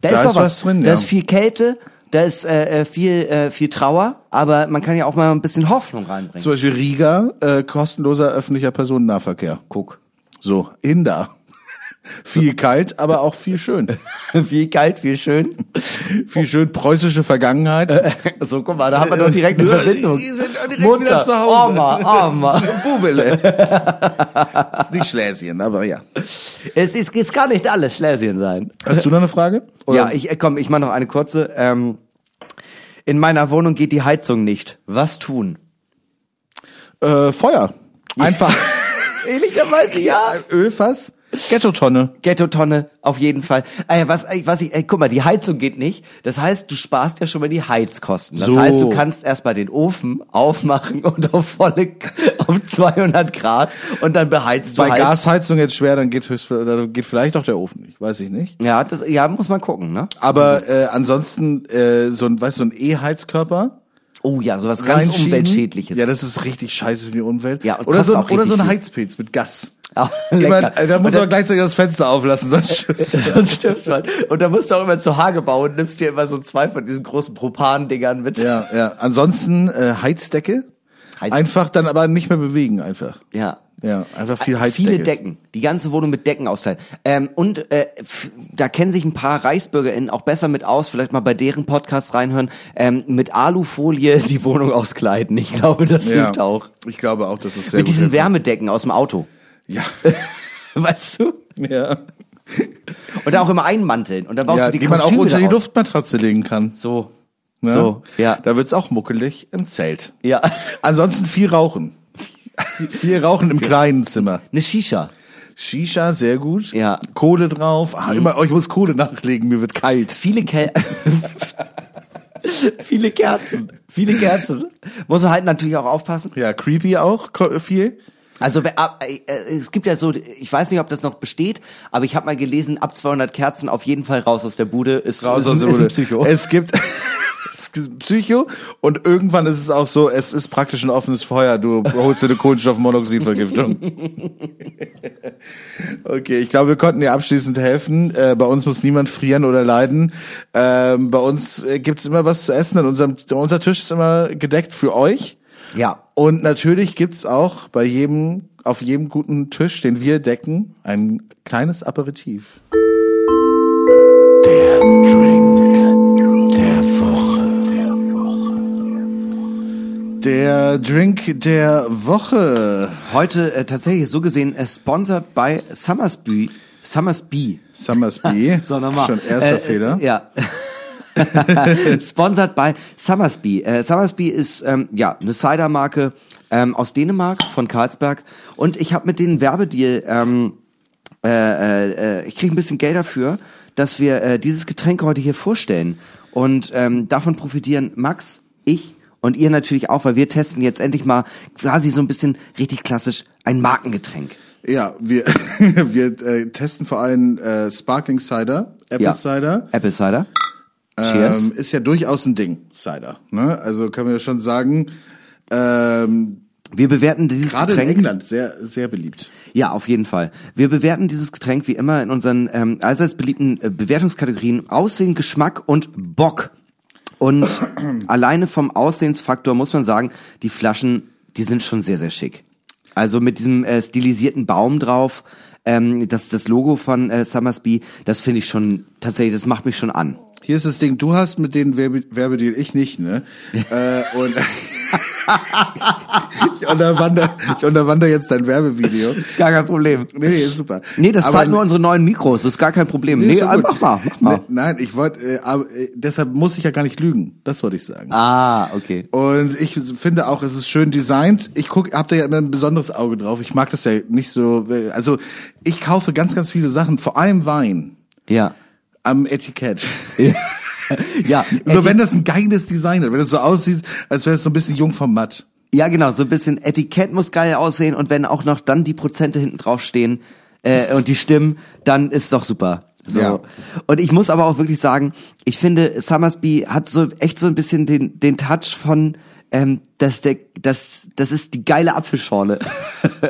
Da, Da ist ist doch was. was drin, Da ja. ist viel Kälte, da ist äh, äh, viel, äh, viel Trauer, aber man kann ja auch mal ein bisschen Hoffnung reinbringen. zum Beispiel Riga, äh, kostenloser öffentlicher Personennahverkehr. Guck. So, Inder. viel kalt, aber auch viel schön. viel kalt, viel schön. Viel schön preußische Vergangenheit. So, guck mal, da haben wir doch direkt eine Verbindung. Wir sind direkt Mutter, wieder zu Hause. Oma, Oma. Bubele. ist nicht Schlesien, aber ja. Es, ist, es kann nicht alles Schlesien sein. Hast du noch eine Frage? Oder? Ja, ich äh, komm, ich mache noch eine kurze. Ähm, in meiner Wohnung geht die Heizung nicht. Was tun? Äh, Feuer. Einfach Ehrlicherweise ja. Ölfass. Ghetto-Tonne. Ghetto-Tonne, auf jeden Fall. Äh, was, äh, was ich, äh, guck mal, die Heizung geht nicht. Das heißt, du sparst ja schon mal die Heizkosten. Das So. heißt, du kannst erstmal den Ofen aufmachen und auf volle, auf 200 Grad und dann beheizt Bei du halt. Gasheizung jetzt schwer, dann geht höchst, oder geht vielleicht auch der Ofen nicht, weiß ich nicht. Ja, das, ja, muss man gucken, ne? Aber äh, ansonsten äh, so ein, weißt du, so ein E-Heizkörper Oh ja, sowas ganz umweltschädliches. Ja, das ist richtig scheiße für die Umwelt. Ja, und oder so, auch oder so ein. Heizpilz mit Gas. Immer, äh, da muss man gleichzeitig das Fenster auflassen, sonst stirbst du. Sonst stirbst. Und da musst du auch immer zu Hagebau und nimmst dir immer so zwei von diesen großen Propan-Dingern mit. Ja, ja. Ansonsten äh, Heizdecke. Heiz- Einfach dann aber nicht mehr bewegen einfach. Ja. Ja, einfach viel Heizdecke. Viele Decken. Die ganze Wohnung mit Decken austeilen. Ähm, und äh, da kennen sich ein paar ReichsbürgerInnen auch besser mit aus, vielleicht mal bei deren Podcast reinhören, ähm, mit Alufolie die Wohnung auskleiden. Ich glaube, das Ja. hilft auch. Ich glaube auch, dass es sehr Mit diesen hilft. Wärmedecken aus dem Auto. Ja. Weißt du? ja. Und auch immer einmanteln. Und dann baust ja du die, die man auch unter die daraus. Luftmatratze legen kann. So. Ne? So, ja. Da wird's auch muckelig im Zelt. Ja. Ansonsten viel rauchen. viel rauchen im kleinen Zimmer. Eine Shisha. Shisha, sehr gut. Ja. Kohle drauf. Ah, immer, oh, ich muss Kohle nachlegen, mir wird kalt. Viele Kel Viele Kerzen. Viele Kerzen. Muss man halt natürlich auch aufpassen. Ja, creepy auch, viel. Also ab- äh, äh, es gibt ja so, ich weiß nicht, ob das noch besteht, aber ich habe mal gelesen, ab 200 Kerzen auf jeden Fall raus aus der Bude ist, Raus ist, aus der ist ein Bude. Psycho. Es gibt Psycho und irgendwann ist es auch so, es ist praktisch ein offenes Feuer. Du holst dir eine Kohlenstoffmonoxidvergiftung. okay, ich glaube, wir konnten dir abschließend helfen. Äh, bei uns muss niemand frieren oder leiden. Ähm, bei uns äh, gibt's immer was zu essen. In unserem, unser Tisch ist immer gedeckt für euch. Ja. Und natürlich gibt's auch bei jedem, auf jedem guten Tisch, den wir decken, ein kleines Aperitif. Der Drink der Woche. Heute äh, tatsächlich so gesehen äh, sponsored by Summersby. Summersby. Summersby. So nochmal. Schon erster Äh, Fehler. Äh, ja. Sponsored by Summersby. Äh, Summersby ist ähm, ja eine Cider-Marke ähm, aus Dänemark von Carlsberg und ich habe mit denen Werbedeal. Ähm, äh, äh, äh, ich kriege ein bisschen Geld dafür, dass wir äh, dieses Getränk heute hier vorstellen und ähm, davon profitieren Max, ich und ihr natürlich auch, weil wir testen jetzt endlich mal quasi so ein bisschen richtig klassisch ein Markengetränk. Ja, wir, wir äh, testen vor allem äh, Sparkling Cider, Apple Ja. Cider. Apple Cider. Cheers. Ähm, ist ja durchaus ein Ding, Cider. Ne? Also können wir schon sagen, ähm, wir bewerten dieses gerade in Getränk. England sehr, sehr beliebt. Ja, auf jeden Fall. Wir bewerten dieses Getränk wie immer in unseren ähm, allseits beliebten äh, Bewertungskategorien Aussehen, Geschmack und Bock. Und alleine vom Aussehensfaktor muss man sagen, die Flaschen, die sind schon sehr, sehr schick. Also mit diesem äh, stilisierten Baum drauf, ähm, das, das Logo von äh, Summersby, das finde ich schon tatsächlich, das macht mich schon an. Hier ist das Ding, du hast mit denen Werbe Werbedeal, ich nicht, ne? äh, und ich unterwandere ich unterwandere jetzt dein Werbevideo. Ist gar kein Problem. Nee, nee, ist super. Nee, das zeigen nur unsere neuen Mikros, das ist gar kein Problem. Nee, ist doch äh, mach mal, mach mal. Ne, nein, ich wollte, äh, aber äh, deshalb muss ich ja gar nicht lügen. Das wollte ich sagen. Ah, okay. Und ich finde auch, es ist schön designt. Ich guck, hab da ja immer ein besonderes Auge drauf. Ich mag das ja nicht so. Also ich kaufe ganz, ganz viele Sachen, vor allem Wein Ja. Am Etikett. Ja, So, Eti- wenn das ein geiles Design hat, wenn es so aussieht, als wäre es so ein bisschen jung vom Matt. Ja, genau, so ein bisschen Etikett muss geil aussehen und wenn auch noch dann die Prozente hinten drauf stehen äh, und die stimmen, dann ist doch super. So. Ja. Und ich muss aber auch wirklich sagen, ich finde, Summersby hat so echt so ein bisschen den, den Touch von, ähm, dass der, das, das ist die geile Apfelschorle.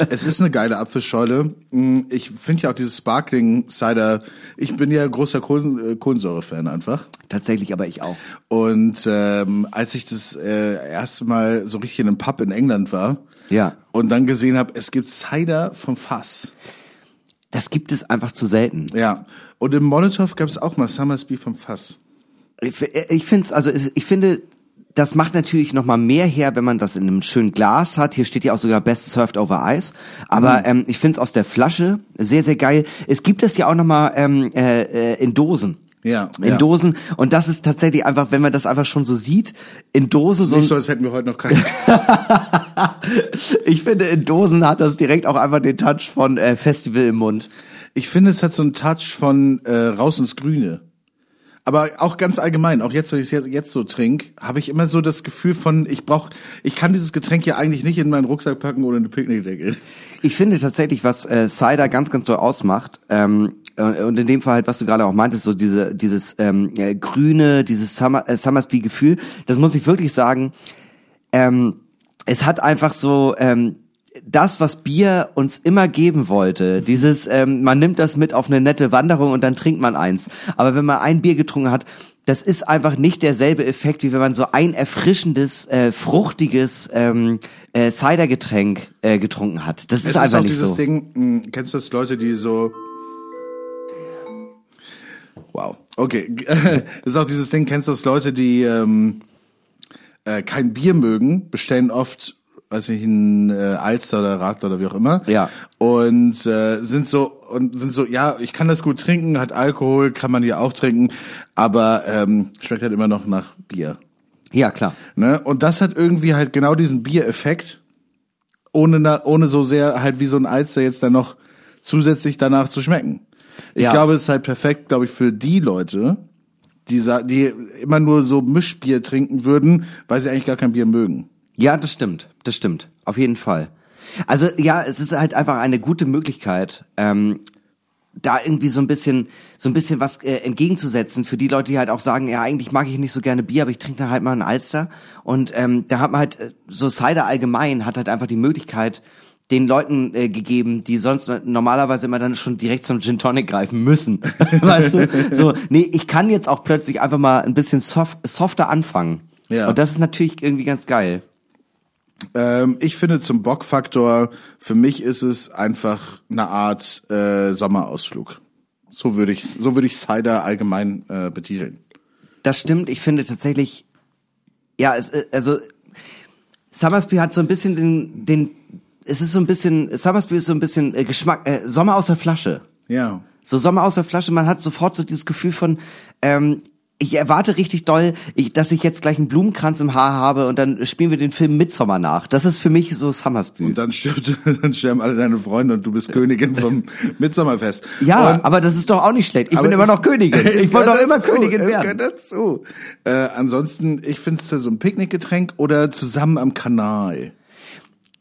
Es ist eine geile Apfelschorle. Mm, Ich finde ja auch dieses Sparkling Cider. Ich bin ja großer Kohlen, äh, Kohlensäure-Fan einfach. Tatsächlich, aber ich auch. Und ähm, als ich das äh, erste Mal so richtig in einem Pub in England war Ja. und dann gesehen habe, es gibt Cider vom Fass. Das gibt es einfach zu selten. Ja. Und im Molotow gab es auch mal Summersby vom Fass. Ich, ich finde es, also ich finde, das macht natürlich noch mal mehr her, wenn man das in einem schönen Glas hat. Hier steht ja auch sogar Best Served Over Ice. Aber Mhm. ähm, ich finde es aus der Flasche sehr, sehr geil. Es gibt es ja auch noch mal ähm, äh, äh, in Dosen. Ja, In ja. Dosen. Und das ist tatsächlich einfach, wenn man das einfach schon so sieht, in Dosen so. Nicht so, als hätten wir heute noch keins. ich finde, in Dosen hat das direkt auch einfach den Touch von äh, Festival im Mund. Ich finde, es hat so einen Touch von äh, raus ins Grüne. Aber auch ganz allgemein, auch jetzt, wenn ich es jetzt, so trinke, habe ich immer so das Gefühl von, ich brauch, ich kann dieses Getränk ja eigentlich nicht in meinen Rucksack packen oder eine Picknickdecke. Ich finde tatsächlich, was äh, Cider ganz, ganz doll ausmacht, ähm, und und in dem Fall halt, was du gerade auch meintest, so diese, dieses ähm, äh, grüne, dieses Summer, äh, Summersby-Gefühl, das muss ich wirklich sagen, ähm, es hat einfach so ähm, das, was Bier uns immer geben wollte. Dieses, ähm, man nimmt das mit auf eine nette Wanderung und dann trinkt man eins. Aber wenn man ein Bier getrunken hat, das ist einfach nicht derselbe Effekt, wie wenn man so ein erfrischendes, äh, fruchtiges ähm, äh, Cidergetränk äh, getrunken hat. Das ist Es einfach ist auch nicht dieses so. Ding, mh, kennst du das Leute, die so Wow. Okay. Es ist auch dieses Ding, kennst du das Leute, die ähm, äh, kein Bier mögen, bestellen oft, weiß nicht, ein äh, Alster oder Radler oder wie auch immer. Ja. Und äh, sind so und sind so, ja, ich kann das gut trinken, hat Alkohol, kann man ja auch trinken, aber ähm, schmeckt halt immer noch nach Bier. Ja, klar. Ne? Und das hat irgendwie halt genau diesen Biereffekt, ohne, ohne so sehr halt wie so ein Alster jetzt dann noch zusätzlich danach zu schmecken. Ich Ja. glaube, es ist halt perfekt, glaube ich, für die Leute, die, die immer nur so Mischbier trinken würden, weil sie eigentlich gar kein Bier mögen. Ja, das stimmt. Das stimmt. Auf jeden Fall. Also ja, es ist halt einfach eine gute Möglichkeit, ähm, da irgendwie so ein bisschen, so ein bisschen was äh, entgegenzusetzen für die Leute, die halt auch sagen, ja, eigentlich mag ich nicht so gerne Bier, aber ich trinke dann halt mal einen Alster. Und ähm, da hat man halt, äh, so Cider allgemein hat halt einfach die Möglichkeit, den Leuten äh, gegeben, die sonst normalerweise immer dann schon direkt zum Gin Tonic greifen müssen. weißt du? So, nee, ich kann jetzt auch plötzlich einfach mal ein bisschen soft, softer anfangen. Ja. Und das ist natürlich irgendwie ganz geil. Ähm, ich finde zum Bockfaktor, für mich ist es einfach eine Art äh, Sommerausflug. So würde ich, so würde ich Cider allgemein äh, betiteln. Das stimmt. Ich finde tatsächlich, ja, es, äh, also Summersby hat so ein bisschen den, den, es ist so ein bisschen, Summersby ist so ein bisschen äh, Geschmack, äh, Sommer aus der Flasche. Ja. So Sommer aus der Flasche. Man hat sofort so dieses Gefühl von, ähm, ich erwarte richtig doll, ich, dass ich jetzt gleich einen Blumenkranz im Haar habe und dann spielen wir den Film Midsommar nach. Das ist für mich so Summersby. Und dann stirbt, dann sterben alle deine Freunde und du bist Königin vom Mitsommerfest. ja, und, aber das ist doch auch nicht schlecht. Ich bin immer es- noch Königin. es Ich wollte doch immer Königin es werden. gehört dazu. Äh, ansonsten, ich finde es so ein Picknickgetränk oder zusammen am Kanal.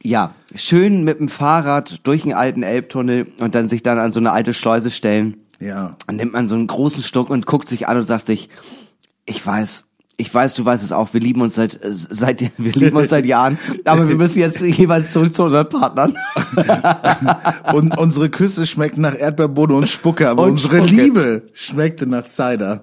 Ja, schön mit dem Fahrrad durch einen alten Elbtunnel und dann sich dann an so eine alte Schleuse stellen. Ja. Dann nimmt man so einen großen Schluck und guckt sich an und sagt sich, ich weiß, ich weiß, du weißt es auch, wir lieben uns seit, äh, seit wir lieben uns seit Jahren, aber wir müssen jetzt jeweils zurück zu unseren Partnern. Und unsere Küsse schmeckten nach Erdbeerbohne und Spucke, aber Und unsere Spucke. Liebe schmeckte nach Cider.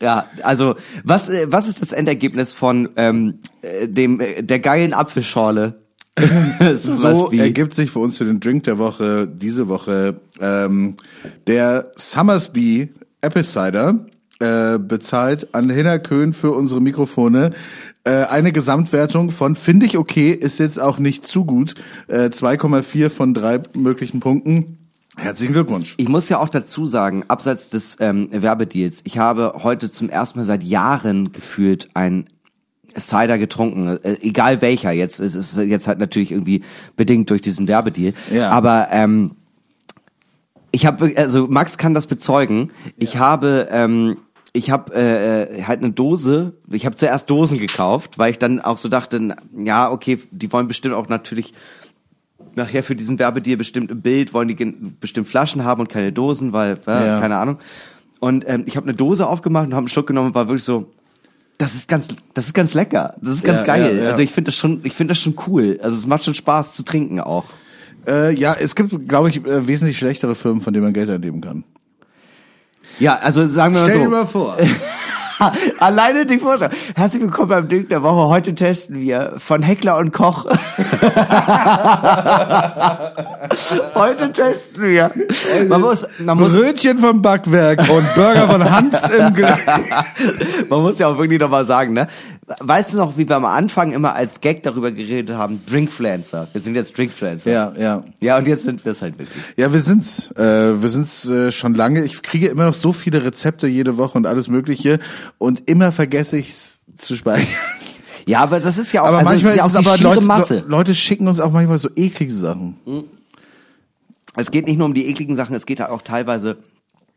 Ja, also was, äh, was ist das Endergebnis von ähm, äh, dem der geilen Apfelschorle? So ergibt sich für uns für den Drink der Woche diese Woche ähm, der Summersby Apple Cider äh, bezahlt an Hinnerkön für unsere Mikrofone äh, eine Gesamtwertung von finde ich okay, ist jetzt auch nicht zu gut, äh, 2,4 von drei möglichen Punkten. Herzlichen Glückwunsch. Ich muss ja auch dazu sagen, abseits des ähm, Werbedeals, ich habe heute zum ersten Mal seit Jahren gefühlt ein Cider getrunken, äh, egal welcher jetzt. Es ist jetzt halt natürlich irgendwie bedingt durch diesen Werbedeal. Ja. Aber ähm, ich habe, also Max kann das bezeugen. Ich habe, ähm, ich habe äh, halt eine Dose. Ich habe zuerst Dosen gekauft, weil ich dann auch so dachte, ja okay, die wollen bestimmt auch natürlich nachher für diesen Werbedeal bestimmt im Bild wollen die bestimmt Flaschen haben und keine Dosen, weil äh, Ja. keine Ahnung. Und ähm, ich habe eine Dose aufgemacht und habe einen Schluck genommen und war wirklich so, das ist ganz, das ist ganz lecker, das ist ganz Ja, geil. ja, ja. Also ich finde das schon, ich finde das schon cool. Also es macht schon Spaß zu trinken auch. Äh, ja, es gibt, glaube ich, äh, wesentlich schlechtere Firmen, von denen man Geld einnehmen kann. Ja, also sagen wir mal Stell so. dir mal vor. Alleine die Vorstellung. Herzlich willkommen beim Ding der Woche. Heute testen wir von Heckler und Koch. Heute testen wir. Man muss, man muss, Brötchen vom Backwerk und Burger von Hans im Glas. man muss ja auch wirklich nochmal sagen, ne? Weißt du noch, wie wir am Anfang immer als Gag darüber geredet haben? Drinkfluencer. Wir sind jetzt Drinkfluencer. Ja, ja. Ja, und jetzt sind wir es halt wirklich. Ja, wir sind's. Äh, wir sind's äh, schon lange. Ich kriege immer noch so viele Rezepte jede Woche und alles Mögliche und immer vergesse ich's zu speichern. Ja, aber das ist ja auch, Aber also manchmal ist ja auch es die aber Leute, Masse. Leute schicken uns auch manchmal so eklige Sachen. es geht nicht nur um die ekligen Sachen, es geht halt auch teilweise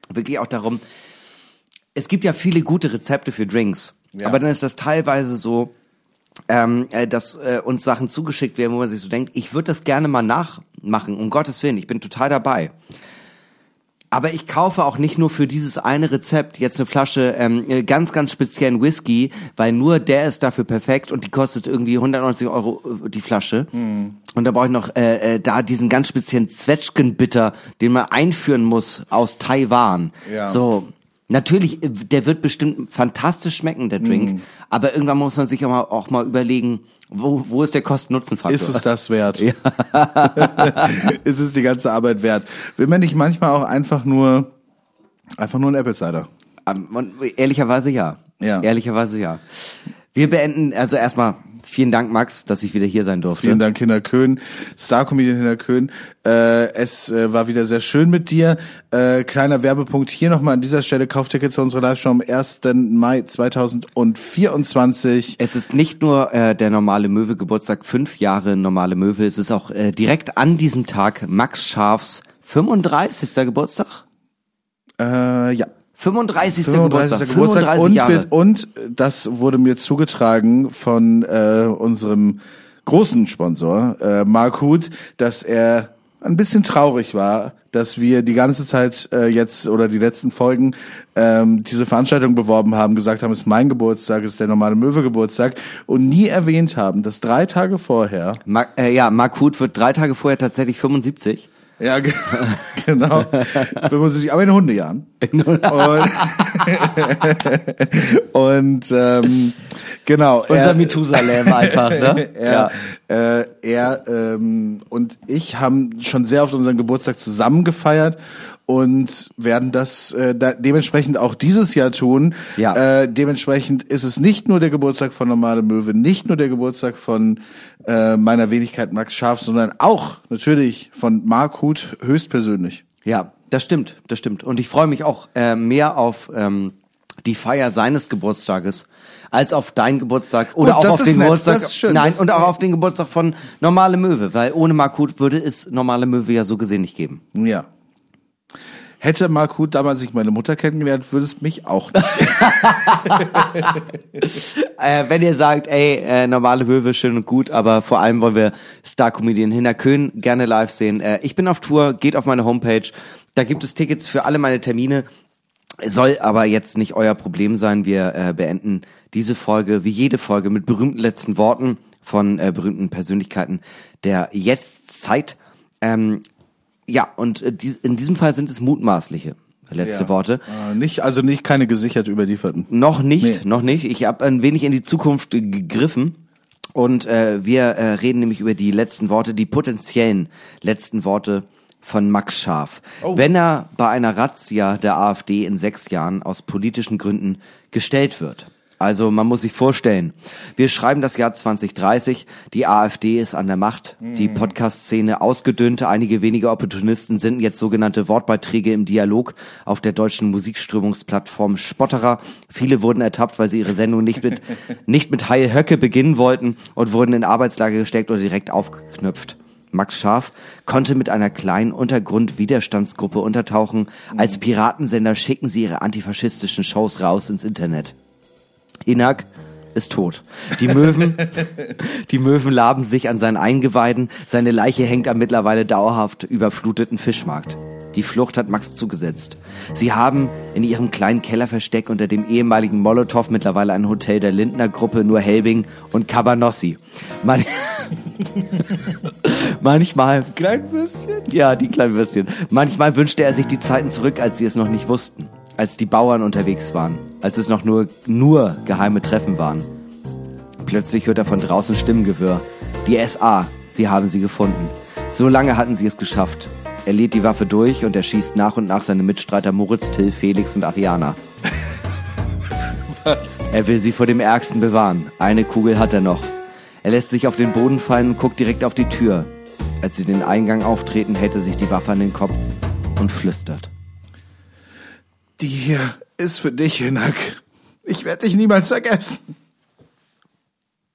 wirklich auch darum, es gibt ja viele gute Rezepte für Drinks, Ja. aber dann ist das teilweise so, ähm, äh, dass äh, uns Sachen zugeschickt werden, wo man sich so denkt, ich würde das gerne mal nachmachen, um Gottes Willen, ich bin total dabei. Aber ich kaufe auch nicht nur für dieses eine Rezept jetzt eine Flasche ähm, äh, ganz, ganz speziellen Whisky, weil nur der ist dafür perfekt und die kostet irgendwie 190 Euro äh, die Flasche. Und da brauche ich noch äh, äh, da diesen ganz speziellen Zwetschgenbitter, den man einführen muss aus Taiwan. Ja. So, natürlich, äh, der wird bestimmt fantastisch schmecken, der Drink. Aber irgendwann muss man sich auch mal, auch mal überlegen, wo, wo ist der Kosten-Nutzen-Faktor? Ist es das wert? ist es die ganze Arbeit wert? Will man nicht manchmal auch einfach nur, einfach nur ein Apple Cider? Ähm, und Ehrlicherweise ja. Ja. Ehrlicherweise ja. Wir beenden, also erstmal vielen Dank, Max, dass ich wieder hier sein durfte. Vielen Dank, Kinder Köhn, Star-Comedian Kinder Köhn. Äh, es äh, war wieder sehr schön mit dir. Äh, kleiner Werbepunkt hier nochmal an dieser Stelle. Kauftickets für unsere Live-Show am 1. Mai 2024. Es ist nicht nur äh, der normale Möwe Geburtstag, fünf Jahre normale Möwe, es ist auch äh, direkt an diesem Tag Max Scharfs 35. Geburtstag? Äh, ja. 35. 35. Geburtstag, Geburtstag 35 und, Jahre. wir, und das wurde mir zugetragen von äh, unserem großen Sponsor, äh, Mark Huth, dass er ein bisschen traurig war, dass wir die ganze Zeit äh, jetzt oder die letzten Folgen ähm, diese Veranstaltung beworben haben, gesagt haben, es ist mein Geburtstag, es ist der normale Möwe-Geburtstag und nie erwähnt haben, dass drei Tage vorher Ma äh, ja, Mark Huth wird drei Tage vorher tatsächlich 75. Ja, ge- genau. 75, aber in Hundejahren. Und, und ähm, genau. Unser er- Methusalem einfach, ne? er, äh, er ähm, und ich haben schon sehr oft unseren Geburtstag zusammen gefeiert und werden das äh, da, dementsprechend auch dieses Jahr tun. Ja. Äh, dementsprechend ist es nicht nur der Geburtstag von Normale Möwe, nicht nur der Geburtstag von äh, meiner Wenigkeit Max Scharf, sondern auch natürlich von Mark Huth höchstpersönlich. Ja, das stimmt, das stimmt. Und ich freue mich auch äh, mehr auf ähm, die Feier seines Geburtstages als auf deinen Geburtstag oder Gut, auch auf den nett, Geburtstag. schön, nein, und auch auf den Geburtstag von Normale Möwe, weil ohne Mark Huth würde es Normale Möwe ja so gesehen nicht geben. Ja. Hätte Mark Huth damals nicht meine Mutter kennengelernt, würde es mich auch nicht. Äh, wenn ihr sagt, ey, äh, Normale Möwe schön und gut, aber vor allem wollen wir Star-Comedian Hinner Köhn gerne live sehen. Äh, ich bin auf Tour, geht auf meine Homepage, da gibt es Tickets für alle meine Termine. Soll aber jetzt nicht euer Problem sein. Wir äh, beenden diese Folge, wie jede Folge, mit berühmten letzten Worten von äh, berühmten Persönlichkeiten der Jetztzeit. Ähm, ja, und äh, in diesem Fall sind es mutmaßliche letzte Ja. Worte. Äh, nicht, also nicht keine gesichert überlieferten. Noch nicht, Nee. noch nicht. Ich habe ein wenig in die Zukunft gegriffen. Und äh, wir äh, reden nämlich über die letzten Worte, die potenziellen letzten Worte von Max Scharf. Wenn er bei einer Razzia der AfD in sechs Jahren aus politischen Gründen gestellt wird. Also man muss sich vorstellen, wir schreiben das Jahr 2030, die AfD ist an der Macht, die Podcast-Szene ausgedünnt, einige wenige Opportunisten sind jetzt sogenannte Wortbeiträge im Dialog auf der deutschen Musikströmungsplattform Spotterer. Viele wurden ertappt, weil sie ihre Sendung nicht mit, nicht mit Heil Höcke beginnen wollten und wurden in Arbeitslager gesteckt oder direkt aufgeknüpft. Max Scharf konnte mit einer kleinen Untergrund-Widerstandsgruppe untertauchen. Als Piratensender schicken sie ihre antifaschistischen Shows raus ins Internet. Inak ist tot. Die Möwen, die Möwen laben sich an seinen Eingeweiden. Seine Leiche hängt am mittlerweile dauerhaft überfluteten Fischmarkt. Die Flucht hat Max zugesetzt. Sie haben in ihrem kleinen Kellerversteck unter dem ehemaligen Molotow mittlerweile ein Hotel der Lindner Gruppe nur Helbing und Cabanossi. Man Manchmal Kleinwürstchen? ja, die kleinen Würstchen. Manchmal wünschte er sich die Zeiten zurück, als sie es noch nicht wussten. Als die Bauern unterwegs waren. Als es noch nur, nur geheime Treffen waren. Plötzlich hört er von draußen Stimmengewirr. Die SA, sie haben sie gefunden. So lange hatten sie es geschafft. Er lädt die Waffe durch und er schießt nach und nach seine Mitstreiter Moritz, Till, Felix und Ariana. Er will sie vor dem Ärgsten bewahren. Eine Kugel hat er noch. Er lässt sich auf den Boden fallen und guckt direkt auf die Tür. Als sie den Eingang auftreten, hält er sich die Waffe an den Kopf und flüstert. Die hier ist für dich, Hinak. Ich werde dich niemals vergessen.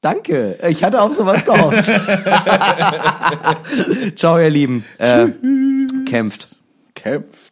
Danke, ich hatte auf sowas gehofft. Ciao, ihr Lieben. Äh, Kämpft. Kämpft.